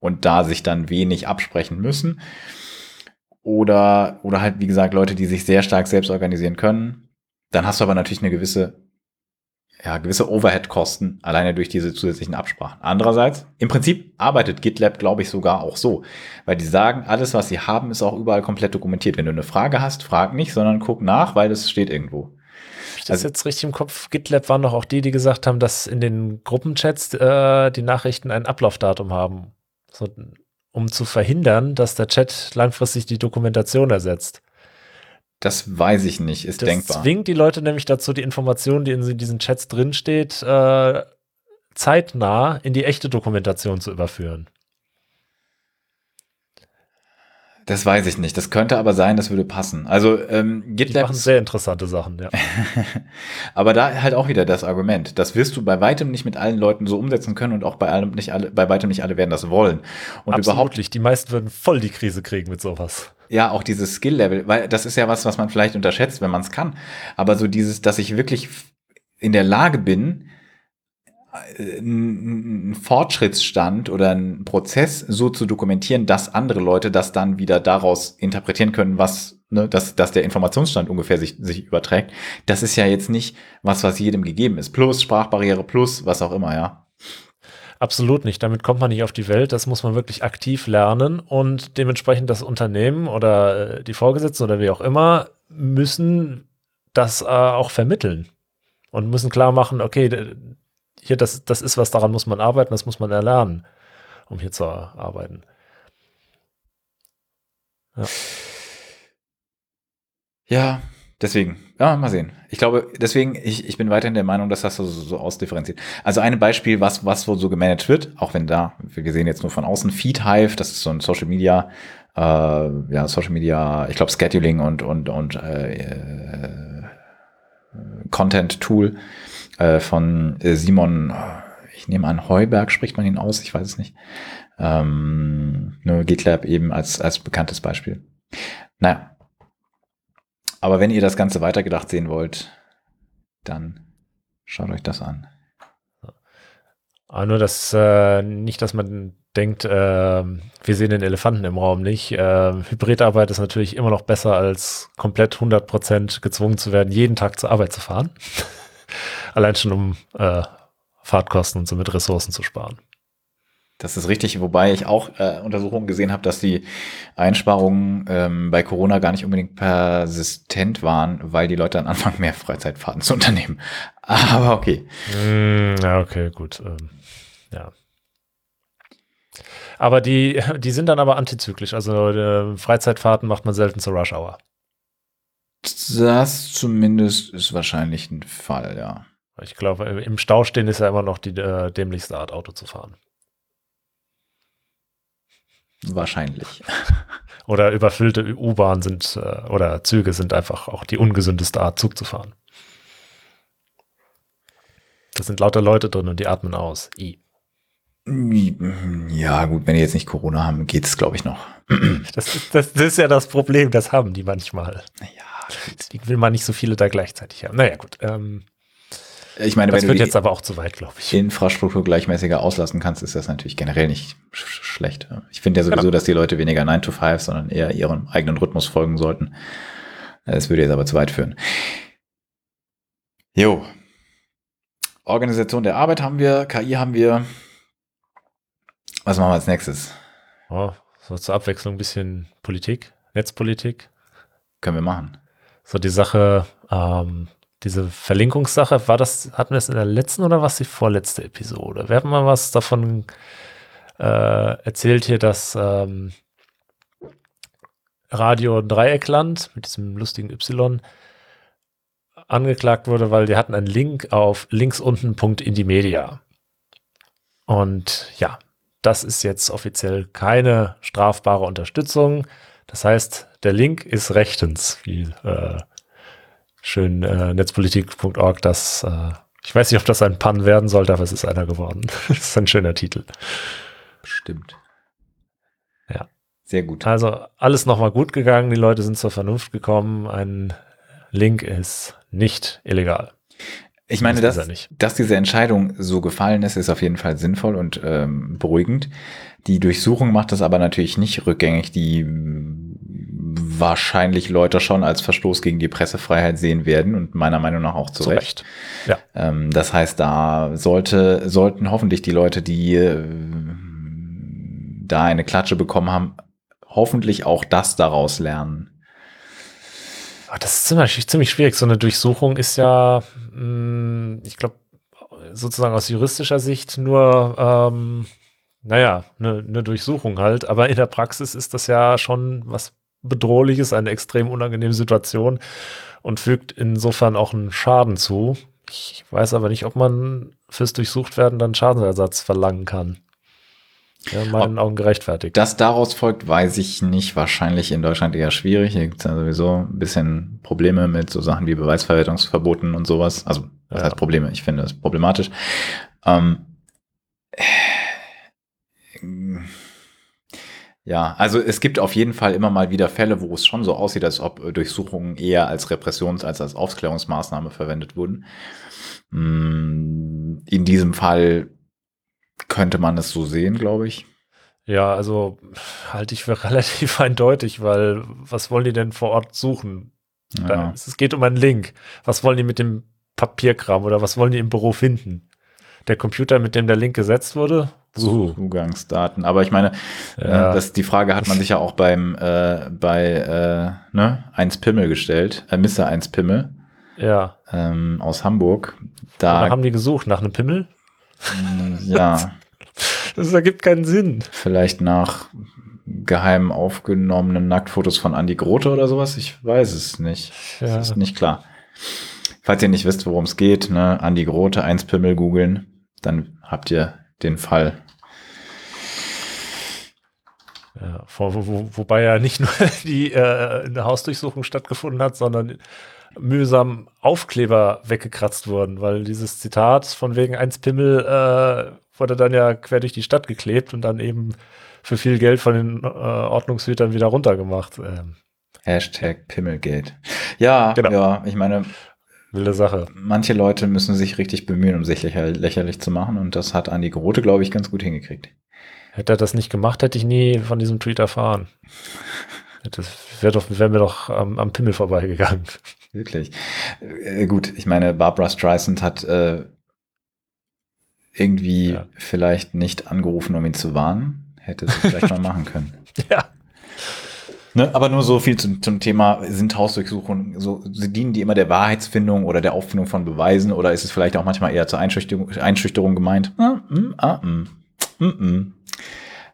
und da sich dann wenig absprechen müssen. Oder, oder halt, wie gesagt, Leute, die sich sehr stark selbst organisieren können. Dann hast du aber natürlich eine gewisse, ja, gewisse Overhead-Kosten alleine durch diese zusätzlichen Absprachen. Andererseits, im Prinzip arbeitet GitLab, glaube ich, sogar auch so, weil die sagen, alles, was sie haben, ist auch überall komplett dokumentiert. Wenn du eine Frage hast, frag nicht, sondern guck nach, weil es steht irgendwo ich das also, jetzt richtig im Kopf? GitLab waren doch auch die, die gesagt haben, dass in den Gruppenchats äh, die Nachrichten ein Ablaufdatum haben. So, um zu verhindern, dass der Chat langfristig die Dokumentation ersetzt. Das weiß ich nicht, ist das denkbar. Das zwingt die Leute nämlich dazu, die Informationen, die in diesen Chats drinsteht, äh, zeitnah in die echte Dokumentation zu überführen. Das weiß ich nicht. Das könnte aber sein, das würde passen. Also ähm, GitLab. Die machen sehr interessante Sachen, ja. [laughs] aber da halt auch wieder das Argument. Das wirst du bei weitem nicht mit allen Leuten so umsetzen können und auch bei allem nicht alle, bei weitem nicht alle werden das wollen. Und Absolut überhaupt. Die meisten würden voll die Krise kriegen mit sowas. Ja, auch dieses Skill-Level, weil das ist ja was, was man vielleicht unterschätzt, wenn man es kann. Aber so dieses, dass ich wirklich in der Lage bin, einen Fortschrittsstand oder einen Prozess so zu dokumentieren, dass andere Leute das dann wieder daraus interpretieren können, was, ne, dass, dass der Informationsstand ungefähr sich, sich überträgt. Das ist ja jetzt nicht was, was jedem gegeben ist. Plus Sprachbarriere, plus was auch immer, ja. Absolut nicht. Damit kommt man nicht auf die Welt. Das muss man wirklich aktiv lernen und dementsprechend das Unternehmen oder äh, die Vorgesetzten oder wie auch immer müssen das äh, auch vermitteln und müssen klar machen, okay, hier, das, das ist was, daran muss man arbeiten, das muss man erlernen, um hier zu arbeiten. Ja. Ja, deswegen. Ja, mal sehen. Ich glaube, deswegen, ich, ich bin weiterhin der Meinung, dass das so, so ausdifferenziert. Also ein Beispiel, was, was wohl so gemanagt wird, auch wenn da, wir sehen jetzt nur von außen, Feedhive, das ist so ein Social Media, äh, ja, Social Media, ich glaube Scheduling und, und, und äh, äh, Content-Tool äh, von äh, Simon, ich nehme an, Heuberg spricht man ihn aus, ich weiß es nicht. Ähm, nur GitLab eben als, als bekanntes Beispiel. Naja, aber wenn ihr das Ganze weitergedacht sehen wollt, dann schaut euch das an. Aber nur, dass äh, nicht, dass man denkt, äh, wir sehen den Elefanten im Raum nicht. Äh, Hybridarbeit ist natürlich immer noch besser, als komplett 100% gezwungen zu werden, jeden Tag zur Arbeit zu fahren. Allein schon, um äh, Fahrtkosten und somit Ressourcen zu sparen. Das ist richtig, wobei ich auch äh, Untersuchungen gesehen habe, dass die Einsparungen ähm, bei Corona gar nicht unbedingt persistent waren, weil die Leute dann anfangen, mehr Freizeitfahrten zu unternehmen. Aber okay. Mm, ja, okay, gut. Ähm, ja. Aber die, die sind dann aber antizyklisch. Also äh, Freizeitfahrten macht man selten zur Rush Hour. Das zumindest ist wahrscheinlich ein Fall, ja. Ich glaube, im Stau stehen ist ja immer noch die äh, dämlichste Art, Auto zu fahren. Wahrscheinlich. [laughs] Oder überfüllte U-Bahnen sind äh, oder Züge sind einfach auch die ungesündeste Art, Zug zu fahren. Da sind lauter Leute drin und die atmen aus. I. Ja, gut, wenn die jetzt nicht Corona haben, geht es, glaube ich, noch. [clears throat] Das ist, das, das ist ja das Problem, das haben die manchmal. Ja. Deswegen will man nicht so viele da gleichzeitig haben. Naja, gut. Ähm, ich meine, das wenn wird du jetzt aber auch zu weit, glaube ich. Infrastruktur gleichmäßiger auslassen kannst, ist das natürlich generell nicht sch schlecht. Ich finde ja sowieso, genau. dass die Leute weniger 9 to 5, sondern eher ihrem eigenen Rhythmus folgen sollten. Das würde jetzt aber zu weit führen. Jo. Organisation der Arbeit haben wir, KI haben wir. Was machen wir als nächstes? Oh, so zur Abwechslung ein bisschen Politik, Netzpolitik. Können wir machen. So die Sache, ähm, diese Verlinkungssache, war das, hatten wir es in der letzten oder was die vorletzte Episode? Wir haben mal was davon äh, erzählt hier, dass ähm, Radio Dreieckland mit diesem lustigen Y angeklagt wurde, weil die hatten einen Link auf links unten in die Media. Und ja, das ist jetzt offiziell keine strafbare Unterstützung. Das heißt, der Link ist rechtens, wie äh, schön äh, netzpolitik.org, das, äh, ich weiß nicht, ob das ein Pun werden sollte, aber es ist einer geworden. [laughs] das ist ein schöner Titel. Stimmt. Ja. Sehr gut. Also alles nochmal gut gegangen, die Leute sind zur Vernunft gekommen, ein Link ist nicht illegal. Ich meine, das dass, dass diese Entscheidung so gefallen ist, ist auf jeden Fall sinnvoll und ähm, beruhigend. Die Durchsuchung macht das aber natürlich nicht rückgängig. Die wahrscheinlich Leute schon als Verstoß gegen die Pressefreiheit sehen werden und meiner Meinung nach auch zu, zu Recht. Recht. Ja. Ähm, das heißt, da sollte, sollten hoffentlich die Leute, die äh, da eine Klatsche bekommen haben, hoffentlich auch das daraus lernen. Das ist ziemlich, ziemlich schwierig. So eine Durchsuchung ist ja, mh, mm, ich glaube, sozusagen aus juristischer Sicht nur, ähm, naja, eine, eine Durchsuchung halt. Aber in der Praxis ist das ja schon was bedrohlich ist, eine extrem unangenehme Situation und fügt insofern auch einen Schaden zu. Ich weiß aber nicht, ob man fürs Durchsuchtwerden dann Schadensersatz verlangen kann. Ja, in meinen Augen gerechtfertigt. Das daraus folgt, weiß ich nicht. Wahrscheinlich in Deutschland eher schwierig. Hier gibt es ja sowieso ein bisschen Probleme mit so Sachen wie Beweisverwertungsverboten und sowas. Also, was ja. heißt Probleme? Ich finde das problematisch. Ähm, ja, also es gibt auf jeden Fall immer mal wieder Fälle, wo es schon so aussieht, als ob Durchsuchungen eher als Repressions- als als Aufklärungsmaßnahme verwendet wurden. Mm, in diesem Fall könnte man es so sehen, glaube ich. Ja, also halte ich für [laughs] relativ eindeutig, weil was wollen die denn vor Ort suchen? Ja. es geht um einen Link. Was wollen die mit dem Papierkram oder was wollen die im Büro finden? Der Computer, mit dem der Link gesetzt wurde, Zugangsdaten. Aber ich meine, äh, ja. äh, das, die Frage hat man sich ja auch beim äh, bei äh, ne, 1 Pimmel gestellt, äh, Mr. 1 Pimmel. Ja. Ähm, aus Hamburg. Da haben die gesucht nach einem Pimmel? Ja. [laughs] Das ergibt keinen Sinn. Vielleicht nach geheim aufgenommenen Nacktfotos von Andy Grote oder sowas. Ich weiß es nicht. Ja. Das ist nicht klar. Falls ihr nicht wisst, worum es geht, ne, Andy Grote, eins Pimmel googeln, dann habt ihr den Fall. Ja, wo, wo, wobei ja nicht nur [laughs] die äh, eine Hausdurchsuchung stattgefunden hat, sondern mühsam Aufkleber weggekratzt wurden, weil dieses Zitat von wegen eins Pimmel äh, wurde dann ja quer durch die Stadt geklebt und dann eben für viel Geld von den äh, Ordnungshütern wieder runtergemacht. Ähm, Hashtag Pimmelgate. Ja, Genau. ja, ich meine, wilde Sache. manche Leute müssen sich richtig bemühen, um sich lächer lächerlich zu machen und das hat Andi Grote, glaube ich, ganz gut hingekriegt. Hätte er das nicht gemacht, hätte ich nie von diesem Tweet erfahren. Das wäre doch, wär mir doch am, am Pimmel vorbeigegangen. Wirklich. Äh, gut, ich meine, Barbara Streisand hat äh, irgendwie Ja. vielleicht nicht angerufen, um ihn zu warnen. Hätte sie vielleicht mal [laughs] machen können. Ja. Ne? Aber nur so viel zum, zum Thema, sind Hausdurchsuchungen, so, dienen die immer der Wahrheitsfindung oder der Auffindung von Beweisen oder ist es vielleicht auch manchmal eher zur Einschüchterung, Einschüchterung gemeint? Ah, mm, ah, mm, mm, mm.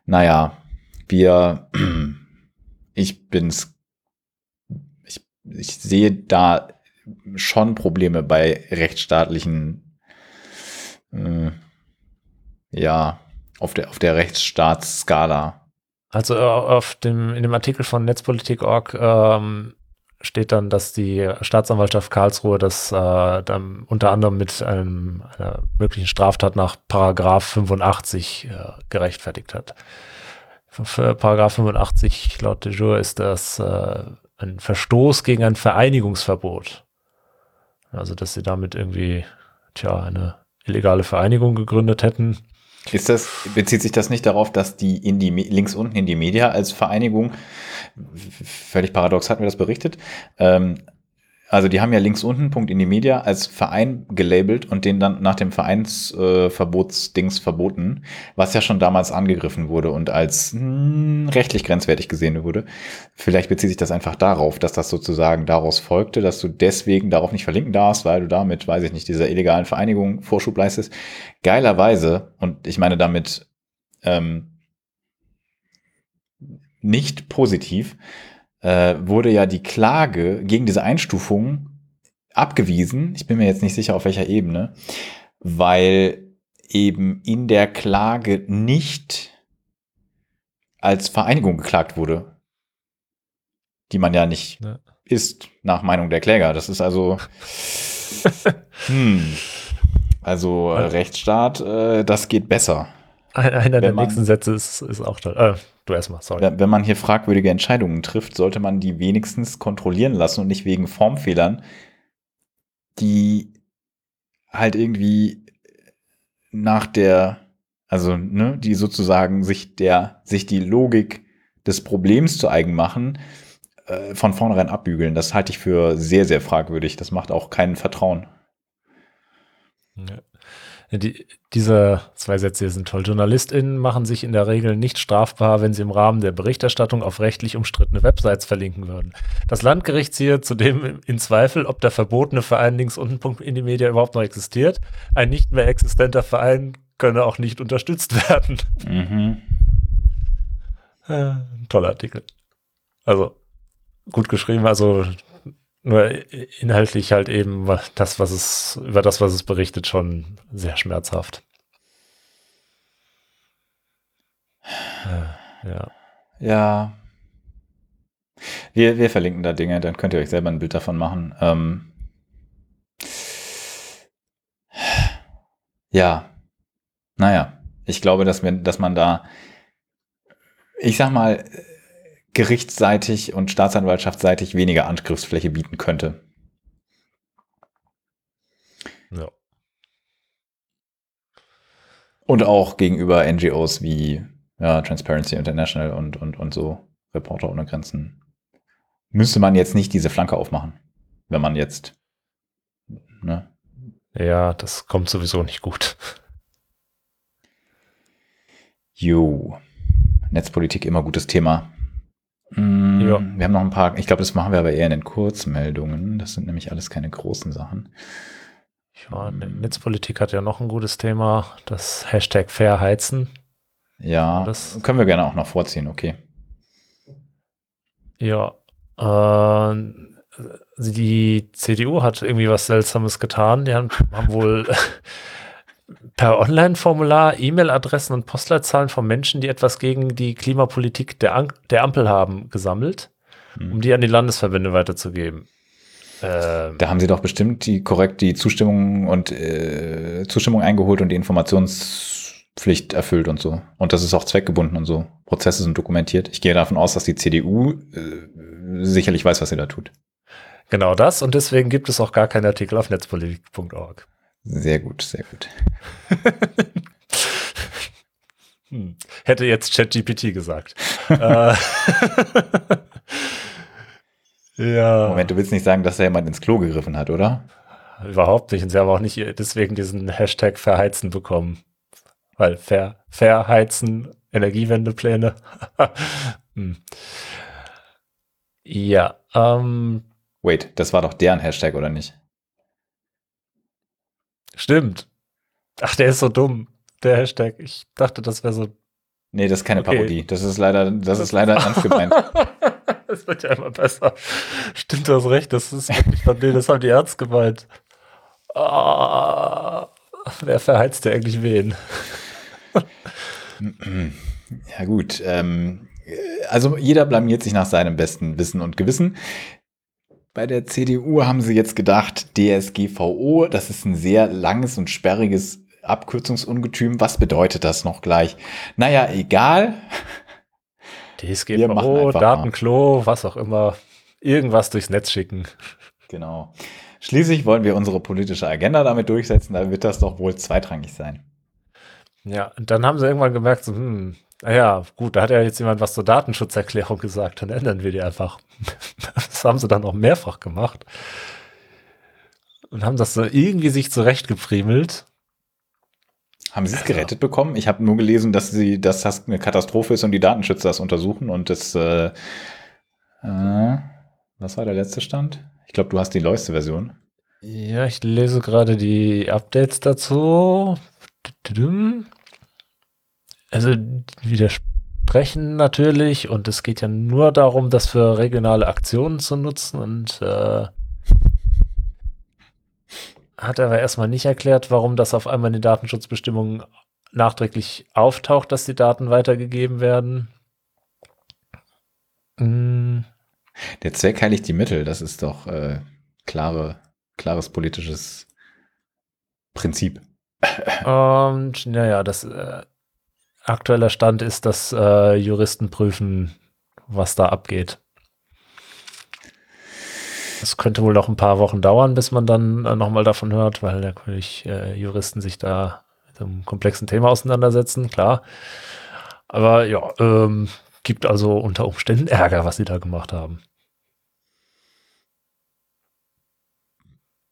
Naja, wir, [clears throat] ich bin's, ich, ich sehe da schon Probleme bei rechtsstaatlichen, äh, ja, auf der, auf der Rechtsstaatsskala. Also äh, auf dem, in dem Artikel von Netzpolitik.org ähm, steht dann, dass die Staatsanwaltschaft Karlsruhe das äh, dann unter anderem mit einem, einer möglichen Straftat nach Paragraph 85 äh, gerechtfertigt hat. Für, Paragraph 85 laut de jure ist das äh, ein Verstoß gegen ein Vereinigungsverbot. Also dass sie damit irgendwie, tja, eine illegale Vereinigung gegründet hätten. Ist das, bezieht sich das nicht darauf, dass die in die links unten in die Media als Vereinigung, völlig paradox hatten wir das berichtet, ähm, also die haben ja links unten Punkt in die Media als Verein gelabelt und den dann nach dem Vereinsverbotsdings äh, verboten, was ja schon damals angegriffen wurde und als hm, rechtlich grenzwertig gesehen wurde. Vielleicht bezieht sich das einfach darauf, dass das sozusagen daraus folgte, dass du deswegen darauf nicht verlinken darfst, weil du damit, weiß ich nicht, dieser illegalen Vereinigung Vorschub leistest. Geilerweise, und ich meine damit ähm, nicht positiv, äh, wurde ja die Klage gegen diese Einstufung abgewiesen. Ich bin mir jetzt nicht sicher, auf welcher Ebene, weil eben in der Klage nicht als Vereinigung geklagt wurde, die man ja nicht Ja. ist, nach Meinung der Kläger. Das ist also, [laughs] hm, also äh, Rechtsstaat, äh, das geht besser. Ein, einer der nächsten Sätze ist, ist auch toll. Äh, du erstmal, sorry. Wenn man hier fragwürdige Entscheidungen trifft, sollte man die wenigstens kontrollieren lassen und nicht wegen Formfehlern, die halt irgendwie nach der, also, ne, die sozusagen sich der, sich die Logik des Problems zu eigen machen, äh, von vornherein abbügeln. Das halte ich für sehr, sehr fragwürdig. Das macht auch keinen Vertrauen. Ja. Die, diese zwei Sätze hier sind toll. JournalistInnen machen sich in der Regel nicht strafbar, wenn sie im Rahmen der Berichterstattung auf rechtlich umstrittene Websites verlinken würden. Das Landgericht ziehe zudem in Zweifel, ob der verbotene Verein links unten Punkt in die Media überhaupt noch existiert. Ein nicht mehr existenter Verein könne auch nicht unterstützt werden. Mhm. Äh, toller Artikel. Also gut geschrieben, also nur inhaltlich halt eben das, was es, über das, was es berichtet, schon sehr schmerzhaft. Äh, ja. Ja. Wir, wir verlinken da Dinge, dann könnt ihr euch selber ein Bild davon machen. Ähm ja. Naja, ich glaube, dass, wir, dass man da, ich sag mal, gerichtsseitig und staatsanwaltschaftsseitig weniger Angriffsfläche bieten könnte. ja. Und auch gegenüber NGOs wie ja, Transparency International und, und, und so, Reporter ohne Grenzen, müsste man jetzt nicht diese Flanke aufmachen, wenn man jetzt, ne? Ja, das kommt sowieso nicht gut. Jo. Netzpolitik immer gutes Thema. Mm, Ja. Wir haben noch ein paar, ich glaube, das machen wir aber eher in den Kurzmeldungen. Das sind nämlich alles keine großen Sachen. Ja, Netzpolitik hat ja noch ein gutes Thema, das Hashtag Fairheizen. Ja, das können wir gerne auch noch vorziehen, okay. Ja, äh, die CDU hat irgendwie was Seltsames getan. Die haben, haben wohl per Online-Formular E-Mail-Adressen und Postleitzahlen von Menschen, die etwas gegen die Klimapolitik der, An der Ampel haben, gesammelt, hm. um die an die Landesverbände weiterzugeben. Ähm, da haben sie doch bestimmt die korrekt die Zustimmung und äh, Zustimmung eingeholt und die Informationspflicht erfüllt und so. Und das ist auch zweckgebunden und so. Prozesse sind dokumentiert. Ich gehe davon aus, dass die CDU äh, sicherlich weiß, was sie da tut. Genau das und deswegen gibt es auch gar keinen Artikel auf netzpolitik.org. Sehr gut, sehr gut. [laughs] hm. Hätte jetzt ChatGPT gesagt. [laughs] Äh, [laughs] ja. Moment, du willst nicht sagen, dass da jemand ins Klo gegriffen hat, oder? Überhaupt nicht. Und sie haben auch nicht deswegen diesen Hashtag verheizen bekommen. Weil ver, verheizen, Energiewendepläne. hm. Ja, ähm, Wait, das war doch deren Hashtag, oder nicht? Stimmt. Ach, der ist so dumm, der Hashtag. Ich dachte, das wäre so. Nee, das ist keine okay. Parodie. Das ist leider, das ist leider [laughs] ernst gemeint. Es wird ja immer besser. Stimmt, du hast recht. Das ist wirklich von denen, das haben die ernst gemeint. Ah, wer verheizt der eigentlich wen? ja, gut. Ähm, also jeder blamiert sich nach seinem besten Wissen und Gewissen. Bei der CDU haben sie jetzt gedacht, DSGVO, das ist ein sehr langes und sperriges Abkürzungsungetüm. Was bedeutet das noch gleich? Naja, egal. DSGVO, Datenklo, was auch immer. Irgendwas durchs Netz schicken. Genau. Schließlich wollen wir unsere politische Agenda damit durchsetzen, da wird das doch wohl zweitrangig sein. Ja, und dann haben sie irgendwann gemerkt, so, hm, naja, gut, da hat ja jetzt jemand was zur Datenschutzerklärung gesagt, dann ändern wir die einfach. Das haben sie dann auch mehrfach gemacht. Und haben das so irgendwie sich zurechtgefriemelt. Haben Sie es gerettet ja. bekommen? Ich habe nur gelesen, dass sie, dass das eine Katastrophe ist und die Datenschützer das untersuchen und das, äh, äh, was war der letzte Stand? Ich glaube, du hast die neueste Version. Ja, ich lese gerade die Updates dazu. Also widersprechen natürlich und es geht ja nur darum, das für regionale Aktionen zu nutzen und äh, hat aber erstmal nicht erklärt, warum das auf einmal in den Datenschutzbestimmungen nachträglich auftaucht, dass die Daten weitergegeben werden. Mm. Der Zweck heiligt die Mittel, das ist doch äh, klare, klares politisches Prinzip. Und naja, das äh, aktueller Stand ist, dass äh, Juristen prüfen, was da abgeht. Es könnte wohl noch ein paar Wochen dauern, bis man dann äh, nochmal davon hört, weil natürlich äh, Juristen sich da mit einem komplexen Thema auseinandersetzen, klar. Aber ja, ähm, gibt also unter Umständen Ärger, was sie da gemacht haben.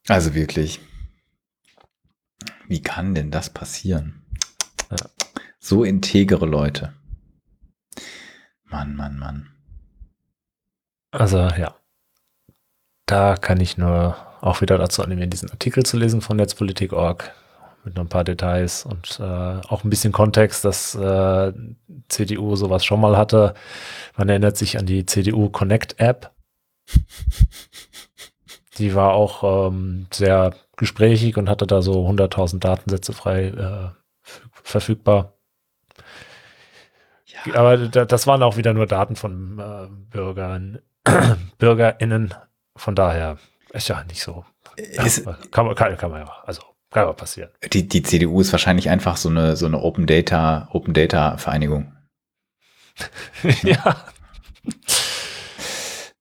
Also wirklich. Wie kann denn das passieren? So integere Leute. Mann, Mann, Mann. Also ja. Da kann ich nur auch wieder dazu animieren, diesen Artikel zu lesen von Netzpolitik.org mit noch ein paar Details und äh, auch ein bisschen Kontext, dass äh, CDU sowas schon mal hatte. Man erinnert sich an die CDU Connect App. [laughs] Die war auch ähm, sehr gesprächig und hatte da so 100.000 Datensätze frei äh, verfügbar. Ja. Aber das waren auch wieder nur Daten von äh, Bürgern, [clears throat] BürgerInnen. Von daher ist ja nicht so. Ist, ja, kann, man, kann, kann man ja, also kann ja passieren. Die, die CDU ist wahrscheinlich einfach so eine, so eine Open Data, Open Data Vereinigung. [laughs] ja.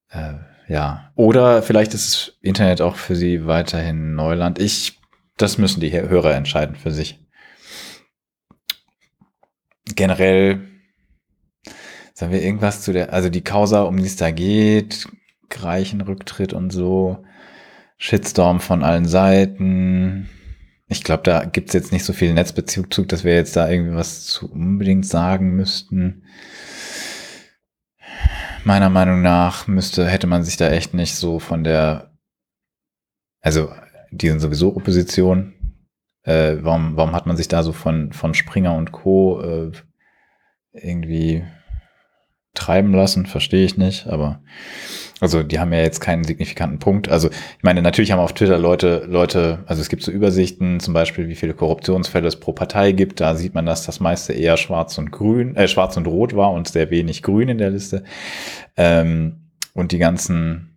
äh, ja. Oder vielleicht ist das Internet auch für sie weiterhin Neuland. Ich, das müssen die Hörer entscheiden für sich. Generell Sagen wir irgendwas zu der, also die Causa, um die es da geht, Rücktritt und so, Shitstorm von allen Seiten. Ich glaube, da gibt's jetzt nicht so viel Netzbezug, dass wir jetzt da irgendwie was zu unbedingt sagen müssten. Meiner Meinung nach müsste, hätte man sich da echt nicht so von der, also die sind sowieso Opposition. Äh, warum, warum hat man sich da so von, von Springer und Co. Äh, irgendwie treiben lassen? Verstehe ich nicht, aber also die haben ja jetzt keinen signifikanten Punkt. Also ich meine, natürlich haben auf Twitter Leute, Leute, also es gibt so Übersichten, zum Beispiel, wie viele Korruptionsfälle es pro Partei gibt. Da sieht man, dass das meiste eher schwarz und grün, äh, schwarz und rot war und sehr wenig grün in der Liste. Ähm, und die ganzen,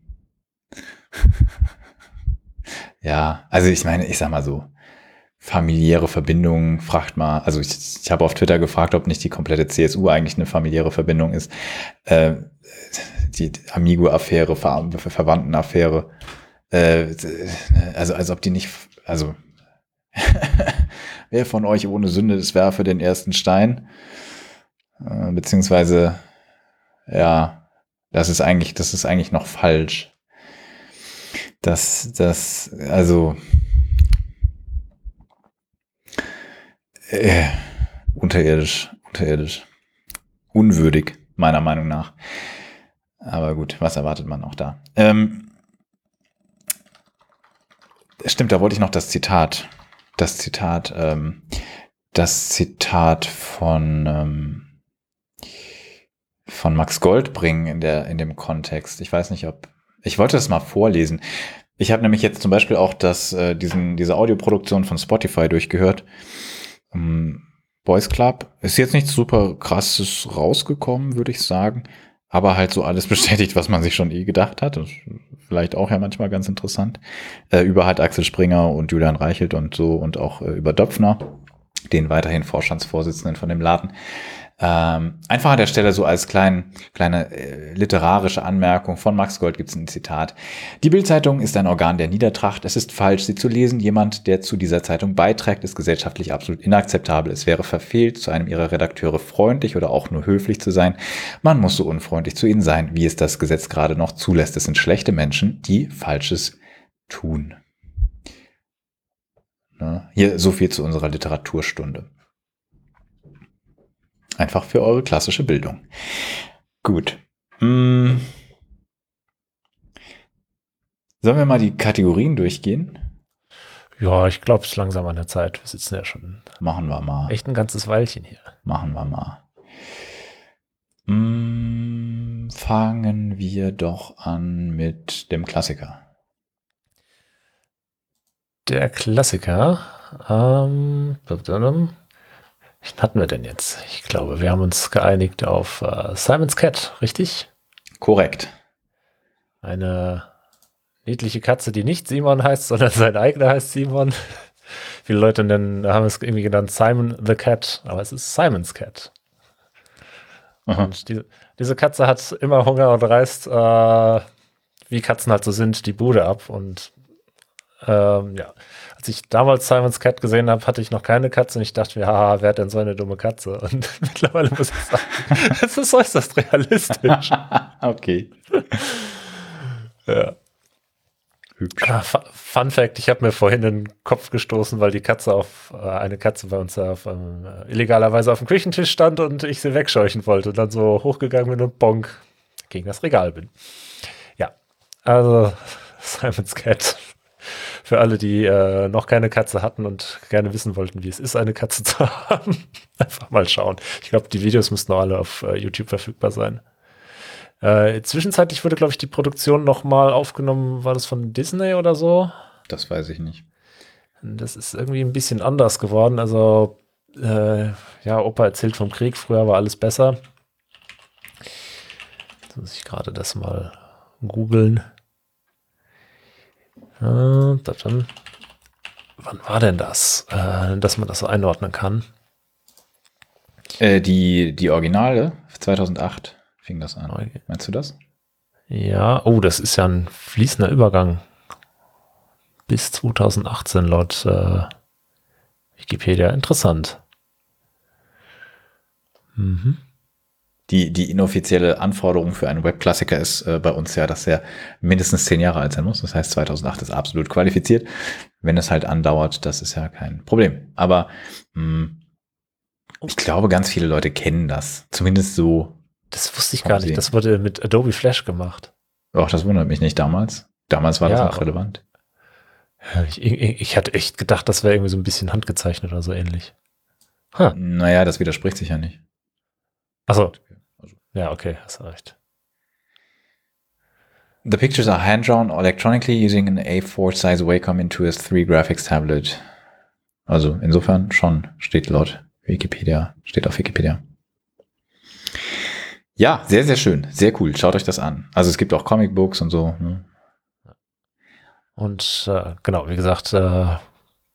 [laughs] ja, also ich meine, ich sag mal so, familiäre Verbindungen, fragt mal, also ich, ich habe auf Twitter gefragt, ob nicht die komplette CSU eigentlich eine familiäre Verbindung ist. Äh, die Amigo-Affäre, Ver Verwandten-Affäre. Äh, also als ob die nicht, also [laughs] wer von euch ohne Sünde ist, werfe den ersten Stein. Äh, beziehungsweise, ja, das ist eigentlich, das ist eigentlich noch falsch. Das, das, also, äh, unterirdisch, unterirdisch. Unwürdig, meiner Meinung nach. Aber gut, was erwartet man auch da? Ähm, stimmt, da wollte ich noch das Zitat, das Zitat, ähm, das Zitat von, ähm, von Max Gold bringen in, der, in dem Kontext. Ich weiß nicht, ob, ich wollte das mal vorlesen. Ich habe nämlich jetzt zum Beispiel auch das, äh, diesen, diese Audioproduktion von Spotify durchgehört. Ähm, Boys Club ist jetzt nichts super krasses rausgekommen, würde ich sagen aber halt so alles [laughs] bestätigt, was man sich schon eh gedacht hat. vielleicht auch ja manchmal ganz interessant. Äh, über halt Axel Springer und Julian Reichelt und so und auch äh, über Döpfner, den weiterhin Vorstandsvorsitzenden von dem Laden. Ähm, einfach an der Stelle so als klein, kleine äh, literarische Anmerkung von Max Gold gibt es ein Zitat. Die Bildzeitung ist ein Organ der Niedertracht. Es ist falsch, sie zu lesen. Jemand, der zu dieser Zeitung beiträgt, ist gesellschaftlich absolut inakzeptabel. Es wäre verfehlt, zu einem ihrer Redakteure freundlich oder auch nur höflich zu sein. Man muss so unfreundlich zu ihnen sein, wie es das Gesetz gerade noch zulässt. Es sind schlechte Menschen, die Falsches tun. Ne? Hier so viel zu unserer Literaturstunde. Einfach für eure klassische Bildung. Gut. Hm. Sollen wir mal die Kategorien durchgehen? Ja, ich glaube, es ist langsam an der Zeit. Wir sitzen ja schon. Machen wir mal. Echt ein ganzes Weilchen hier. Machen wir mal. Hm, fangen wir doch an mit dem Klassiker. Der Klassiker. Ähm, was hatten wir denn jetzt? Ich glaube, wir haben uns geeinigt auf äh, Simon's Cat, richtig? Korrekt. Eine niedliche Katze, die nicht Simon heißt, sondern sein eigener heißt Simon. [laughs] Viele Leute nennen, haben es irgendwie genannt Simon the Cat, aber es ist Simon's Cat. Und die, diese Katze hat immer Hunger und reißt, äh, wie Katzen halt so sind, die Bude ab. Und ähm, ja, als ich damals Simon's Cat gesehen habe, hatte ich noch keine Katze und ich dachte mir, haha, wer hat denn so eine dumme Katze? Und [laughs] mittlerweile muss ich sagen, [laughs] es ist äußerst realistisch. [laughs] okay. ja. Hübsch. Ah, Fun Fact: Ich habe mir vorhin den Kopf gestoßen, weil die Katze auf äh, eine Katze bei uns auf, ähm, illegalerweise auf dem Küchentisch stand und ich sie wegscheuchen wollte und dann so hochgegangen bin und bonk gegen das Regal bin. Ja, also Simon's Cat für alle, die äh, noch keine Katze hatten und gerne wissen wollten, wie es ist, eine Katze [laughs] zu haben, einfach mal schauen. Ich glaube, die Videos müssten auch alle auf äh, YouTube verfügbar sein. Äh, zwischenzeitlich wurde, glaube ich, die Produktion nochmal aufgenommen. War das von Disney oder so? Das weiß ich nicht. Das ist irgendwie ein bisschen anders geworden. Also, äh, ja, Opa erzählt vom Krieg. Früher war alles besser. Jetzt muss ich gerade das mal googeln. Dann, wann war denn das, äh, dass man das so einordnen kann? Äh, die, die Originale, 2008 fing das an. Okay. Meinst du das? Ja, oh, das ist ja ein fließender Übergang. Bis 2018 laut äh, Wikipedia. Interessant. Mhm die, die inoffizielle Anforderung für einen Webklassiker ist äh, bei uns ja, dass er mindestens zehn Jahre alt sein muss. Das heißt, 2008 ist absolut qualifiziert. Wenn es halt andauert, das ist ja kein Problem. Aber mh, hm, ich glaube, ganz viele Leute kennen das. Zumindest so. Das wusste ich gar nicht. Das wurde mit Adobe Flash gemacht. Auch das wundert mich nicht damals. Damals war ja, das noch relevant. Ich, ich, ich hatte echt gedacht, das wäre irgendwie so ein bisschen handgezeichnet oder so ähnlich. Huh. Naja, das widerspricht sich ja nicht. Achso. Ja, okay, hast recht. The pictures are hand-drawn electronically using an A4 size Wacom Intuos 3 Graphics Tablet. Also insofern schon, steht laut Wikipedia, steht auf Wikipedia. Ja, sehr, sehr schön, sehr cool. Schaut euch das an. Also es gibt auch Comicbooks und so. Ne? Und äh, genau, wie gesagt, äh,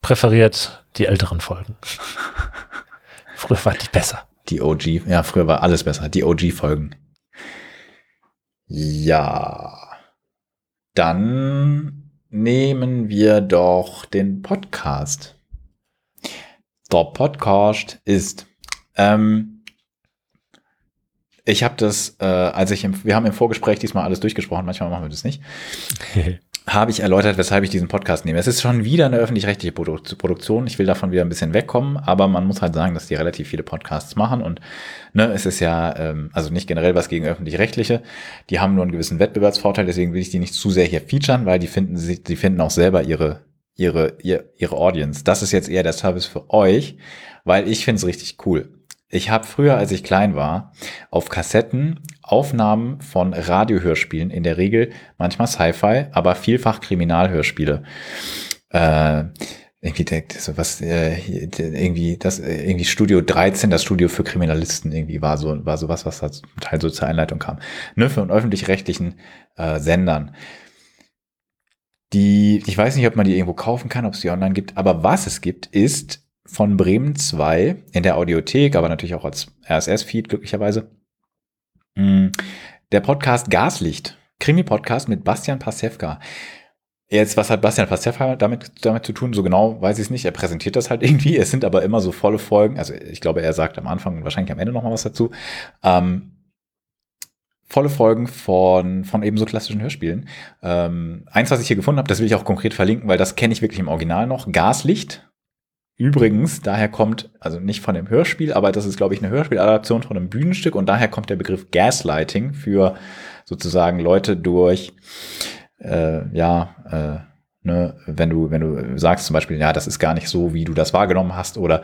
präferiert die älteren Folgen. [laughs] früher war die besser. Die OG, ja, früher war alles besser. Die OG-Folgen. Ja. Dann nehmen wir doch den Podcast. Der Podcast ist, ähm, ich habe das, äh, als ich im, wir haben im Vorgespräch diesmal alles durchgesprochen, manchmal machen wir das nicht. [laughs] habe ich erläutert, weshalb ich diesen Podcast nehme. Es ist schon wieder eine öffentlich-rechtliche Produktion. Ich will davon wieder ein bisschen wegkommen, aber man muss halt sagen, dass die relativ viele Podcasts machen und ne, es ist ja, ähm, also nicht generell was gegen öffentlich-rechtliche. Die haben nur einen gewissen Wettbewerbsvorteil, deswegen will ich die nicht zu sehr hier featuren, weil die finden sie, die finden auch selber ihre ihre ihre, ihre Audience. Das ist jetzt eher der Service für euch, weil ich finde es richtig cool. Ich habe früher, als ich klein war, auf Kassetten Aufnahmen von Radiohörspielen, in der Regel manchmal Sci-Fi, aber vielfach Kriminalhörspiele. Äh, irgendwie so was äh, irgendwie das irgendwie Studio 13 das Studio für Kriminalisten irgendwie war so war so was da zum Teil so zur Einleitung kam ne von öffentlich-rechtlichen äh, Sendern die ich weiß nicht ob man die irgendwo kaufen kann ob es die online gibt aber was es gibt ist von Bremen 2 in der Audiothek, aber natürlich auch als RSS-Feed glücklicherweise. Mm, der Podcast Gaslicht, Krimi-Podcast mit Bastian Pasewka. Jetzt, was hat Bastian Pasewka damit, damit zu tun? So genau weiß ich es nicht. Er präsentiert das halt [laughs] irgendwie. Es sind aber immer so volle Folgen. Also ich glaube, er sagt am Anfang und wahrscheinlich am Ende noch mal was dazu. Ähm, volle Folgen von, von ebenso klassischen Hörspielen. Ähm, eins, was ich hier gefunden habe, das will ich auch konkret verlinken, weil das kenne ich wirklich im Original noch. Gaslicht Übrigens, daher kommt, also nicht von dem Hörspiel, aber das ist, glaube ich, eine Hörspieladaption von einem Bühnenstück und daher kommt der Begriff Gaslighting für sozusagen Leute durch, äh, ja, äh, ne, wenn du, wenn du sagst zum Beispiel, ja, das ist gar nicht so, wie du das wahrgenommen hast oder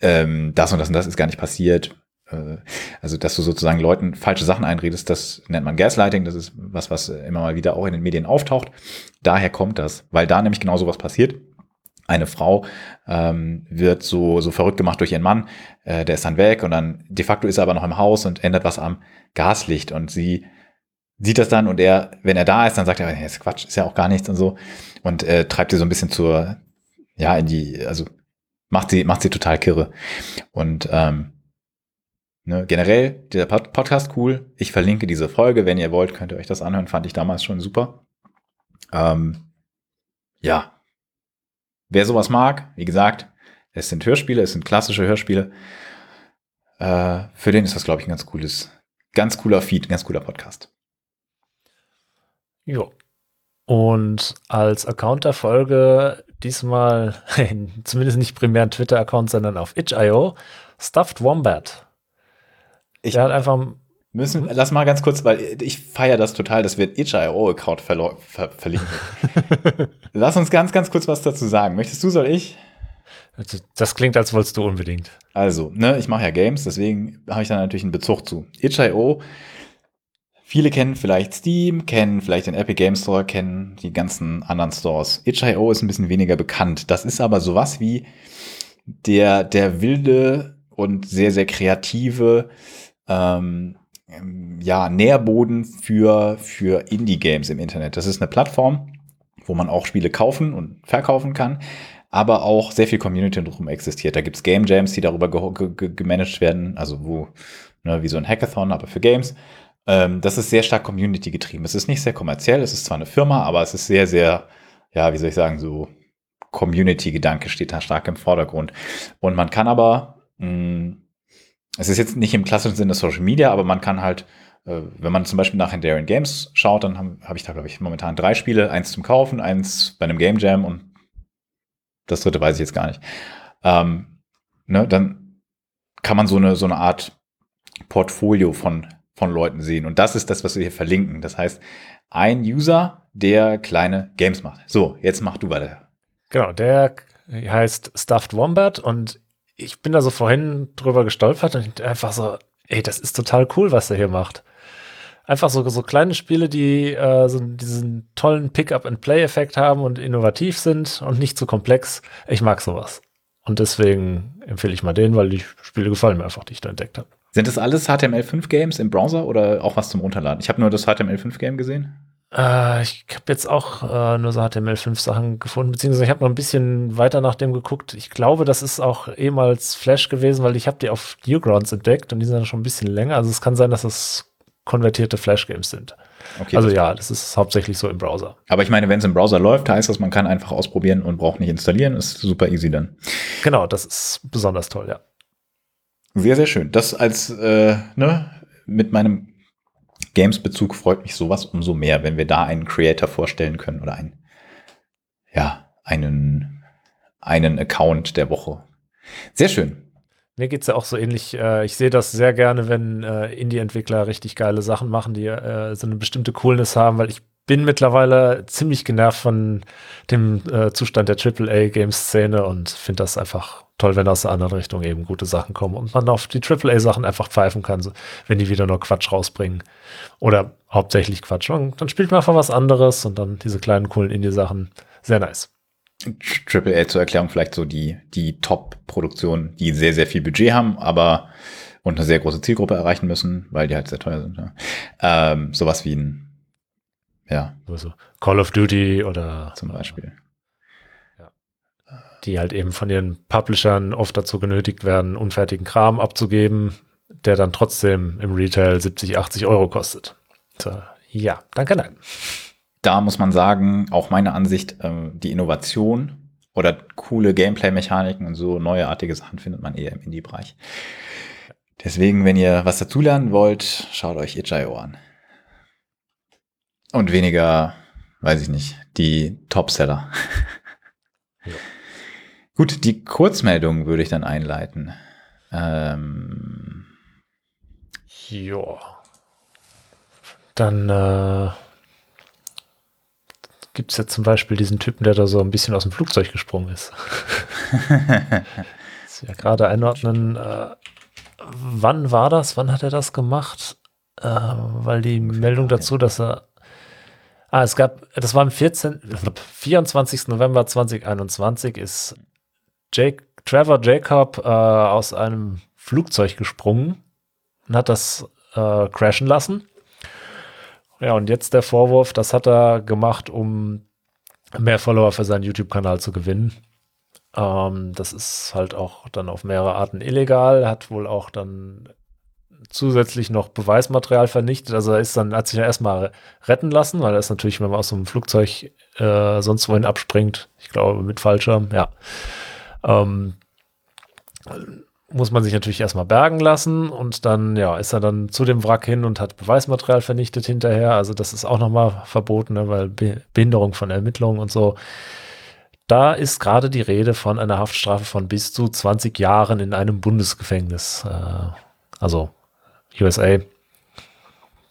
ähm, das und das und das ist gar nicht passiert. Äh, also, dass du sozusagen Leuten falsche Sachen einredest, das nennt man Gaslighting, das ist was, was immer mal wieder auch in den Medien auftaucht. Daher kommt das, weil da nämlich genau sowas passiert eine Frau ähm, wird so, so verrückt gemacht durch ihren Mann, äh, der ist dann weg und dann de facto ist er aber noch im Haus und ändert was am Gaslicht und sie sieht das dann und er, wenn er da ist, dann sagt er, hey, ist Quatsch, ist ja auch gar nichts und so und äh, treibt sie so ein bisschen zur, ja, in die, also macht sie, macht sie total kirre und ähm, ne, generell der Podcast cool. Ich verlinke diese Folge, wenn ihr wollt, könnt ihr euch das anhören, fand ich damals schon super. Ähm, ja, Wer sowas mag, wie gesagt, es sind Hörspiele, es sind klassische Hörspiele. Äh, für den ist das, glaube ich, ein ganz cooles, ganz cooler Feed, ein ganz cooler Podcast. Jo. Und als Account der Folge diesmal, [laughs] zumindest nicht primär ein Twitter-Account, sondern auf itch.io, Stuffed Wombat. Ich, Der hat einfach Müssen, lass mal ganz kurz, weil ich feiere das total, dass wir itch.io-Account ver ver verlinken. [laughs] lass uns ganz, ganz kurz was dazu sagen. Möchtest du, soll ich? Das klingt, als wolltest du unbedingt. Also, ne, ich mache ja Games, deswegen habe ich da natürlich einen Bezug zu. itch.io, viele kennen vielleicht Steam, kennen vielleicht den Epic Game Store, kennen die ganzen anderen Stores. itch.io ist ein bisschen weniger bekannt. Das ist aber sowas wie der, der wilde und sehr, sehr kreative ähm, ja, Nährboden für, für Indie-Games im Internet. Das ist eine Plattform, wo man auch Spiele kaufen und verkaufen kann, aber auch sehr viel Community drum existiert. Da gibt's Game Jams, die darüber ge ge gemanagt werden, also wo, ne, wie so ein Hackathon, aber für Games. Ähm, das ist sehr stark Community getrieben. Es ist nicht sehr kommerziell, es ist zwar eine Firma, aber es ist sehr, sehr, ja, wie soll ich sagen, so Community-Gedanke steht da stark im Vordergrund. Und man kann aber mh, hm, es ist jetzt nicht im klassischen Sinne Social Media, aber man kann halt, äh, wenn man zum Beispiel nach Endarian Games schaut, dann habe hab ich da, glaube ich, momentan drei Spiele, eins zum Kaufen, eins bei einem Game Jam und das dritte weiß ich jetzt gar nicht. Ähm, ne, dann kann man so eine, so eine Art Portfolio von, von Leuten sehen. Und das ist das, was wir hier verlinken. Das heißt, ein User, der kleine Games macht. So, jetzt mach du weiter. Genau, der heißt Stuffed Wombat und ich bin da so vorhin drüber gestolpert und einfach so, ey, das ist total cool, was er hier macht. Einfach so, so kleine Spiele, die äh, so diesen tollen Pick-up-and-Play-Effekt haben und innovativ sind und nicht zu komplex. Ich mag sowas. Und deswegen empfehle ich mal den, weil die Spiele gefallen mir einfach, die ich da entdeckt habe. Sind das alles HTML5-Games im Browser oder auch was zum Runterladen? Ich habe nur das HTML5-Game gesehen. Äh, ich habe jetzt auch äh, nur so HTML5-Sachen gefunden, beziehungsweise ich habe noch ein bisschen weiter nach dem geguckt. Ich glaube, das ist auch ehemals Flash gewesen, weil ich habe die auf Newgrounds entdeckt und die sind dann schon ein bisschen länger. Also es kann sein, dass das konvertierte Flash-Games sind. Okay, also ja, das ist hauptsächlich so im Browser. Aber ich meine, wenn es im Browser läuft, heißt das, man kann einfach ausprobieren und braucht nicht installieren. Ist super easy dann. Genau, das ist besonders toll, ja. Sehr, sehr schön. Das als, äh, ne, mit meinem Games-Bezug freut mich sowas umso mehr, wenn wir da einen Creator vorstellen können oder einen, ja, einen, einen Account der Woche. Sehr schön. Mir geht es ja auch so ähnlich. Äh, ich sehe das sehr gerne, wenn äh, Indie-Entwickler richtig geile Sachen machen, die äh, so eine bestimmte Coolness haben, weil ich bin mittlerweile ziemlich genervt von dem Zustand der AAA-Game-Szene und finde das einfach toll, wenn aus der anderen Richtung eben gute Sachen kommen und man auf die AAA-Sachen einfach pfeifen kann, wenn die wieder nur Quatsch rausbringen. Oder hauptsächlich Quatsch. Und dann spielt man einfach was anderes und dann diese kleinen, coolen Indie-Sachen. Sehr nice. AAA zur Erklärung vielleicht so die, die Top-Produktionen, die sehr, sehr viel Budget haben, aber und eine sehr große Zielgruppe erreichen müssen, weil die halt sehr teuer sind. Ja. Ähm, sowas wie ein ja. Also Call of Duty oder zum Beispiel. Die halt eben von ihren Publishern oft dazu genötigt werden, unfertigen Kram abzugeben, der dann trotzdem im Retail 70, 80 Euro kostet. So, ja, danke, nein. Da muss man sagen, auch meine Ansicht, äh, die Innovation oder coole Gameplay-Mechaniken und so neuartige Sachen findet man eher im Indie-Bereich. Deswegen, wenn ihr was dazulernen wollt, schaut euch Itch.io an. Und weniger, weiß ich nicht, die Topseller. [laughs] Gut, die Kurzmeldung würde ich dann einleiten. Ähm. Ja. Dann äh, gibt es ja zum Beispiel diesen Typen, der da so ein bisschen aus dem Flugzeug gesprungen ist. [laughs] das ja gerade einordnen. Äh, wann war das? Wann hat er das gemacht? Äh, weil die Meldung dazu, dass er Ah, es gab, das war am 14, 24. November 2021 ist Jake, Trevor Jacob äh, aus einem Flugzeug gesprungen und hat das äh, crashen lassen. Ja, und jetzt der Vorwurf, das hat er gemacht, um mehr Follower für seinen YouTube-Kanal zu gewinnen. Ähm, das ist halt auch dann auf mehrere Arten illegal, hat wohl auch dann zusätzlich noch Beweismaterial vernichtet. Also er ist dann, hat sich ja erstmal retten lassen, weil er ist natürlich, wenn man aus so einem Flugzeug äh, sonst wohin abspringt, ich glaube mit Fallschirm, ja, ähm, muss man sich natürlich erstmal bergen lassen und dann, ja, ist er dann zu dem Wrack hin und hat Beweismaterial vernichtet hinterher. Also das ist auch nochmal verboten, ne, weil Be Behinderung von Ermittlungen und so. Da ist gerade die Rede von einer Haftstrafe von bis zu 20 Jahren in einem Bundesgefängnis. Äh, also USA,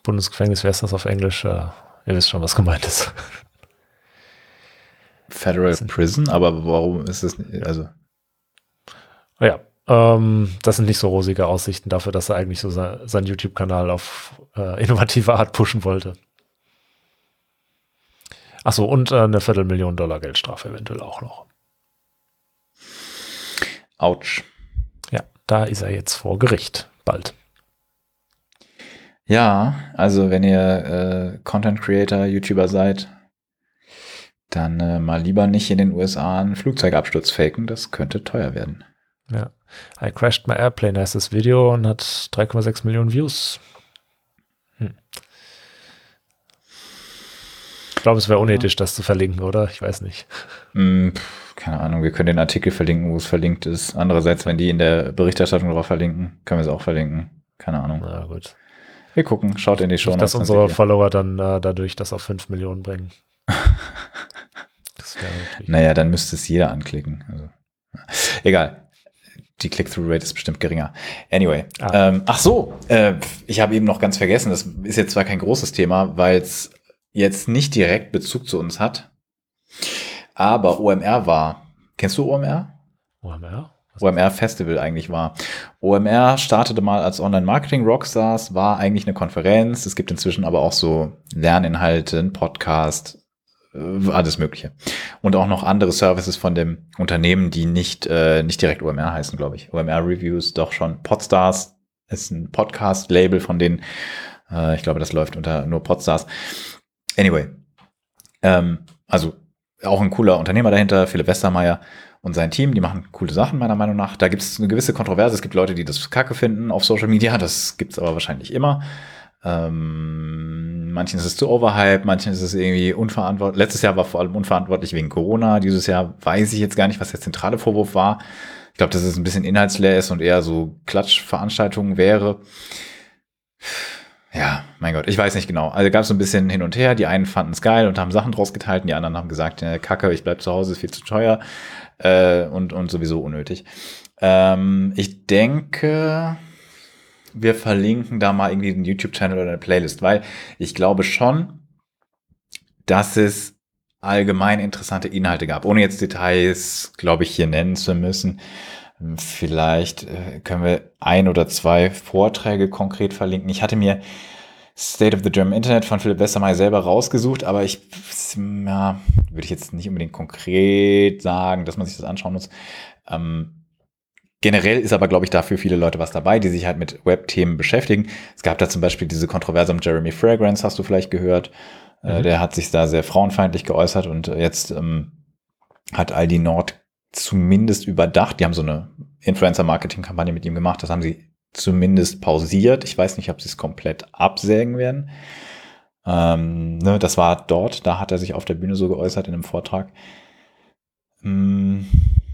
Bundesgefängnis, wer ist das auf Englisch? Äh, ihr wisst schon, was gemeint ist. [laughs] Federal Prison, aber warum ist es, also. Ja, ähm, das sind nicht so rosige Aussichten dafür, dass er eigentlich so sein, seinen YouTube-Kanal auf äh, innovative Art pushen wollte. Achso, und äh, eine Viertelmillion Dollar Geldstrafe eventuell auch noch. Autsch. Ja, da ist er jetzt vor Gericht. Bald. Ja, also wenn ihr äh, Content Creator, YouTuber seid, dann äh, mal lieber nicht in den USA einen Flugzeugabsturz faken, das könnte teuer werden. Ja. I crashed my airplane heißt das Video und hat 3,6 Millionen Views. Hm. Ich glaube, es wäre unethisch, das zu verlinken, oder? Ich weiß nicht. Mm, keine Ahnung, wir können den Artikel verlinken, wo es verlinkt ist. Andererseits, wenn die in der Berichterstattung drauf verlinken, können wir es auch verlinken. Keine Ahnung. Na gut. Wir gucken, schaut in die Show. Nicht, dass unsere Follower dann äh, dadurch das auf 5 Millionen bringen. [laughs] naja, dann müsste es jeder anklicken. Also, egal. Die Click-Through-Rate ist bestimmt geringer. Anyway. Ah. Ähm, ach so, äh, ich habe eben noch ganz vergessen, das ist jetzt zwar kein großes Thema, weil es jetzt nicht direkt Bezug zu uns hat, Aber OMR war. Kennst du OMR? OMR? OMR Festival eigentlich war. OMR startete mal als Online-Marketing-Rockstars, war eigentlich eine Konferenz. Es gibt inzwischen aber auch so Lerninhalte, einen Podcast, alles Mögliche. Und auch noch andere Services von dem Unternehmen, die nicht, äh, nicht direkt OMR heißen, glaube ich. OMR Reviews doch schon. Podstars ist ein Podcast-Label von denen. Äh, ich glaube, das läuft unter nur Podstars. Anyway. Ähm, also auch ein cooler Unternehmer dahinter, Philipp Westermeier und sein Team, die machen coole Sachen, meiner Meinung nach. Da gibt es eine gewisse Kontroverse. Es gibt Leute, die das kacke finden auf Social Media. Das gibt es aber wahrscheinlich immer. Ähm, manchen ist es zu overhype, manchen ist es irgendwie unverantwortlich. Letztes Jahr war vor allem unverantwortlich wegen Corona. Dieses Jahr weiß ich jetzt gar nicht, was der zentrale Vorwurf war. Ich glaube, dass es ein bisschen inhaltsleer ist und eher so Klatschveranstaltungen wäre. Ja, mein Gott, ich weiß nicht genau. Also gab es so ein bisschen hin und her. Die einen fanden es geil und haben Sachen draus geteilt, und die anderen haben gesagt, ja, Kacke, ich bleib zu Hause, ist viel zu teuer äh, und, und sowieso unnötig. Ähm, ich denke, wir verlinken da mal irgendwie einen YouTube-Channel oder eine Playlist, weil ich glaube schon, dass es allgemein interessante Inhalte gab, ohne jetzt Details, glaube ich, hier nennen zu müssen. Vielleicht äh, können wir ein oder zwei Vorträge konkret verlinken. Ich hatte mir State of the German Internet von Philipp Westermeier selber rausgesucht, aber ich, ja, würde ich jetzt nicht unbedingt konkret sagen, dass man sich das anschauen muss. Ähm, Generell ist aber, glaube ich, dafür viele Leute was dabei, die sich halt mit Web-Themen beschäftigen. Es gab da zum Beispiel diese Kontroverse um Jeremy Fragrance, hast du vielleicht gehört. Äh, mhm. der hat sich da sehr frauenfeindlich geäußert und jetzt ähm, hat Aldi Nord zumindest überdacht. Die haben so eine Influencer-Marketing-Kampagne mit ihm gemacht. Das haben sie zumindest pausiert. Ich weiß nicht, ob sie es komplett absägen werden. Ähm, ne, das war dort, da hat er sich auf der Bühne so geäußert in einem Vortrag. Hm äh,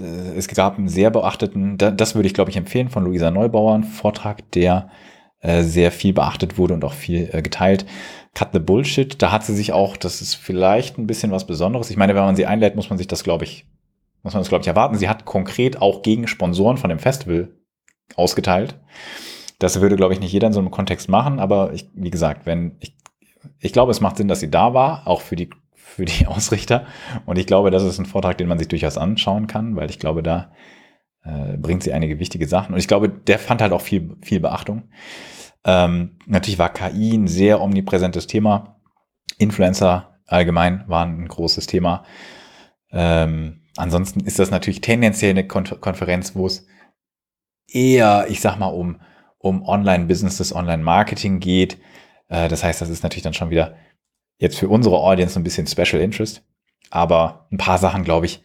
es gab einen sehr beachteten, das würde ich glaube ich empfehlen, von Luisa Neubauer, einen Vortrag, der äh, sehr viel beachtet wurde und auch viel äh, geteilt. Cut the Bullshit, da hat sie sich auch, das ist vielleicht ein bisschen was Besonderes. Ich meine, wenn man sie einlädt, muss man sich das, glaube ich, muss man das, glaube ich, erwarten. Sie hat konkret auch gegen Sponsoren von dem Festival ausgeteilt. Das würde, glaube ich, nicht jeder in so einem Kontext machen, aber ich, wie gesagt, wenn ich, ich glaube, es macht Sinn, dass sie da war, auch für die für die [laughs] Ausrichter. Und ich glaube, das ist ein Vortrag, den man sich durchaus anschauen kann, weil ich glaube, da äh, bringt sie einige wichtige Sachen. Und ich glaube, der fand halt auch viel, viel Beachtung. Ähm, natürlich war KI ein sehr omnipräsentes Thema. Influencer allgemein waren ein großes Thema. Ähm, ansonsten ist das natürlich tendenziell eine Kon Konferenz, wo es eher, ich sag mal, um, um Online-Businesses, Online-Marketing geht. Äh, das heißt, das ist natürlich dann schon wieder jetzt für unsere Audience ein bisschen Special Interest. Aber ein paar Sachen, glaube ich,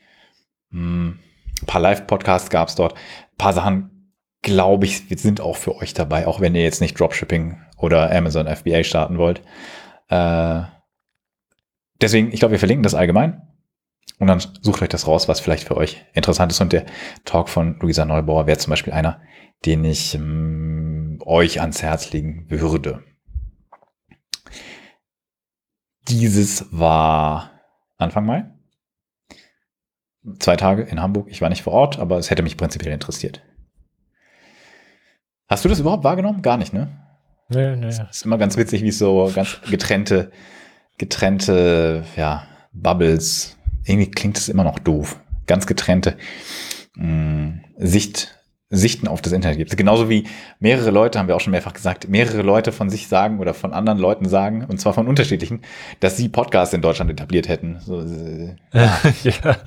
mh, hm, ein paar Live-Podcasts gab es dort. Ein paar Sachen, glaube ich, sind auch für euch dabei, auch wenn ihr jetzt nicht Dropshipping oder Amazon FBA starten wollt. Äh, deswegen, ich glaube, wir verlinken das allgemein. Und dann sucht euch das raus, was vielleicht für euch interessant ist. Und der Talk von Luisa Neubauer wäre zum Beispiel einer, den ich ähm, euch ans Herz legen würde. Dieses war Anfang Mai. Zwei Tage in Hamburg. Ich war nicht vor Ort, aber es hätte mich prinzipiell interessiert. Hast du das überhaupt wahrgenommen? Gar nicht, ne? Nee, nee. Es ist immer ganz witzig, wie es so ganz getrennte, getrennte, ja, Bubbles. Irgendwie klingt es immer noch doof. Ganz getrennte mh, mm, Sicht, Sichten auf das Internet gibt. Genauso wie mehrere Leute, haben wir auch schon mehrfach gesagt, mehrere Leute von sich sagen oder von anderen Leuten sagen, und zwar von unterschiedlichen, dass sie Podcasts in Deutschland etabliert hätten. So, äh, ja. [laughs] ja.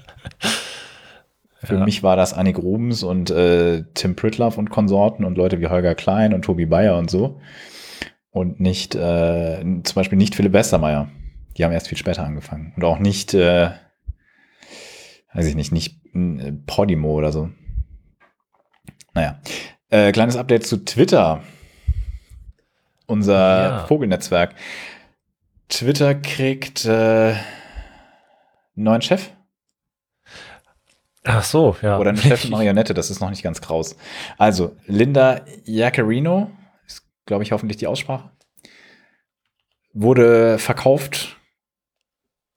Für ja. mich war das Annik Rubens und äh, Tim Pritloff und Konsorten und Leute wie Holger Klein und Tobi Bayer und so. Und nicht, äh, zum Beispiel nicht Philipp Westermeier. Die haben erst viel später angefangen. Und auch nicht, äh, weiß ich nicht, nicht äh, Podimo oder so. Naja. Äh, kleines Update zu Twitter. Unser ja. Vogelnetzwerk. Twitter kriegt äh, neuen Chef. Ach so, ja. Oder eine Chefin-Marionette, [laughs] das ist noch nicht ganz kraus. Also, Linda Jaccarino, ist, glaube ich, hoffentlich die Aussprache, wurde verkauft,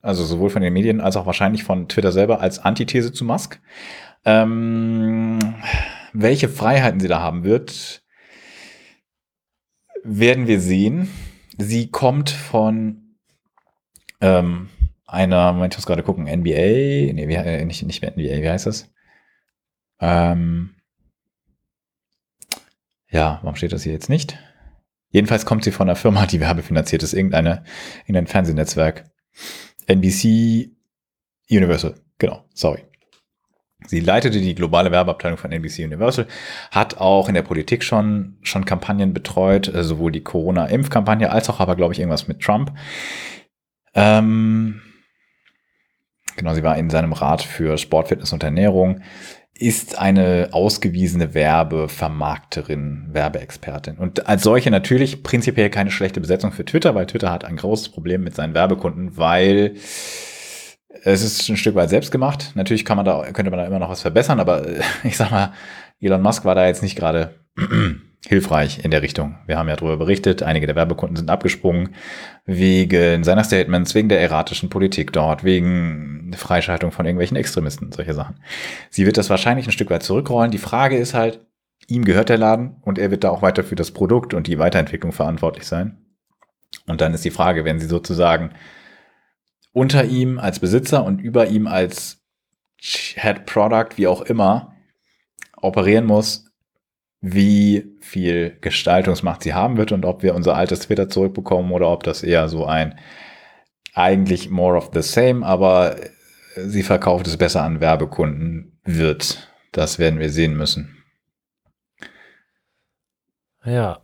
also sowohl von den Medien als auch wahrscheinlich von Twitter selber als Antithese zu Musk. Ähm, welche Freiheiten sie da haben wird, werden wir sehen. Sie kommt von ähm, einer, Moment, ich muss gerade gucken, NBA, nee, wie, äh, nicht, nicht mehr NBA, wie heißt das? Ähm, ja, warum steht das hier jetzt nicht? Jedenfalls kommt sie von einer Firma, die werbefinanziert ist, irgendeine, irgendein Fernsehnetzwerk. NBC Universal, genau, sorry. Sie leitete die globale Werbeabteilung von NBC Universal, hat auch in der Politik schon, schon Kampagnen betreut, äh, sowohl die Corona-Impfkampagne als auch aber, glaube ich, irgendwas mit Trump. Ähm, genau, sie war in seinem Rat für Sport, Fitness und Ernährung, ist eine ausgewiesene Werbevermarkterin, Werbeexpertin. Und als solche natürlich prinzipiell keine schlechte Besetzung für Twitter, weil Twitter hat ein großes Problem mit seinen Werbekunden, weil es ist ein Stück weit selbst gemacht. Natürlich kann man da, könnte man da immer noch was verbessern, aber [laughs] ich sag mal, Elon Musk war da jetzt nicht gerade [clears throat] hilfreich in der Richtung. Wir haben ja darüber berichtet, einige der Werbekunden sind abgesprungen wegen seiner Statements, wegen der erratischen Politik dort, wegen Freischaltung von irgendwelchen Extremisten, solche Sachen. Sie wird das wahrscheinlich ein Stück weit zurückrollen. Die Frage ist halt, ihm gehört der Laden und er wird da auch weiter für das Produkt und die Weiterentwicklung verantwortlich sein. Und dann ist die Frage, wenn sie sozusagen unter ihm als Besitzer und über ihm als Head Product, wie auch immer, operieren muss, wie viel Gestaltungsmacht sie haben wird und ob wir unser altes Twitter zurückbekommen oder ob das eher so ein eigentlich more of the same, aber sie verkauft es besser an Werbekunden wird. Das werden wir sehen müssen. Ja.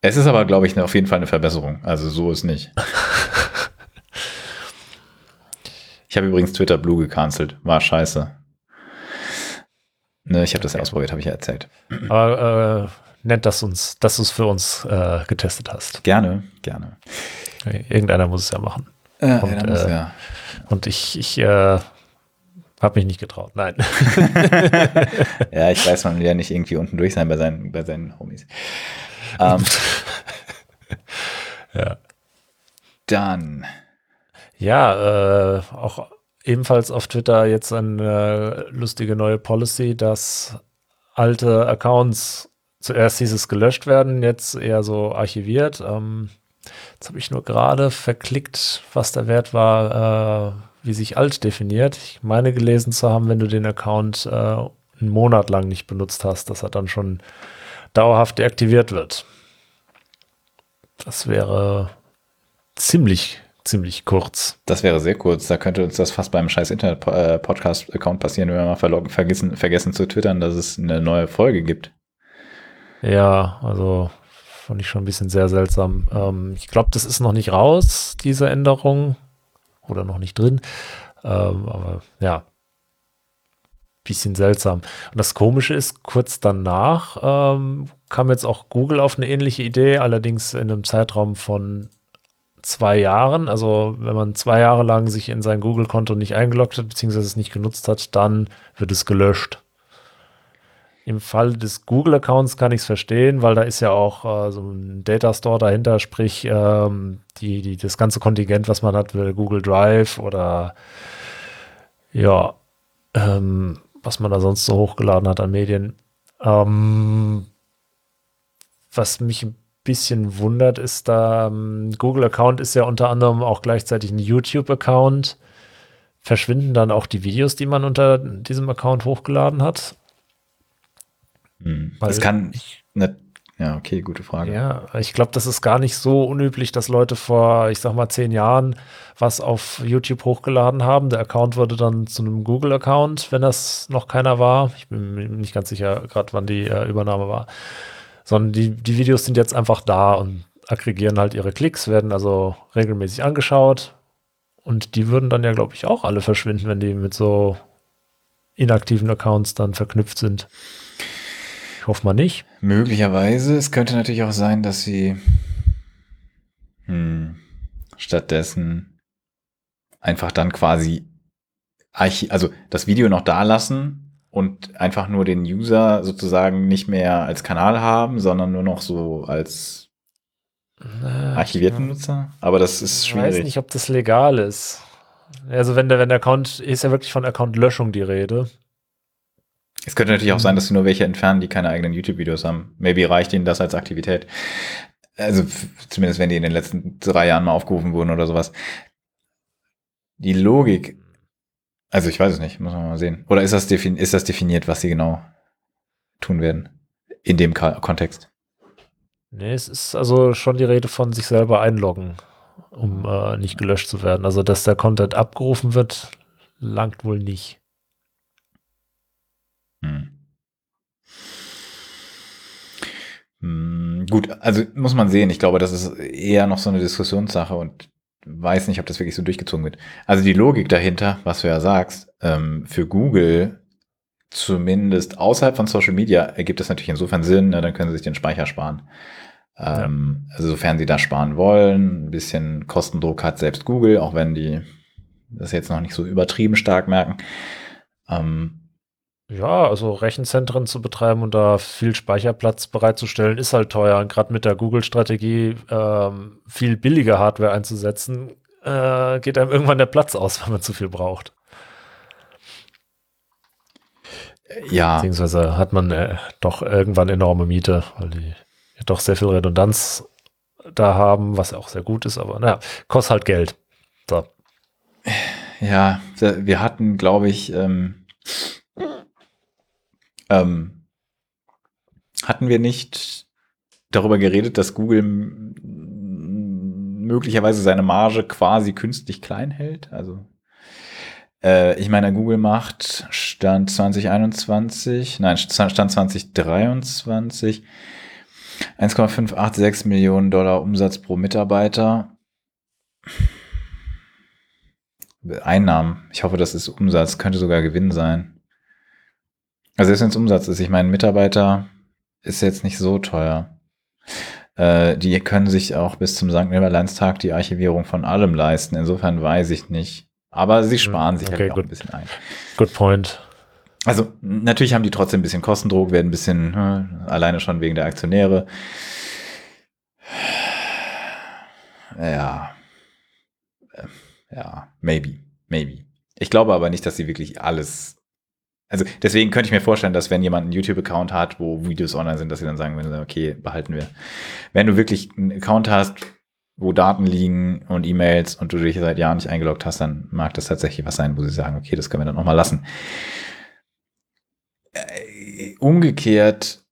Es ist aber, glaube ich, auf jeden Fall eine Verbesserung. Also so ist nicht. [laughs] Ich habe übrigens Twitter Blue gecancelt. War scheiße. Ne, ich habe das ja ausprobiert, habe ich ja erzählt. Aber äh, nett, dass, uns, dass du es für uns äh, getestet hast. Gerne, gerne. Irgendeiner muss es ja machen. Äh, und, ja, muss, äh, ja. und ich, ich äh, habe mich nicht getraut. Nein. [laughs] ja, ich weiß, man will ja nicht irgendwie unten durch sein bei seinen, bei seinen Homies. Ähm, [laughs] ja. Dann. Ja, äh, auch ebenfalls auf Twitter jetzt eine lustige neue Policy, dass alte Accounts zuerst hieß es gelöscht werden, jetzt eher so archiviert. Ähm, jetzt habe ich nur gerade verklickt, was der Wert war, äh, wie sich alt definiert. Ich meine gelesen zu haben, wenn du den Account äh, einen Monat lang nicht benutzt hast, dass er dann schon dauerhaft deaktiviert wird. Das wäre ziemlich ziemlich kurz. Das wäre sehr kurz. Da könnte uns das fast beim scheiß Internet-Podcast-Account passieren, wenn wir mal vergessen, vergessen zu twittern, dass es eine neue Folge gibt. Ja, also fand ich schon ein bisschen sehr seltsam. Ähm, ich glaube, das ist noch nicht raus, diese Änderung. Oder noch nicht drin. Ähm, aber ja, bisschen seltsam. Und das Komische ist, kurz danach ähm, kam jetzt auch Google auf eine ähnliche Idee, allerdings in einem Zeitraum von zwei Jahren. Also wenn man zwei Jahre lang sich in sein Google-Konto nicht eingeloggt hat, beziehungsweise es nicht genutzt hat, dann wird es gelöscht. Im Fall des Google-Accounts kann ich es verstehen, weil da ist ja auch äh, so ein Data Store dahinter, sprich ähm, die, die, das ganze Kontingent, was man hat, will Google Drive oder ja, ähm, was man da sonst so hochgeladen hat an Medien. Ähm, was mich ein bisschen wundert, ist da, ähm, Google-Account ist ja unter anderem auch gleichzeitig ein YouTube-Account. Verschwinden dann auch die Videos, die man unter diesem Account hochgeladen hat? Hm. Das kann ich. Ne, ja, okay, gute Frage. Ja, ich glaube, das ist gar nicht so unüblich, dass Leute vor, ich sag mal, zehn Jahren was auf YouTube hochgeladen haben. Der Account wurde dann zu einem Google-Account, wenn das noch keiner war. Ich bin mir nicht ganz sicher, gerade wann die äh, Übernahme war sondern die, die Videos sind jetzt einfach da und aggregieren halt ihre Klicks, werden also regelmäßig angeschaut und die würden dann ja, glaube ich, auch alle verschwinden, wenn die mit so inaktiven Accounts dann verknüpft sind. Ich hoffe mal nicht. Möglicherweise. Es könnte natürlich auch sein, dass sie hm, stattdessen einfach dann quasi also das Video noch da lassen und einfach nur den User sozusagen nicht mehr als Kanal haben, sondern nur noch so als archivierten. Nutzer. Aber das ist schwierig. Ich weiß nicht, ob das legal ist. Also wenn der, wenn der Account, ist ja wirklich von Account-Löschung die Rede. Es könnte natürlich auch sein, dass sie nur welche entfernen, die keine eigenen YouTube-Videos haben. Maybe reicht ihnen das als Aktivität. Also zumindest wenn die in den letzten drei Jahren mal aufgerufen wurden oder sowas. die Logik, also ich weiß es nicht, muss man mal sehen. Oder ist das, ist das definiert, was sie genau tun werden in dem Kontext? Nee, es ist also schon die Rede von sich selber einloggen, um äh, nicht gelöscht zu werden. Also, dass der Content abgerufen wird, langt wohl nicht. Hm. Hm, gut, also muss man sehen. Ich glaube, das ist eher noch so eine Diskussionssache und weiß nicht, ob das wirklich so durchgezogen wird. Also die Logik dahinter, was du ja sagst, ähm, für Google zumindest außerhalb von Social Media ergibt das natürlich insofern Sinn, ne, dann können sie sich den Speicher sparen. Ähm, ja. Also sofern sie da sparen wollen, ein bisschen Kostendruck hat selbst Google, auch wenn die das jetzt noch nicht so übertrieben stark merken. Ähm, ja, also Rechenzentren zu betreiben und da viel Speicherplatz bereitzustellen, ist halt teuer. Und gerade mit der Google-Strategie, ähm, viel billige Hardware einzusetzen, äh, geht einem irgendwann der Platz aus, [laughs] wenn man zu viel braucht. Ja. Beziehungsweise hat man äh, doch irgendwann enorme Miete, weil die ja doch sehr viel Redundanz da haben, was auch sehr gut ist, aber naja, kostet halt Geld. So. Ja, wir hatten, glaube ich, ähm, ähm, hatten wir nicht darüber geredet, dass Google möglicherweise seine Marge quasi künstlich klein hält? Also äh, ich meine, Google macht Stand 2021, nein, Stand 2023 1,586 Millionen Dollar Umsatz pro Mitarbeiter. Einnahmen. Ich hoffe, das ist Umsatz, könnte sogar Gewinn sein. Also selbst wenn es Umsatz ist, ich meine, Mitarbeiter ist jetzt nicht so teuer. Äh, die können sich auch bis zum St. Nimmerleinstag die Archivierung von allem leisten. Insofern weiß ich nicht. Aber sie hm, sparen sich okay, halt auch good. ein bisschen ein. Good point. Also natürlich haben die trotzdem ein bisschen Kostendruck, werden ein bisschen hm, alleine schon wegen der Aktionäre. Ja. Ja, maybe, maybe. Ich glaube aber nicht, dass sie wirklich alles also deswegen könnte ich mir vorstellen, dass wenn jemand einen YouTube-Account hat, wo Videos online sind, dass sie dann sagen, okay, behalten wir. Wenn du wirklich einen Account hast, wo Daten liegen und E-Mails und du dich seit Jahren nicht eingeloggt hast, dann mag das tatsächlich was sein, wo sie sagen, okay, das können wir dann nochmal lassen. Äh, umgekehrt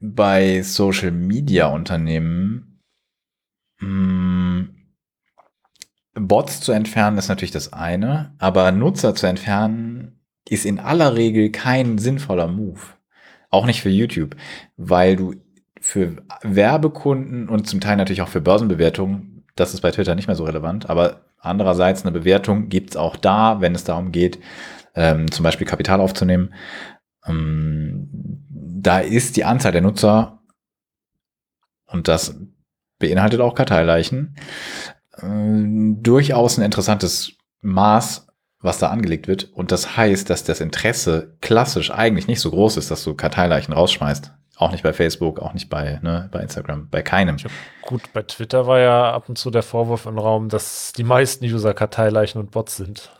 bei Social Media Unternehmen, hm, Bots zu entfernen ist natürlich das eine, aber Nutzer zu entfernen ist in aller Regel kein sinnvoller Move. Auch nicht für YouTube, weil du für Werbekunden und zum Teil natürlich auch für Börsenbewertungen, das ist bei Twitter nicht mehr so relevant, aber andererseits eine Bewertung gibt's auch da, wenn es darum geht, ähm, zum Beispiel Kapital aufzunehmen. Ähm, da ist die Anzahl der Nutzer, und das beinhaltet auch Karteileichen, äh, durchaus ein interessantes Maß was da angelegt wird. Und das heißt, dass das Interesse klassisch eigentlich nicht so groß ist, dass du Karteileichen rausschmeißt. Auch nicht bei Facebook, auch nicht bei, ne, bei Instagram, bei keinem. Ja, gut, bei Twitter war ja ab und zu der Vorwurf im Raum, dass die meisten User Karteileichen und Bots sind.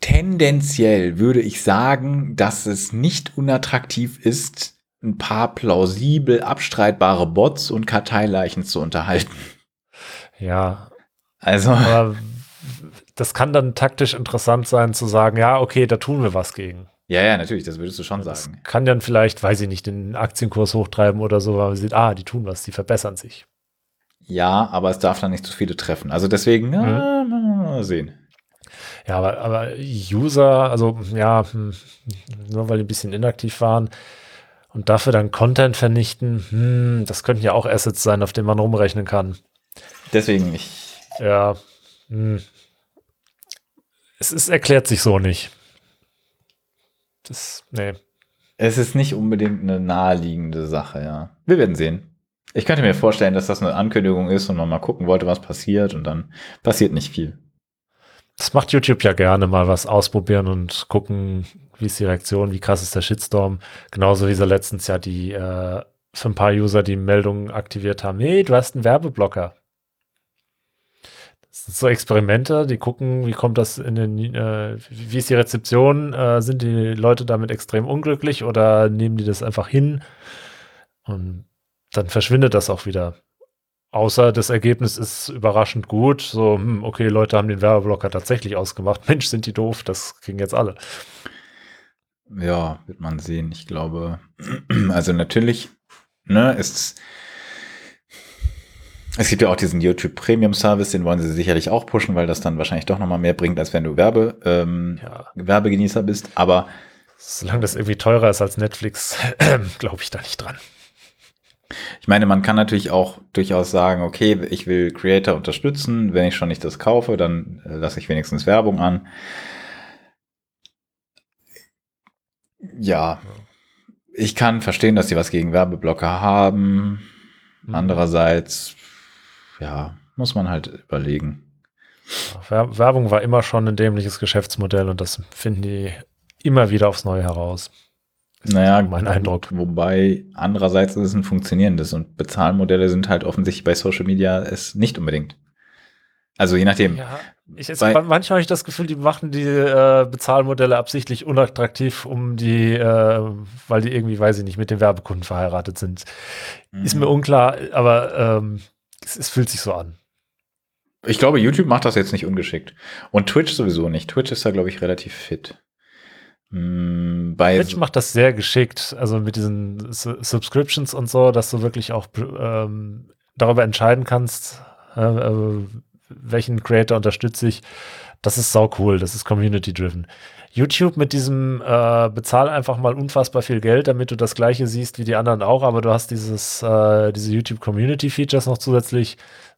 Tendenziell würde ich sagen, dass es nicht unattraktiv ist, ein paar plausibel abstreitbare Bots und Karteileichen zu unterhalten. Ja. Also. Aber das kann dann taktisch interessant sein, zu sagen, ja, okay, da tun wir was gegen. Ja, ja, natürlich, das würdest du schon das sagen. Kann dann vielleicht, weiß ich nicht, den Aktienkurs hochtreiben oder so, weil man sieht, ah, die tun was, die verbessern sich. Ja, aber es darf dann nicht zu viele treffen. Also deswegen, ja, mhm. mal sehen. Ja, aber, aber User, also ja, hm, nur weil die ein bisschen inaktiv waren und dafür dann Content vernichten, hm, das könnten ja auch Assets sein, auf denen man rumrechnen kann. Deswegen ich. Ja, hm, es ist, erklärt sich so nicht. Das, nee. Es ist nicht unbedingt eine naheliegende Sache, ja. Wir werden sehen. Ich könnte mir vorstellen, dass das eine Ankündigung ist und man mal gucken wollte, was passiert und dann passiert nicht viel. Das macht YouTube ja gerne mal was ausprobieren und gucken, wie ist die Reaktion, wie krass ist der Shitstorm. Genauso wie sie letztens ja die äh, für ein paar User die Meldungen aktiviert haben. Nee, du hast einen Werbeblocker. So Experimente, die gucken, wie kommt das in den, äh, wie ist die Rezeption? Äh, sind die Leute damit extrem unglücklich oder nehmen die das einfach hin? Und dann verschwindet das auch wieder. Außer das Ergebnis ist überraschend gut. So, hm, okay, Leute haben den Werbeblocker tatsächlich ausgemacht. [laughs] Mensch, sind die doof, das kriegen jetzt alle. Ja, wird man sehen. Ich glaube, [clears throat] also natürlich, ne, ist es gibt ja auch diesen YouTube Premium Service, den wollen sie sicherlich auch pushen, weil das dann wahrscheinlich doch nochmal mehr bringt, als wenn du Werbe, ähm, ja. Werbegenießer bist. Aber solange das irgendwie teurer ist als Netflix, [clears throat] glaube ich da nicht dran. Ich meine, man kann natürlich auch durchaus sagen, okay, ich will Creator unterstützen. Wenn ich schon nicht das kaufe, dann äh, lasse ich wenigstens Werbung an. Ja, ich kann verstehen, dass sie was gegen Werbeblocker haben. Mhm. Andererseits, ja, muss man halt überlegen. Werbung war immer schon ein dämliches Geschäftsmodell und das finden die immer wieder aufs Neue heraus. Naja, mein Eindruck. Wobei andererseits ist es ein funktionierendes und Bezahlmodelle sind halt offensichtlich bei Social Media es nicht unbedingt. Also je nachdem. Ja, ich jetzt, manchmal habe ich das Gefühl, die machen die äh, Bezahlmodelle absichtlich unattraktiv, um die, äh, weil die irgendwie, weiß ich nicht, mit den Werbekunden verheiratet sind. Mhm. Ist mir unklar, aber ähm, es, es fühlt sich so an. Ich glaube, YouTube macht das jetzt nicht ungeschickt. Und Twitch sowieso nicht. Twitch ist da, glaube ich, relativ fit. Mm, bei Twitch macht das sehr geschickt, also mit diesen Subscriptions und so, dass du wirklich auch ähm, darüber entscheiden kannst, äh, äh, welchen Creator unterstütze ich. Das ist sau cool, das ist community-driven. YouTube mit diesem äh, bezahl einfach mal unfassbar viel Geld, damit du das gleiche siehst wie die anderen auch, aber du hast dieses, äh, diese YouTube Community Features noch zusätzlich.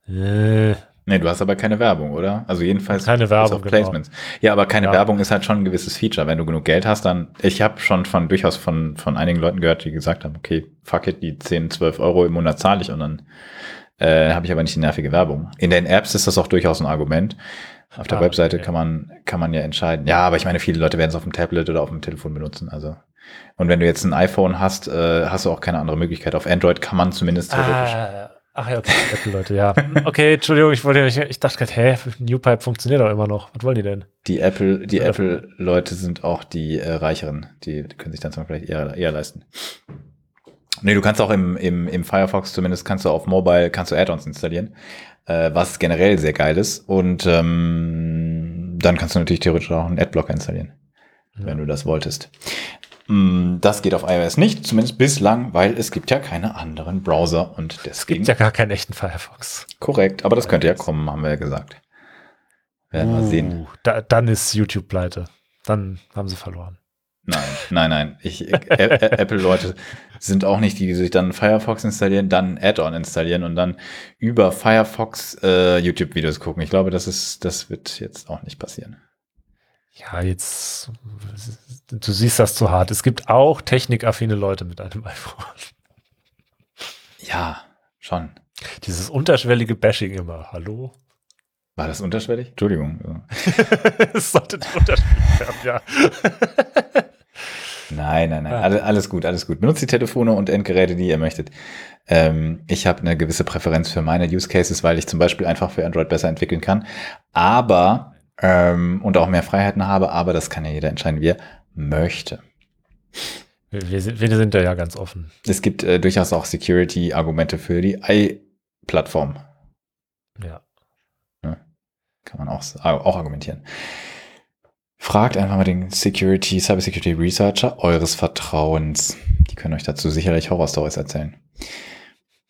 Äh, Nee, du hast aber keine Werbung, oder? Also jedenfalls keine Werbung, auf Placements. Genau. Ja, aber keine ja. Werbung ist halt schon ein gewisses Feature. Wenn du genug Geld hast, dann, ich habe schon von durchaus von, von einigen Leuten gehört, die gesagt haben, okay, fuck it, die 10, 12 Euro im Monat zahle ich und dann äh, habe ich aber nicht die nervige Werbung. In den Apps ist das auch durchaus ein Argument. Auf der ah, Webseite okay. kann man, kann man ja entscheiden. Ja, aber ich meine, viele Leute werden es auf dem Tablet oder auf dem Telefon benutzen. Also und wenn du jetzt ein iPhone hast, äh, hast du auch keine andere Möglichkeit. Auf Android kann man zumindest theoretisch. Ah, Ach ja, okay, Apple-Leute, ja. Okay, Entschuldigung, ich wollte, ich, ich dachte gerade, hä, NewPipe funktioniert doch immer noch. Was wollen die denn? Die Apple, die Apple-Leute sind auch die äh, Reicheren. Die, können sich dann zwar vielleicht eher, eher leisten. Nee, du kannst auch im, im, im Firefox zumindest kannst du auf Mobile, kannst du Add-ons installieren, äh, was generell sehr geil ist. Und ähm, dann kannst du natürlich theoretisch auch einen Adblocker installieren, ja. wenn du das wolltest. Mm, das geht auf iOS nicht, zumindest bislang, weil es gibt ja keine anderen Browser und deswegen. Es gibt ja gar keinen echten Firefox. Korrekt, aber das könnte ja kommen, haben wir ja gesagt. Werden uh, wir sehen. Da, dann ist YouTube pleite. Dann haben sie verloren. Nein, nein, nein. Apple-Leute sind auch nicht die, die sich dann Firefox installieren, dann Add-on installieren und dann über Firefox äh, YouTube-Videos gucken. Ich glaube, das ist, das wird jetzt auch nicht passieren. Ja, jetzt, du siehst das zu hart. Es gibt auch technikaffine Leute mit einem iPhone. Ja, schon. Dieses unterschwellige Bashing immer. Hallo? War das unterschwellig? Entschuldigung. [laughs] Es sollte unterschwellig werden, ja. Nein, nein, nein. Alles, alles gut, alles gut. Benutzt die Telefone und Endgeräte, die ihr möchtet. Ähm, ich habe eine gewisse Präferenz für meine Use Cases, weil ich zum Beispiel einfach für Android besser entwickeln kann. Aber ähm, und auch mehr Freiheiten habe, aber das kann ja jeder entscheiden, wie er möchte. Wir sind, wir sind da ja ganz offen. Es gibt äh, durchaus auch Security-Argumente für die i-Plattform. Ja. ja. Kann man auch, auch argumentieren. Fragt einfach mal den Security, Cybersecurity Researcher eures Vertrauens. Die können euch dazu sicherlich Horror-Stories erzählen.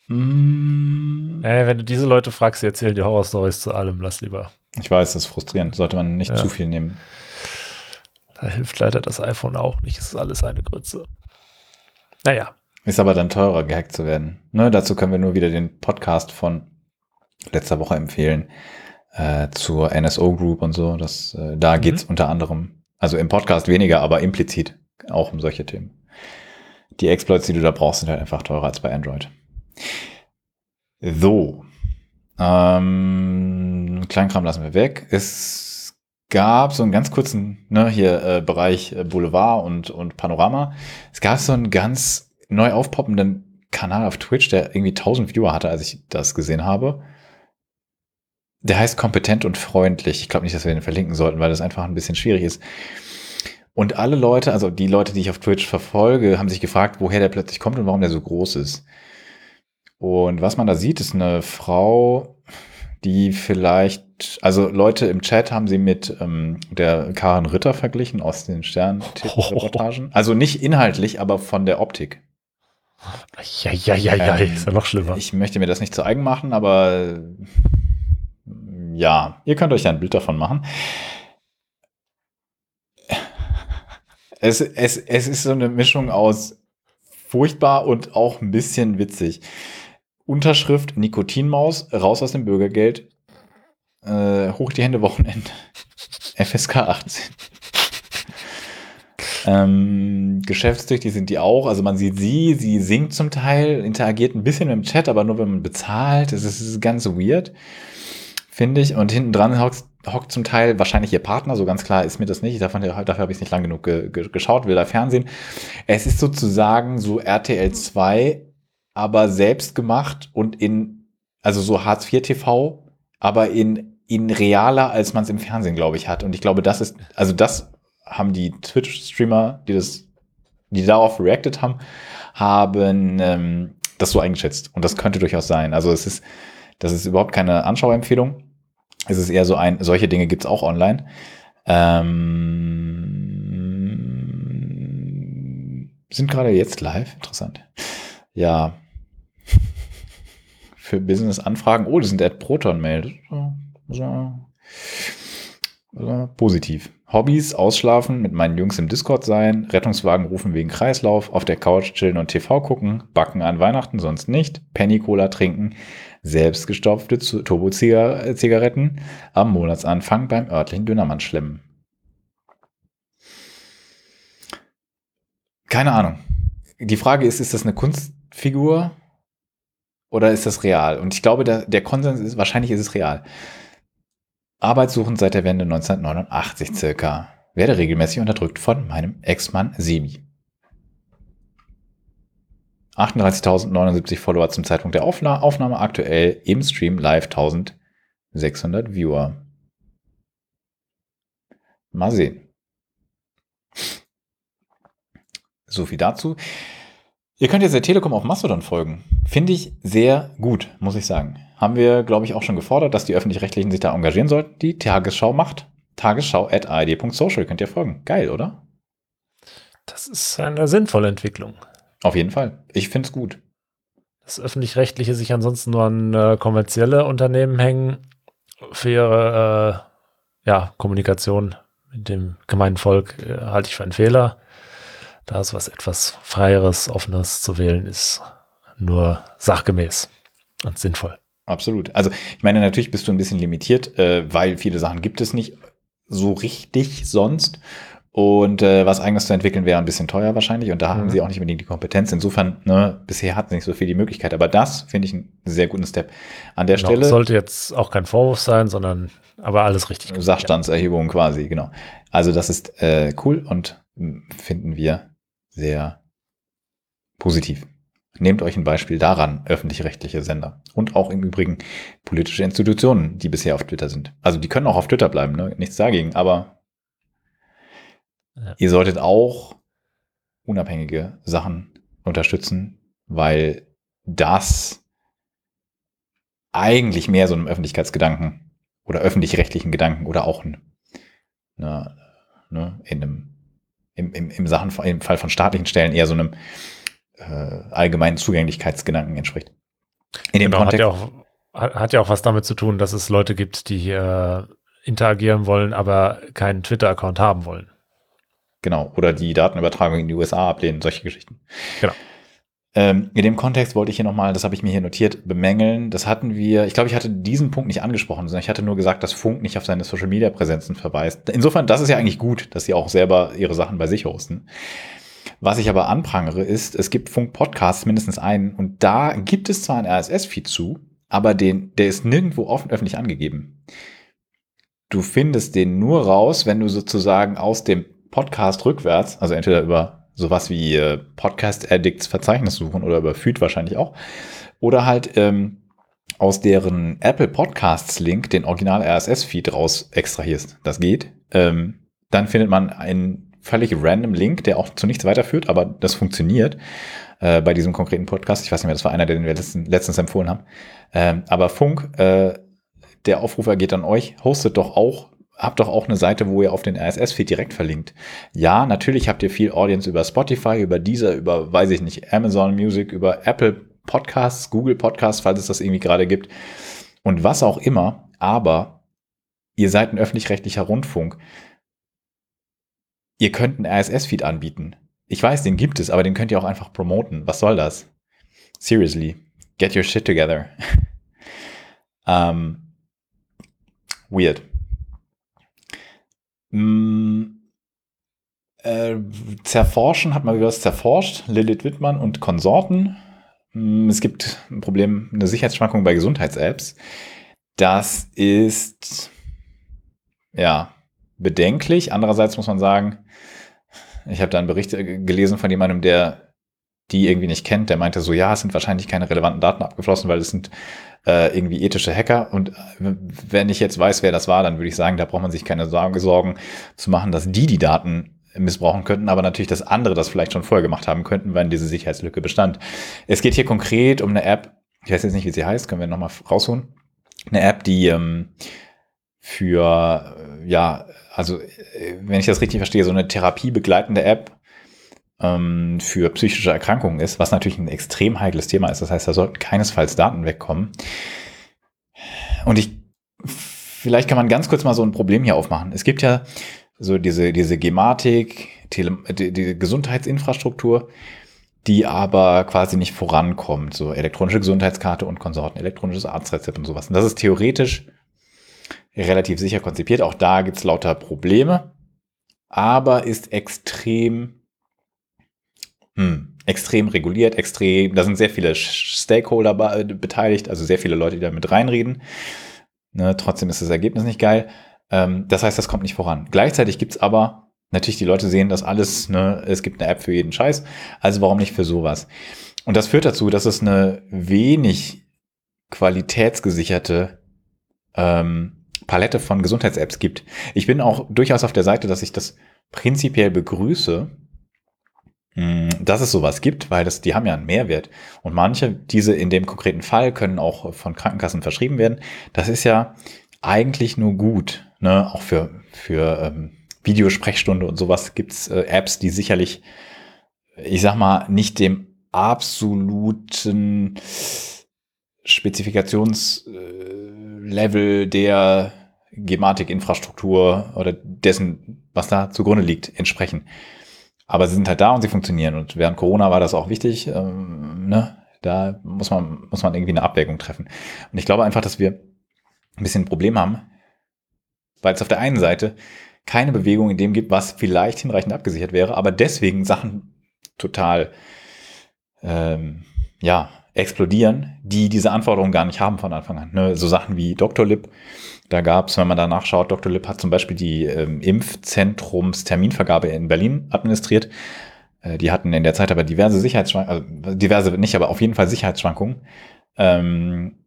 Mm. Äh, wenn du diese Leute fragst, sie erzählen die Horror-Stories zu allem, lass lieber. Ich weiß, das ist frustrierend. Sollte man nicht ja. zu viel nehmen. Da hilft leider das iPhone auch nicht. Es ist alles eine Grütze. Naja. Ist aber dann teurer, gehackt zu werden. Ne, dazu können wir nur wieder den Podcast von letzter Woche empfehlen äh, zur NSO Group und so. Das, äh, da mhm. geht's unter anderem, also im Podcast weniger, aber implizit auch um solche Themen. Die Exploits, die du da brauchst, sind halt einfach teurer als bei Android. So, ähm, Kleinkram lassen wir weg. Es gab so einen ganz kurzen, ne, hier äh, Bereich äh, Boulevard und, und Panorama. Es gab so einen ganz neu aufpoppenden Kanal auf Twitch, der irgendwie 1000 Viewer hatte, als ich das gesehen habe. Der heißt kompetent und freundlich. Ich glaube nicht, dass wir den verlinken sollten, weil das einfach ein bisschen schwierig ist. Und alle Leute, also die Leute, die ich auf Twitch verfolge, haben sich gefragt, woher der plötzlich kommt und warum der so groß ist. Und was man da sieht, ist eine Frau, die vielleicht, also Leute im Chat haben sie mit ähm, der Karen Ritter verglichen aus den Stern-Reportagen. [laughs] Also nicht inhaltlich, aber von der Optik. Ja, ja, ja, ja, Ähm, ist ja noch schlimmer. Ich möchte mir das nicht zu eigen machen, aber ja, ihr könnt euch ein Bild davon machen. Es, es, es ist so eine Mischung aus furchtbar und auch ein bisschen witzig. Unterschrift Nikotinmaus, raus aus dem Bürgergeld, äh, hoch die Hände Wochenende, [laughs] FSK 18. Ähm, geschäftstüchtig sind die auch. Also man sieht sie, sie singt zum Teil, interagiert ein bisschen dem Chat, aber nur wenn man bezahlt. Es ist ganz weird, finde ich. Und hinten dran hockt, hockt zum Teil wahrscheinlich ihr Partner, so ganz klar ist mir das nicht. Davon, dafür habe ich es nicht lang genug ge, ge, geschaut, will da Fernsehen. Es ist sozusagen so RTL 2, aber selbst gemacht und in, also so Hartz IV TV, aber in, in realer, als man es im Fernsehen, glaube ich, hat. Und ich glaube, das ist, also das haben die Twitch-Streamer, die das, die darauf reacted haben, haben ähm, das so eingeschätzt. Und das könnte durchaus sein. Also es ist, das ist überhaupt keine Anschauempfehlung. Es ist eher so ein, solche Dinge gibt's auch online. Ähm, sind gerade jetzt live. Interessant. Ja. [laughs] Für Business-Anfragen. Oh, das sind at Proton-Mail. Positiv. Hobbys, ausschlafen, mit meinen Jungs im Discord sein, Rettungswagen rufen wegen Kreislauf, auf der Couch chillen und TV gucken, backen an Weihnachten, sonst nicht, Penny Cola trinken, selbstgestopfte Turbo-Zigaretten am Monatsanfang beim örtlichen Dönermann schlemmen. Keine Ahnung. Die Frage ist, ist das eine Kunstfigur oder ist das real? Und ich glaube, der, der Konsens ist, wahrscheinlich ist es real. Arbeitssuchend seit der Wende 1989 circa. Werde regelmäßig unterdrückt von meinem Ex-Mann Sebi. 38.079 Follower zum Zeitpunkt der Aufna Aufnahme, aktuell im Stream live 1600 Viewer. Mal sehen. So viel dazu. Ihr könnt jetzt der Telekom auf Mastodon folgen. Finde ich sehr gut, muss ich sagen. Haben wir, glaube ich, auch schon gefordert, dass die Öffentlich-Rechtlichen sich da engagieren sollten. Die Tagesschau macht. Tagesschau at ard.social. Könnt ihr folgen. Geil, oder? Das ist eine sinnvolle Entwicklung. Auf jeden Fall. Ich finde es gut. Das Öffentlich-Rechtliche sich ansonsten nur an äh, kommerzielle Unternehmen hängen für ihre äh, ja, Kommunikation mit dem gemeinen Volk äh, halte ich für einen Fehler. Da ist was etwas Freieres, Offenes zu wählen, ist nur sachgemäß und sinnvoll. Absolut. Also ich meine, natürlich bist du ein bisschen limitiert, äh, weil viele Sachen gibt es nicht so richtig sonst. Und äh, was eigenes zu entwickeln wäre ein bisschen teuer wahrscheinlich. Und da Mhm. haben sie auch nicht unbedingt die Kompetenz. Insofern, ne, bisher hatten sie nicht so viel die Möglichkeit. Aber das finde ich einen sehr guten Step. An der Genau, Stelle sollte jetzt auch kein Vorwurf sein, sondern aber alles richtig. Sachstandserhebung quasi, genau. Also das ist äh, cool und mh, finden wir sehr positiv. Nehmt euch ein Beispiel daran, öffentlich-rechtliche Sender. Und auch im Übrigen politische Institutionen, die bisher auf Twitter sind. Also die können auch auf Twitter bleiben, ne? nichts dagegen, aber Ja. ihr solltet auch unabhängige Sachen unterstützen, weil das eigentlich mehr so einem Öffentlichkeitsgedanken oder öffentlich-rechtlichen Gedanken oder auch ne, ne, in einem, im, im, im, Sachen, im Fall von staatlichen Stellen eher so einem äh, allgemeinen Zugänglichkeitsgedanken entspricht. In dem Genau, hat Kontext. ja, auch, hat, hat ja auch was damit zu tun, dass es Leute gibt, die äh, interagieren wollen, aber keinen Twitter-Account haben wollen. Genau. Oder die Datenübertragung in die USA ablehnen, solche Geschichten. Genau. Ähm, in dem Kontext wollte ich hier nochmal, das habe ich mir hier notiert, bemängeln. Das hatten wir, ich glaube, ich hatte diesen Punkt nicht angesprochen, sondern ich hatte nur gesagt, dass Funk nicht auf seine Social Media Präsenzen verweist. Insofern, das ist ja eigentlich gut, dass sie auch selber ihre Sachen bei sich hosten. Was ich aber anprangere, ist, es gibt Funk-Podcasts, mindestens einen, und da gibt es zwar einen RSS-Feed zu, aber den, der ist nirgendwo offen öffentlich angegeben. Du findest den nur raus, wenn du sozusagen aus dem Podcast rückwärts, also entweder über sowas wie äh, Podcast Addicts Verzeichnis suchen oder über Feed wahrscheinlich auch, oder halt ähm, aus deren Apple Podcasts Link den Original RSS Feed raus extrahierst. Das geht. Ähm, dann findet man einen völlig random Link, der auch zu nichts weiterführt, aber das funktioniert äh, bei diesem konkreten Podcast. Ich weiß nicht mehr, das war einer, den wir letzten, letztens empfohlen haben. Ähm, aber Funk, äh, der Aufrufer geht an euch, hostet doch auch habt doch auch eine Seite, wo ihr auf den RSS-Feed direkt verlinkt. Ja, natürlich habt ihr viel Audience über Spotify, über dieser, über, weiß ich nicht, Amazon Music, über Apple Podcasts, Google Podcasts, falls es das irgendwie gerade gibt und was auch immer, aber ihr seid ein öffentlich-rechtlicher Rundfunk. Ihr könnt einen RSS-Feed anbieten. Ich weiß, den gibt es, aber den könnt ihr auch einfach promoten. Was soll das? Seriously, get your shit together. [laughs] ähm, weird. Mm, äh, zerforschen hat man was zerforscht. Lilith Wittmann und Konsorten. Mm, es gibt ein Problem, eine Sicherheitsschwankung bei Gesundheits-Apps. Das ist ja bedenklich. Andererseits muss man sagen, ich habe da einen Bericht äh, gelesen von jemandem, der die irgendwie nicht kennt, der meinte so, ja, es sind wahrscheinlich keine relevanten Daten abgeflossen, weil es sind äh, irgendwie ethische Hacker. Und äh, wenn ich jetzt weiß, wer das war, dann würde ich sagen, da braucht man sich keine Sorgen zu machen, dass die die Daten missbrauchen könnten, aber natürlich, dass andere das vielleicht schon vorher gemacht haben könnten, wenn diese Sicherheitslücke bestand. Es geht hier konkret um eine App, ich weiß jetzt nicht, wie sie heißt, können wir nochmal rausholen. Eine App, die ähm, für, äh, ja, also äh, wenn ich das richtig verstehe, so eine therapiebegleitende App ähm, für psychische Erkrankungen ist, was natürlich ein extrem heikles Thema ist. Das heißt, da sollten keinesfalls Daten wegkommen. Und ich, vielleicht kann man ganz kurz mal so ein Problem hier aufmachen. Es gibt ja so diese, diese Gematik, Tele, die, die Gesundheitsinfrastruktur, die aber quasi nicht vorankommt. So elektronische Gesundheitskarte und Konsorten, elektronisches Arztrezept und sowas. Und das ist theoretisch relativ sicher konzipiert. Auch da gibt's lauter Probleme, aber ist extrem hm. Extrem reguliert, extrem, da sind sehr viele Stakeholder beteiligt, also sehr viele Leute, die da mit reinreden. Ne, trotzdem ist das Ergebnis nicht geil. Ähm, das heißt, das kommt nicht voran. Gleichzeitig gibt's aber, natürlich, die Leute sehen das alles, ne, es gibt eine App für jeden Scheiß, also warum nicht für sowas? Und das führt dazu, dass es eine wenig qualitätsgesicherte ähm, Palette von Gesundheits-Apps gibt. Ich bin auch durchaus auf der Seite, dass ich das prinzipiell begrüße, dass es sowas gibt, weil das, die haben ja einen Mehrwert. Und manche, diese in dem konkreten Fall, können auch von Krankenkassen verschrieben werden. Das ist ja eigentlich nur gut. Ne? Auch für, für ähm, Videosprechstunde und sowas gibt's äh, Apps, die sicherlich, ich sag mal, nicht dem absoluten Spezifikationslevel der Gematik-Infrastruktur oder dessen, was da zugrunde liegt, entsprechen. Aber sie sind halt da und sie funktionieren. Und während Corona war das auch wichtig. Ähm, ne? Da muss man, muss man irgendwie eine Abwägung treffen. Und ich glaube einfach, dass wir ein bisschen ein Problem haben, weil es auf der einen Seite keine Bewegung in dem gibt, was vielleicht hinreichend abgesichert wäre, aber deswegen Sachen total ähm, ja, explodieren, die diese Anforderungen gar nicht haben von Anfang an. Ne? So Sachen wie Dr. Lib, da gab es, wenn man da nachschaut, Dr. Lipp hat zum Beispiel die ähm, Impfzentrumsterminvergabe in Berlin administriert. Äh, die hatten in der Zeit aber diverse Sicherheitsschwankungen, also diverse nicht, aber auf jeden Fall Sicherheitsschwankungen. Ähm,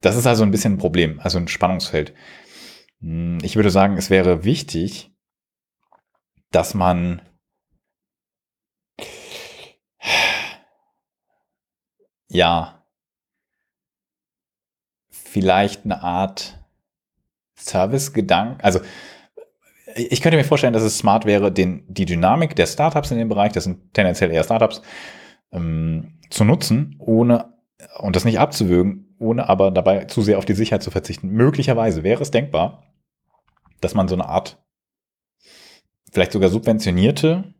das ist also ein bisschen ein Problem, also ein Spannungsfeld. Hm, ich würde sagen, es wäre wichtig, dass man ja vielleicht eine Art Service-Gedanken, also ich könnte mir vorstellen, dass es smart wäre, den, die Dynamik der Startups in dem Bereich, das sind tendenziell eher Startups, ähm, zu nutzen, ohne und das nicht abzuwürgen, ohne aber dabei zu sehr auf die Sicherheit zu verzichten. Möglicherweise wäre es denkbar, dass man so eine Art, vielleicht sogar subventionierte,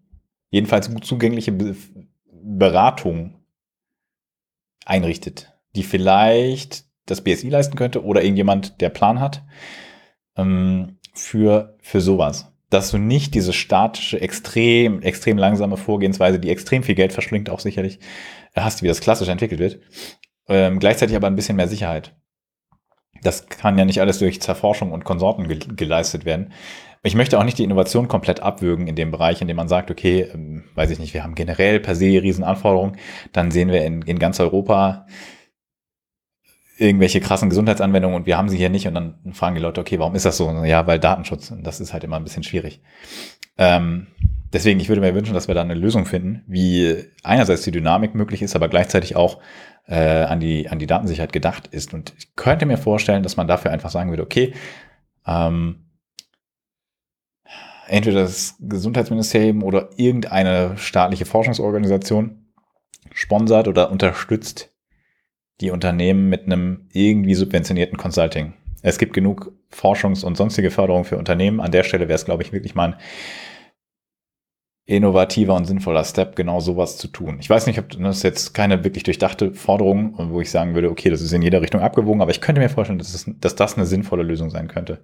jedenfalls gut zugängliche Beratung einrichtet, die vielleicht das BSI leisten könnte oder irgendjemand, der Plan hat, ähm, für, für sowas. Dass du nicht diese statische, extrem, extrem langsame Vorgehensweise, die extrem viel Geld verschlingt, auch sicherlich hast, wie das klassisch entwickelt wird, ähm, gleichzeitig aber ein bisschen mehr Sicherheit. Das kann ja nicht alles durch Zerforschung und Konsorten ge geleistet werden. Ich möchte auch nicht die Innovation komplett abwürgen in dem Bereich, in dem man sagt, okay, ähm, weiß ich nicht, wir haben generell per se Riesenanforderungen, dann sehen wir in, in ganz Europa irgendwelche krassen Gesundheitsanwendungen und wir haben sie hier nicht und dann fragen die Leute, okay, warum ist das so? Ja, weil Datenschutz, das ist halt immer ein bisschen schwierig. Ähm, deswegen, ich würde mir wünschen, dass wir da eine Lösung finden, wie einerseits die Dynamik möglich ist, aber gleichzeitig auch äh, an, die, an die Datensicherheit gedacht ist. Und ich könnte mir vorstellen, dass man dafür einfach sagen würde, okay, ähm, entweder das Gesundheitsministerium oder irgendeine staatliche Forschungsorganisation sponsert oder unterstützt die Unternehmen mit einem irgendwie subventionierten Consulting. Es gibt genug Forschungs- und sonstige Förderung für Unternehmen. An der Stelle wäre es, glaube ich, wirklich mal ein innovativer und sinnvoller Step, genau sowas zu tun. Ich weiß nicht, ob das jetzt keine wirklich durchdachte Forderung, wo ich sagen würde, okay, das ist in jeder Richtung abgewogen, aber ich könnte mir vorstellen, dass, es, dass das eine sinnvolle Lösung sein könnte.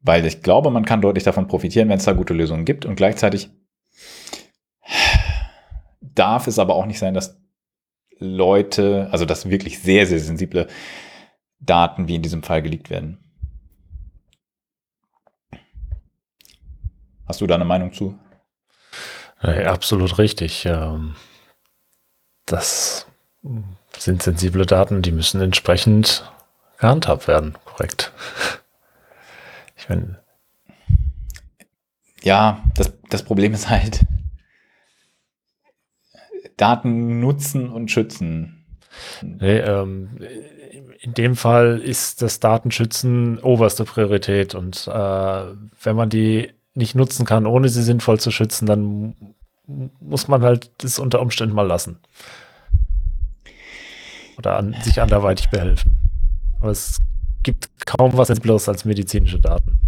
Weil ich glaube, man kann deutlich davon profitieren, wenn es da gute Lösungen gibt und gleichzeitig darf es aber auch nicht sein, dass Leute, also dass wirklich sehr, sehr sensible Daten wie in diesem Fall geleakt werden. Hast du da eine Meinung zu? Ja, absolut richtig. Ähm, das sind sensible Daten, die müssen entsprechend gehandhabt werden, korrekt. Meine. Ja, das, das Problem ist halt, Daten nutzen und schützen. Nee, ähm, in dem Fall ist das Datenschützen oberste Priorität und äh, wenn man die nicht nutzen kann, ohne sie sinnvoll zu schützen, dann muss man halt das unter Umständen mal lassen. Oder an, sich anderweitig behelfen. Aber es gibt kaum was bloß als medizinische Daten.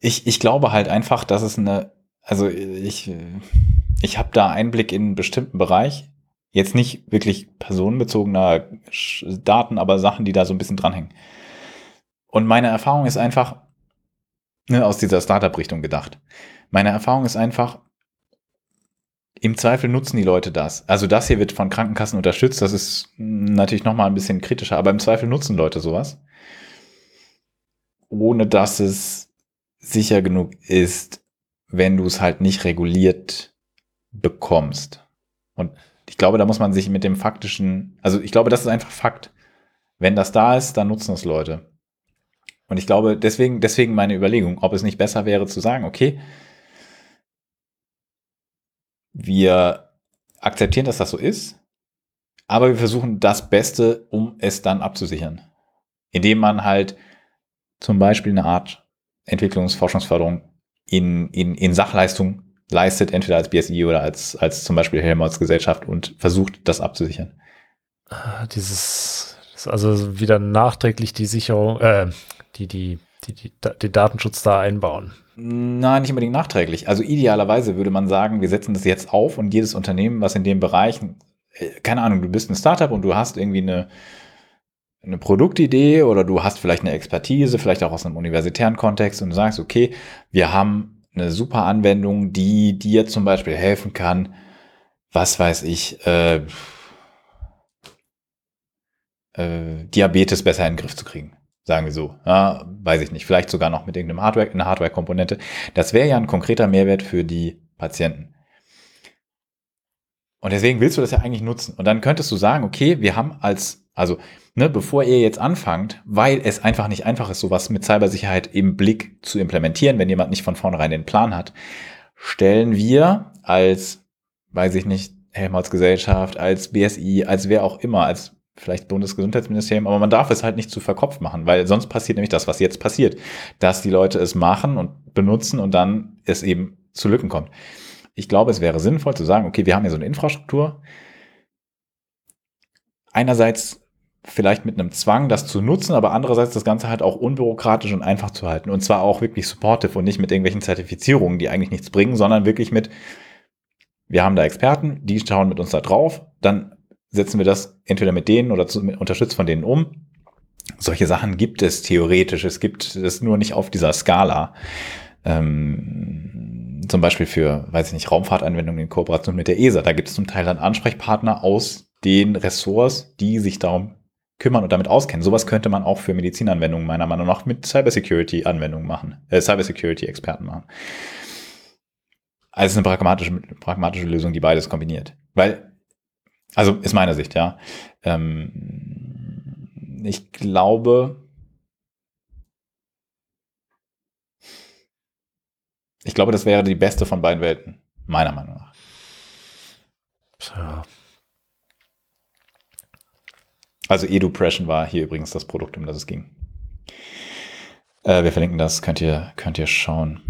Ich, ich glaube halt einfach, dass es eine, also ich, ich habe da Einblick in einen bestimmten Bereich. Jetzt nicht wirklich personenbezogener Daten, aber Sachen, die da so ein bisschen dranhängen. Und meine Erfahrung ist einfach, ne, aus dieser Startup-Richtung gedacht. Meine Erfahrung ist einfach, im Zweifel nutzen die Leute das. Also das hier wird von Krankenkassen unterstützt. Das ist natürlich noch mal ein bisschen kritischer, aber im Zweifel nutzen Leute sowas, ohne dass es sicher genug ist, wenn du es halt nicht reguliert bekommst. Und ich glaube, da muss man sich mit dem faktischen, also ich glaube, das ist einfach Fakt. Wenn das da ist, dann nutzen es Leute. Und ich glaube, deswegen, deswegen meine Überlegung, ob es nicht besser wäre zu sagen, okay, wir akzeptieren, dass das so ist, aber wir versuchen das Beste, um es dann abzusichern. Indem man halt zum Beispiel eine Art Entwicklungsforschungsförderung in, in, in Sachleistung leistet, entweder als BSI oder als, als zum Beispiel Helmholtz Gesellschaft und versucht, das abzusichern. Ah, dieses, also wieder nachträglich die Sicherung, äh, die, die, die, die, die Datenschutz da einbauen. Nein, nicht unbedingt nachträglich. Also idealerweise würde man sagen, wir setzen das jetzt auf und jedes Unternehmen, was in dem Bereich, äh, keine Ahnung, du bist ein Startup und du hast irgendwie eine, eine Produktidee oder du hast vielleicht eine Expertise, vielleicht auch aus einem universitären Kontext und du sagst, okay, wir haben eine super Anwendung, die dir zum Beispiel helfen kann, was weiß ich, äh, äh, Diabetes besser in den Griff zu kriegen. Sagen wir so. Ja, weiß ich nicht. Vielleicht sogar noch mit irgendeinem Hardware, einer Hardware-Komponente. Das wäre ja ein konkreter Mehrwert für die Patienten. Und deswegen willst du das ja eigentlich nutzen. Und dann könntest du sagen, okay, wir haben als, also, ne, bevor ihr jetzt anfangt, weil es einfach nicht einfach ist, sowas mit Cybersicherheit im Blick zu implementieren, wenn jemand nicht von vornherein den Plan hat, stellen wir als, weiß ich nicht, Helmholtz Gesellschaft, als BSI, als wer auch immer, als vielleicht Bundesgesundheitsministerium, aber man darf es halt nicht zu verkopft machen, weil sonst passiert nämlich das, was jetzt passiert, dass die Leute es machen und benutzen und dann es eben zu Lücken kommt. Ich glaube, es wäre sinnvoll zu sagen, okay, wir haben hier so eine Infrastruktur. Einerseits vielleicht mit einem Zwang, das zu nutzen, aber andererseits das Ganze halt auch unbürokratisch und einfach zu halten. Und zwar auch wirklich supportive und nicht mit irgendwelchen Zertifizierungen, die eigentlich nichts bringen, sondern wirklich mit, wir haben da Experten, die schauen mit uns da drauf, dann setzen wir das entweder mit denen oder zu, unterstützt von denen um. Solche Sachen gibt es theoretisch. Es gibt es nur nicht auf dieser Skala. Ähm, zum Beispiel für, weiß ich nicht, Raumfahrtanwendungen in Kooperation mit der ESA. Da gibt es zum Teil dann Ansprechpartner aus den Ressorts, die sich darum kümmern und damit auskennen. Sowas könnte man auch für Medizinanwendungen meiner Meinung nach mit Cybersecurity-Anwendungen machen, äh, Cybersecurity-Experten machen. Also eine pragmatische, pragmatische Lösung, die beides kombiniert. Weil Also ist meine Sicht, ja. Ähm, ich glaube, ich glaube, das wäre die beste von beiden Welten, meiner Meinung nach. Ja. Also EduPression war hier übrigens das Produkt, um das es ging. Äh, wir verlinken das, könnt ihr, könnt ihr schauen.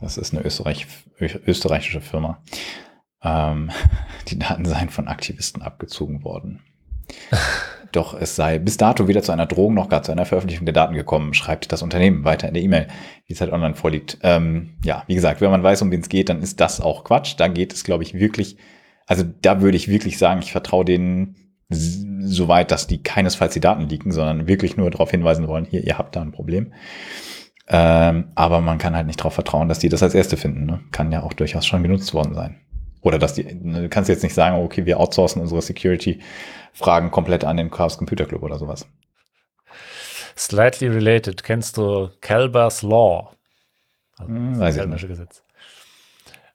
Das ist eine Österreich, österreichische Firma. Ähm, [laughs] die Daten seien von Aktivisten abgezogen worden. [laughs] Doch es sei bis dato weder zu einer Drohung noch gar zu einer Veröffentlichung der Daten gekommen, schreibt das Unternehmen weiter in der E-Mail, wie es halt online vorliegt. Ähm, ja, wie gesagt, wenn man weiß, um wen es geht, dann ist das auch Quatsch. Da geht es, glaube ich, wirklich, also da würde ich wirklich sagen, ich vertraue denen so weit, dass die keinesfalls die Daten liegen, sondern wirklich nur darauf hinweisen wollen, hier, ihr habt da ein Problem. Ähm, aber man kann halt nicht darauf vertrauen, dass die das als Erste finden. Ne? Kann ja auch durchaus schon genutzt worden sein. Oder dass die, ne, du kannst jetzt nicht sagen, okay, wir outsourcen unsere Security-Fragen komplett an den Chaos Computer Club oder sowas. Slightly related. Kennst du Calbers Law? Also hm, weiß ich nicht. Gesetz.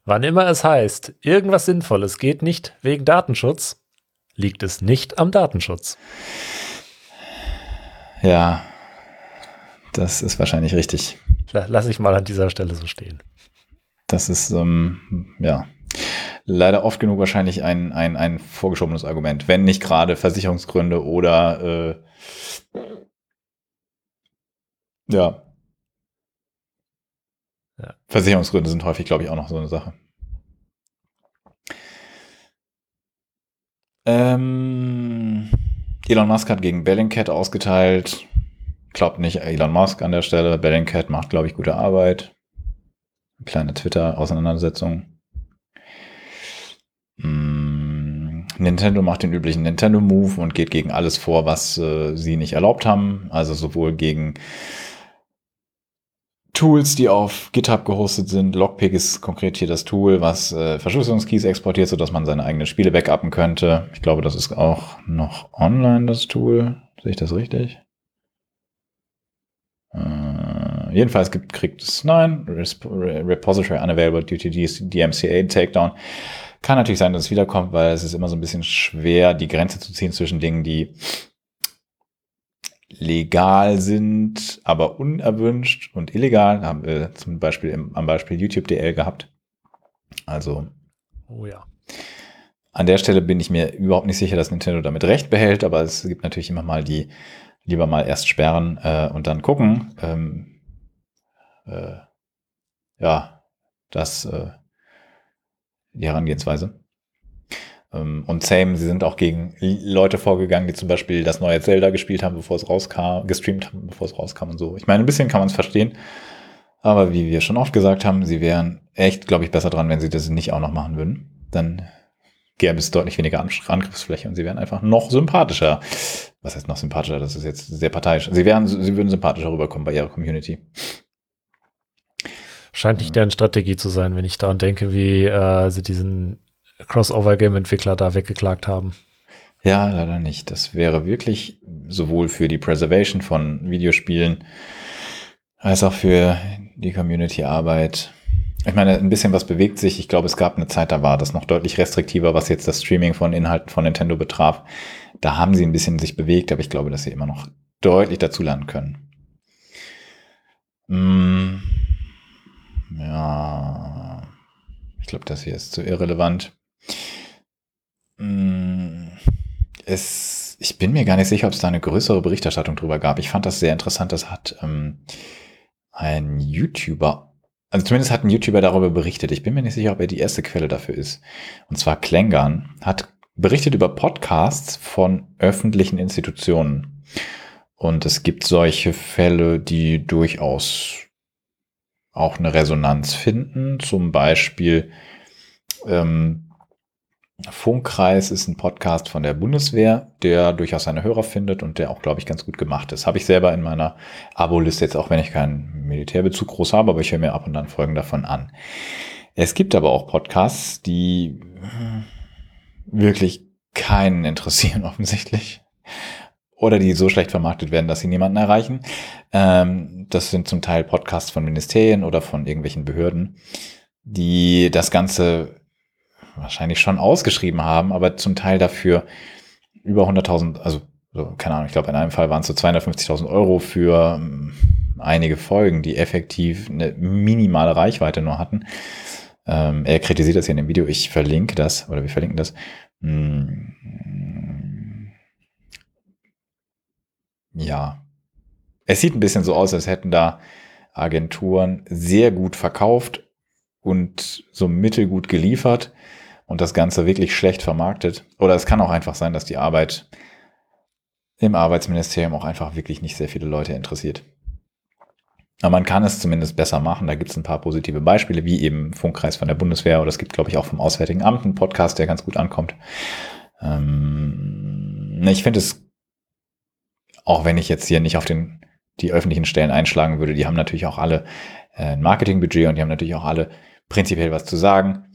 Wann immer es heißt, irgendwas Sinnvolles geht nicht wegen Datenschutz, liegt es nicht am Datenschutz. Ja, das ist wahrscheinlich richtig. Lass ich mal an dieser Stelle so stehen. Das ist, ähm, ja, leider oft genug wahrscheinlich ein, ein, ein vorgeschobenes Argument, wenn nicht gerade Versicherungsgründe oder äh, ja. ja. Versicherungsgründe sind häufig, glaube ich, auch noch so eine Sache. Ähm, Elon Musk hat gegen Bellingcat ausgeteilt. Glaubt nicht Elon Musk an der Stelle. Bellingcat macht, glaube ich, gute Arbeit. Eine kleine Twitter-Auseinandersetzung. Nintendo macht den üblichen Nintendo-Move und geht gegen alles vor, was äh, sie nicht erlaubt haben. Also sowohl gegen Tools, die auf GitHub gehostet sind. Lockpick ist konkret hier das Tool, was äh, Verschlüsselungskeys exportiert, sodass man seine eigenen Spiele backuppen könnte. Ich glaube, das ist auch noch online, das Tool. Sehe ich das richtig? Äh, jedenfalls gibt, kriegt es nein, Repository unavailable due to DMCA Takedown. Kann natürlich sein, dass es wiederkommt, weil es ist immer so ein bisschen schwer, die Grenze zu ziehen zwischen Dingen, die legal sind, aber unerwünscht und illegal. Haben wir zum Beispiel im, am Beispiel YouTube DL gehabt. Also. Oh ja. An der Stelle bin ich mir überhaupt nicht sicher, dass Nintendo damit recht behält, aber es gibt natürlich immer mal die, lieber mal erst sperren äh, und dann gucken. Ähm, äh, ja, das äh, die Herangehensweise. Ähm, und same, sie sind auch gegen Leute vorgegangen, die zum Beispiel das neue Zelda gespielt haben, bevor es rauskam, gestreamt haben, bevor es rauskam und so. Ich meine, ein bisschen kann man es verstehen. Aber wie wir schon oft gesagt haben, sie wären echt, glaube ich, besser dran, wenn sie das nicht auch noch machen würden. Dann gäbe es deutlich weniger Angriffsfläche und sie wären einfach noch sympathischer. Was heißt noch sympathischer? Das ist jetzt sehr parteiisch. Sie wären, sie würden sympathischer rüberkommen bei ihrer Community. Scheint nicht deren Strategie zu sein, wenn ich daran denke, wie äh, sie diesen Crossover-Game-Entwickler da weggeklagt haben. Ja, leider nicht. Das wäre wirklich sowohl für die Preservation von Videospielen als auch für die Community-Arbeit. Ich meine, ein bisschen was bewegt sich. Ich glaube, es gab eine Zeit, da war das noch deutlich restriktiver, was jetzt das Streaming von Inhalten von Nintendo betraf. Da haben sie ein bisschen sich bewegt, aber ich glaube, dass sie immer noch deutlich dazulernen können. Ja, ich glaube, das hier ist zu irrelevant. Mm, es, ich bin mir gar nicht sicher, ob es da eine größere Berichterstattung drüber gab. Ich fand das sehr interessant. Das hat ähm, ein YouTuber, also zumindest hat ein YouTuber darüber berichtet. Ich bin mir nicht sicher, ob er die erste Quelle dafür ist. Und zwar Klängern hat berichtet über Podcasts von öffentlichen Institutionen. Und es gibt solche Fälle, die durchaus auch eine Resonanz finden. Zum Beispiel ähm, Funkkreis ist ein Podcast von der Bundeswehr, der durchaus seine Hörer findet und der auch, glaube ich, ganz gut gemacht ist. Habe ich selber in meiner Abo-Liste jetzt, auch wenn ich keinen Militärbezug groß habe, aber ich höre mir ab und an Folgen davon an. Es gibt aber auch Podcasts, die wirklich keinen interessieren [laughs] offensichtlich oder die so schlecht vermarktet werden, dass sie niemanden erreichen. Ähm, das sind zum Teil Podcasts von Ministerien oder von irgendwelchen Behörden, die das Ganze wahrscheinlich schon ausgeschrieben haben, aber zum Teil dafür über 100.000, also so, keine Ahnung, ich glaube in einem Fall waren es so 250.000 Euro für ähm, einige Folgen, die effektiv eine minimale Reichweite nur hatten. Ähm, er kritisiert das hier in dem Video, ich verlinke das, oder wir verlinken das. Hm, ja. Es sieht ein bisschen so aus, als hätten da Agenturen sehr gut verkauft und so mittelgut geliefert und das Ganze wirklich schlecht vermarktet. Oder es kann auch einfach sein, dass die Arbeit im Arbeitsministerium auch einfach wirklich nicht sehr viele Leute interessiert. Aber man kann es zumindest besser machen. Da gibt es ein paar positive Beispiele, wie eben Funkkreis von der Bundeswehr oder es gibt, glaube ich, auch vom Auswärtigen Amt einen Podcast, der ganz gut ankommt. Ähm, ich finde es, auch wenn ich jetzt hier nicht auf den, die öffentlichen Stellen einschlagen würde, die haben natürlich auch alle äh, ein Marketingbudget und die haben natürlich auch alle prinzipiell was zu sagen.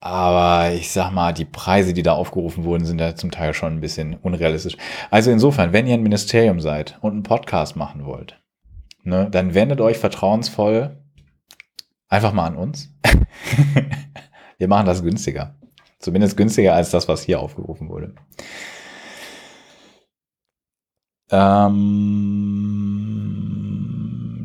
Aber ich sag mal, die Preise, die da aufgerufen wurden, sind da zum Teil schon ein bisschen unrealistisch. Also insofern, wenn ihr ein Ministerium seid und einen Podcast machen wollt, ne, dann wendet euch vertrauensvoll einfach mal an uns. [laughs] Wir machen das günstiger. Zumindest günstiger als das, was hier aufgerufen wurde. Ähm,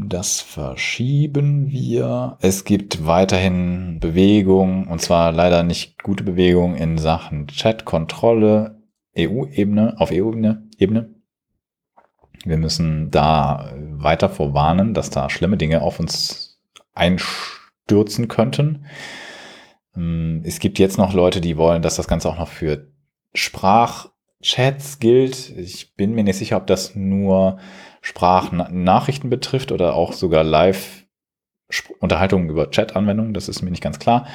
das verschieben wir. Es gibt weiterhin Bewegung, und zwar leider nicht gute Bewegung in Sachen Chat-Kontrolle, EU-Ebene, auf EU-Ebene. Ebene. Wir müssen da weiter vorwarnen, dass da schlimme Dinge auf uns einstürzen könnten. Ähm, es gibt jetzt noch Leute, die wollen, dass das Ganze auch noch für Sprachchats gilt. Ich bin mir nicht sicher, ob das nur Sprachnachrichten betrifft oder auch sogar Live-Unterhaltungen über Chat-Anwendungen. Das ist mir nicht ganz klar.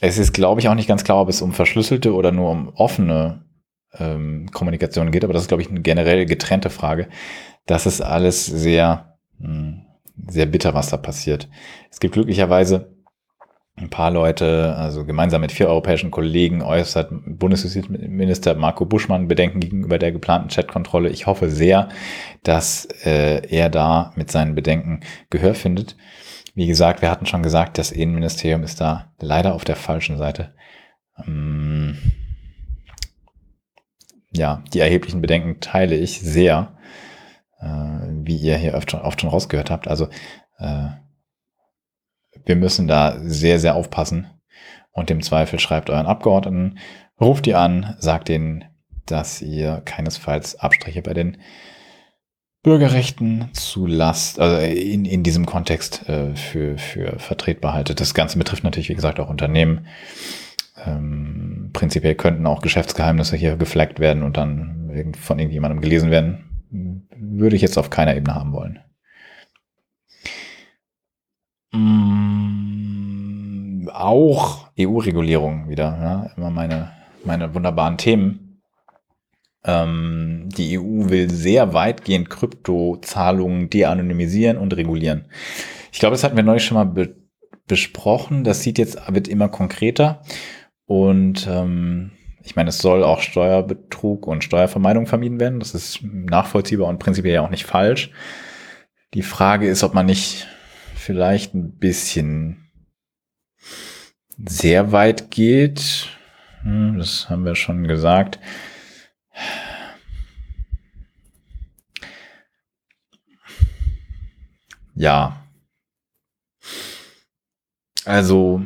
Es ist, glaube ich, auch nicht ganz klar, ob es um verschlüsselte oder nur um offene ähm, Kommunikation geht, aber das ist, glaube ich, eine generell getrennte Frage. Das ist alles sehr, mh, hm, sehr bitter, was da passiert. Es gibt glücklicherweise ein paar Leute, also gemeinsam mit vier europäischen Kollegen, äußert Bundesjustizminister Marco Buschmann Bedenken gegenüber der geplanten Chatkontrolle. Ich hoffe sehr, dass äh, er da mit seinen Bedenken Gehör findet. Wie gesagt, wir hatten schon gesagt, das Innenministerium ist da leider auf der falschen Seite. Ähm, ja, die erheblichen Bedenken teile ich sehr, äh, wie ihr hier oft schon, rausgehört habt. Also äh, wir müssen da sehr, sehr aufpassen. Und im Zweifel schreibt euren Abgeordneten, ruft die an, sagt ihnen, dass ihr keinesfalls Abstriche bei den Bürgerrechten zulasst, also in, in diesem Kontext äh, für, für vertretbar haltet. Das Ganze betrifft natürlich, wie gesagt, auch Unternehmen. Ähm, prinzipiell könnten auch Geschäftsgeheimnisse hier geflaggt werden und dann von irgendjemandem gelesen werden. Würde ich jetzt auf keiner Ebene haben wollen. Mm, auch EU-Regulierung wieder, ja, immer meine, meine wunderbaren Themen. Ähm, die EU will sehr weitgehend Kryptozahlungen de-anonymisieren und regulieren. Ich glaube, das hatten wir neulich schon mal be besprochen. Das sieht jetzt, wird immer konkreter. Und ähm, ich meine, es soll auch Steuerbetrug und Steuervermeidung vermieden werden. Das ist nachvollziehbar und prinzipiell ja auch nicht falsch. Die Frage ist, ob man nicht vielleicht ein bisschen sehr weit geht. Hm, das haben wir schon gesagt. Ja. Also,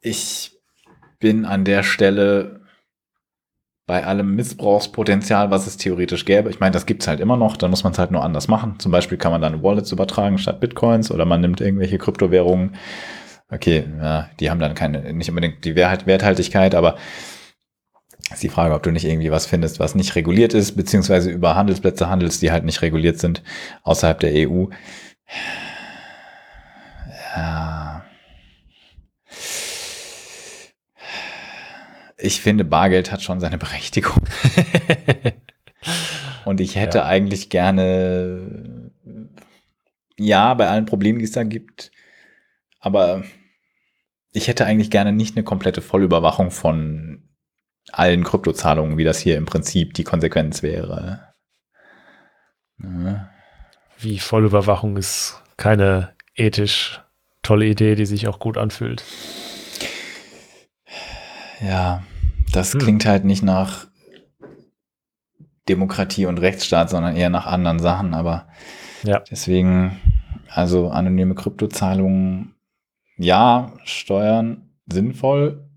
ich bin an der Stelle bei allem Missbrauchspotenzial, was es theoretisch gäbe. Ich meine, das gibt es halt immer noch, dann muss man es halt nur anders machen. Zum Beispiel kann man dann Wallets übertragen statt Bitcoins oder man nimmt irgendwelche Kryptowährungen. Okay, ja, die haben dann keine, nicht unbedingt die Werthaltigkeit, aber ist die Frage, ob du nicht irgendwie was findest, was nicht reguliert ist, beziehungsweise über Handelsplätze handelst, die halt nicht reguliert sind außerhalb der EU. Ja, ich finde, Bargeld hat schon seine Berechtigung. [laughs] Und ich hätte ja. eigentlich gerne, ja, bei allen Problemen, die es da gibt, aber ich hätte eigentlich gerne nicht eine komplette Vollüberwachung von allen Kryptozahlungen, wie das hier im Prinzip die Konsequenz wäre. Ja. Wie Vollüberwachung ist keine ethisch tolle Idee, die sich auch gut anfühlt. Ja, das hm. klingt halt nicht nach Demokratie und Rechtsstaat, sondern eher nach anderen Sachen. Aber ja. deswegen, also anonyme Kryptozahlungen, ja, Steuern sinnvoll,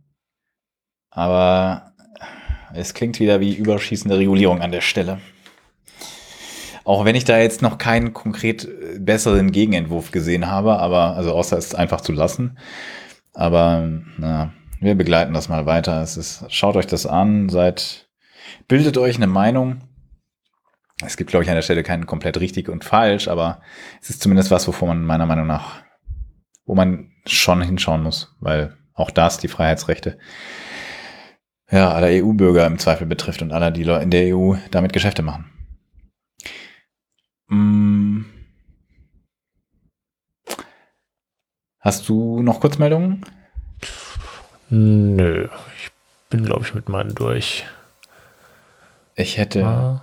aber es klingt wieder wie überschießende Regulierung an der Stelle. Auch wenn ich da jetzt noch keinen konkret besseren Gegenentwurf gesehen habe, aber also außer es einfach zu lassen. Aber na, wir begleiten das mal weiter. Es ist, schaut euch das an, seid, bildet euch eine Meinung. Es gibt, glaube ich, an der Stelle keinen komplett richtig und falsch, aber es ist zumindest was, wovor man meiner Meinung nach, wo man schon hinschauen muss, weil auch das die Freiheitsrechte ja, aller EU-Bürger im Zweifel betrifft und aller, die in der EU damit Geschäfte machen. Hm. Hast du noch Kurzmeldungen? Nö, ich bin, glaube ich, mit meinen durch. Ich hätte. Ah.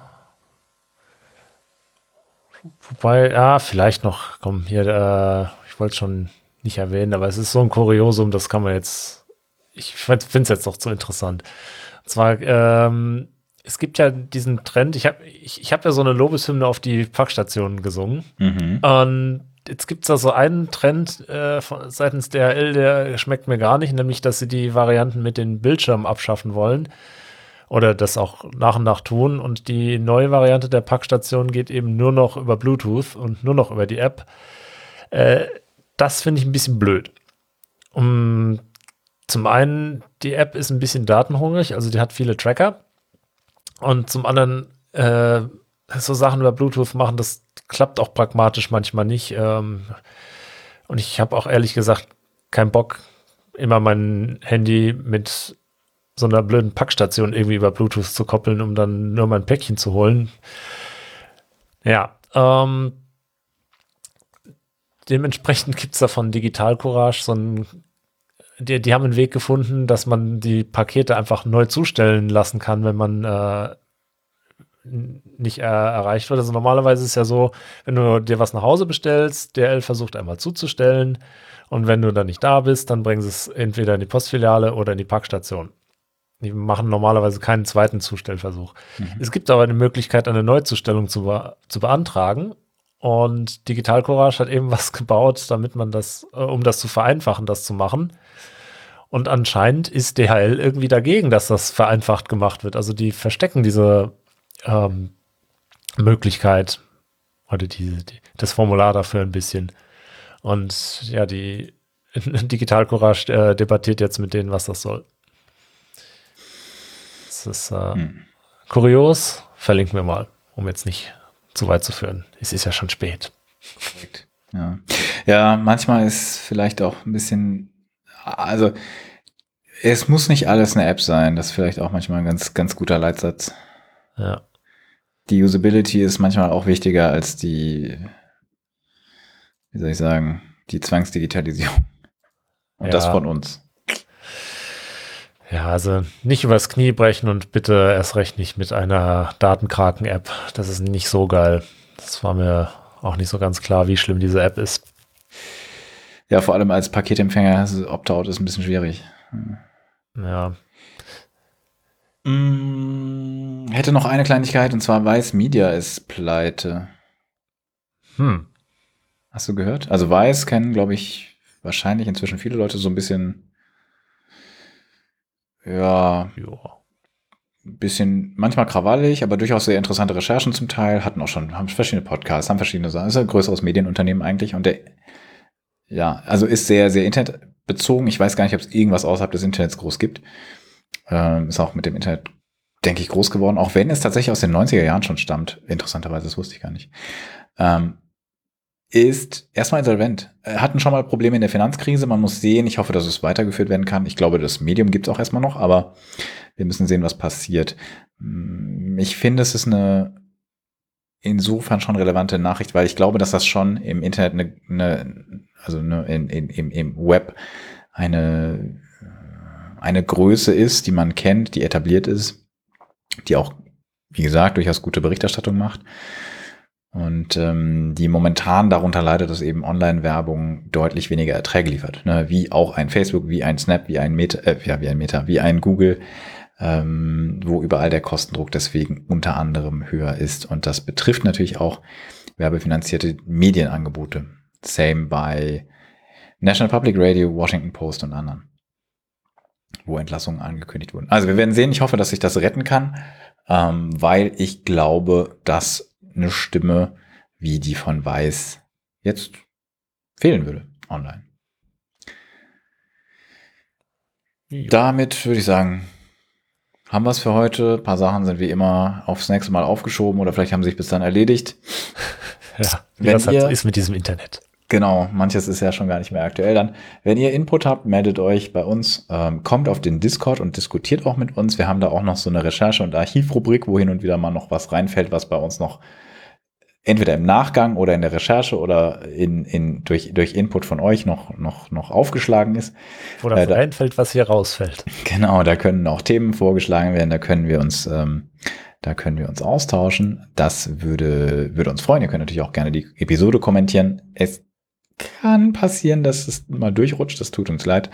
Wobei, ja, vielleicht noch, komm, hier, äh, ich wollte es schon nicht erwähnen, aber es ist so ein Kuriosum, das kann man jetzt, ich finde es jetzt doch zu interessant. Und zwar, ähm, es gibt ja diesen Trend, ich habe ich, ich hab ja so eine Lobeshymne auf die Packstationen gesungen. Mhm. Und jetzt gibt es da so einen Trend äh, von, seitens DHL, der schmeckt mir gar nicht, nämlich, dass sie die Varianten mit den Bildschirmen abschaffen wollen oder das auch nach und nach tun. Und die neue Variante der Packstation geht eben nur noch über Bluetooth und nur noch über die App. Äh, das finde ich ein bisschen blöd. Um, zum einen, die App ist ein bisschen datenhungrig, also die hat viele Tracker. Und zum anderen, äh, so Sachen über Bluetooth machen, das klappt auch pragmatisch manchmal nicht. Ähm, und ich habe auch ehrlich gesagt keinen Bock, immer mein Handy mit so einer blöden Packstation irgendwie über Bluetooth zu koppeln, um dann nur mein Päckchen zu holen. Ja, ähm, dementsprechend gibt es da von Digital Courage so ein die, die haben einen Weg gefunden, dass man die Pakete einfach neu zustellen lassen kann, wenn man äh, nicht äh, erreicht wird. Also normalerweise ist es ja so, wenn du dir was nach Hause bestellst, DL versucht einmal zuzustellen und wenn du dann nicht da bist, dann bringen sie es entweder in die Postfiliale oder in die Packstation. Die machen normalerweise keinen zweiten Zustellversuch. Mhm. Es gibt aber eine Möglichkeit, eine Neuzustellung zu, be zu beantragen. Und Digital Courage hat eben [laughs] was gebaut, damit man das, äh, um das zu vereinfachen, das zu machen. Und anscheinend ist DHL irgendwie dagegen, dass das vereinfacht gemacht wird. Also die verstecken diese ähm, Möglichkeit oder die, die, das Formular dafür ein bisschen. Und ja, die [laughs] Digital Courage äh, debattiert jetzt mit denen, was das soll. Das ist äh, hm. kurios. Verlinken wir mal, um jetzt nicht zu weit zu führen. Es ist ja schon spät. Ja. ja, manchmal ist vielleicht auch ein bisschen, also es muss nicht alles eine App sein. Das ist vielleicht auch manchmal ein ganz, ganz guter Leitsatz. Ja die Usability ist manchmal auch wichtiger als die, wie soll ich sagen, die Zwangsdigitalisierung. Und ja. das von uns. Ja, also nicht übers Knie brechen und bitte erst recht nicht mit einer Datenkraken-App. Das ist nicht so geil. Das war mir auch nicht so ganz klar, wie schlimm diese App ist. Ja, vor allem als Paketempfänger, Opt-out ist ein bisschen schwierig. Ja, Mm, hätte noch eine Kleinigkeit und zwar Weiß Media ist pleite. Hm. Hast du gehört? Also Weiß kennen, glaube ich, wahrscheinlich inzwischen viele Leute so ein bisschen. Ja. Ja. Ein bisschen, manchmal krawallig, aber durchaus sehr interessante Recherchen zum Teil. Hatten auch schon, haben verschiedene Podcasts, haben verschiedene Sachen. Ist ein größeres Medienunternehmen eigentlich und der, ja, also ist sehr, sehr internetbezogen. Ich weiß gar nicht, ob es irgendwas außerhalb des Internets groß gibt. Ähm, ist auch mit dem Internet, denke ich, groß geworden, auch wenn es tatsächlich aus den 90er Jahren schon stammt. Interessanterweise, das wusste ich gar nicht. Ähm, ist erstmal insolvent. Äh, hatten schon mal Probleme in der Finanzkrise. Man muss sehen. Ich hoffe, dass es weitergeführt werden kann. Ich glaube, das Medium gibt es auch erstmal noch, aber wir müssen sehen, was passiert. Mm, ich finde, es ist eine insofern schon relevante Nachricht, weil ich glaube, dass das schon im Internet eine, eine also eine, in, in, im, im Web eine eine Größe ist, die man kennt, die etabliert ist, die auch, wie gesagt, durchaus gute Berichterstattung macht. Und ähm, die momentan darunter leidet, dass eben Online-Werbung deutlich weniger Erträge liefert. Ne? Wie auch ein Facebook, wie ein Snap, wie ein Meta, äh, ja, wie ein Meta, wie ein Google, ähm, wo überall der Kostendruck deswegen unter anderem höher ist. Und das betrifft natürlich auch werbefinanzierte Medienangebote. Same bei National Public Radio, Washington Post und anderen, wo Entlassungen angekündigt wurden. Also wir werden sehen. Ich hoffe, dass ich das retten kann, ähm, weil ich glaube, dass eine Stimme wie die von Weiß jetzt fehlen würde online. Ja. Damit würde ich sagen, haben wir es für heute. Ein paar Sachen sind wie immer aufs nächste Mal aufgeschoben oder vielleicht haben sie sich bis dann erledigt. Ja, wie Wenn das halt ihr, ist mit diesem Internet. Genau, manches ist ja schon gar nicht mehr aktuell dann. Wenn ihr Input habt, meldet euch bei uns, ähm, kommt auf den Discord und diskutiert auch mit uns. Wir haben da auch noch so eine Recherche- und Archivrubrik, wo hin und wieder mal noch was reinfällt, was bei uns noch entweder im Nachgang oder in der Recherche oder in, in, durch, durch Input von euch noch, noch, noch aufgeschlagen ist. Oder äh, reinfällt, was hier rausfällt. [laughs] Genau, da können auch Themen vorgeschlagen werden, da können wir uns, ähm, da können wir uns austauschen. Das würde, würde uns freuen. Ihr könnt natürlich auch gerne die Episode kommentieren. Es kann passieren, dass es mal durchrutscht. Das tut uns leid.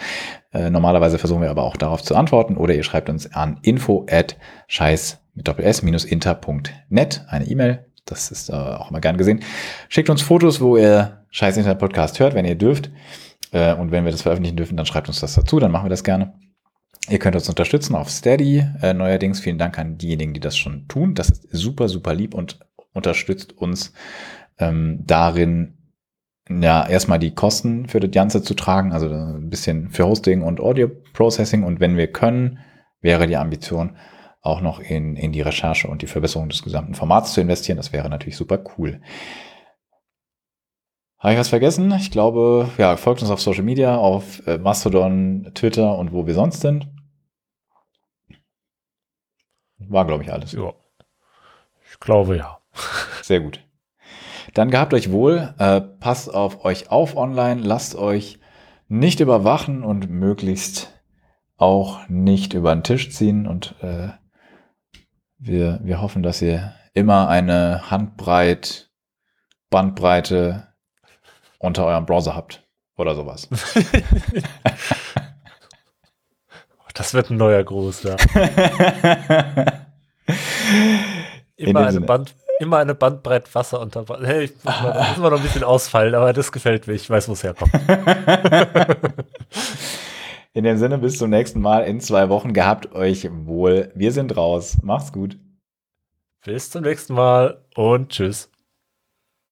Äh, normalerweise versuchen wir aber auch darauf zu antworten oder ihr schreibt uns an info at scheiß mit doppel s minus inter.net eine E-Mail das ist äh, auch immer gern gesehen. Schickt uns Fotos, wo ihr Scheiß Internet Podcast hört, wenn ihr dürft. Äh, und wenn wir das veröffentlichen dürfen, dann schreibt uns das dazu, dann machen wir das gerne. Ihr könnt uns unterstützen auf Steady. Äh, neuerdings vielen Dank an diejenigen, die das schon tun. Das ist super, super lieb und unterstützt uns ähm, darin, ja, erstmal die Kosten für das Ganze zu tragen, also ein bisschen für Hosting und Audio Processing. Und wenn wir können, wäre die Ambition, auch noch in, in die Recherche und die Verbesserung des gesamten Formats zu investieren. Das wäre natürlich super cool. Habe ich was vergessen? Ich glaube, ja, folgt uns auf Social Media, auf äh, Mastodon, Twitter und wo wir sonst sind. War, glaube ich, alles. Ja. Ich glaube, ja. Sehr gut. Dann gehabt euch wohl, äh, passt auf euch auf online, lasst euch nicht überwachen und möglichst auch nicht über den Tisch ziehen und äh, wir, wir hoffen, dass ihr immer eine Handbreit, Bandbreite unter eurem Browser habt oder sowas. [laughs] [laughs] das wird ein neuer Gruß, ja. [laughs] immer, eine Band, immer eine Bandbreite Wasser unter Hey, ich muss mal, muss mal noch ein bisschen ausfallen, aber das gefällt mir. Ich weiß, wo es herkommt. In dem Sinne, bis zum nächsten Mal in zwei Wochen. Gehabt euch wohl. Wir sind raus. Macht's gut. Bis zum nächsten Mal und tschüss.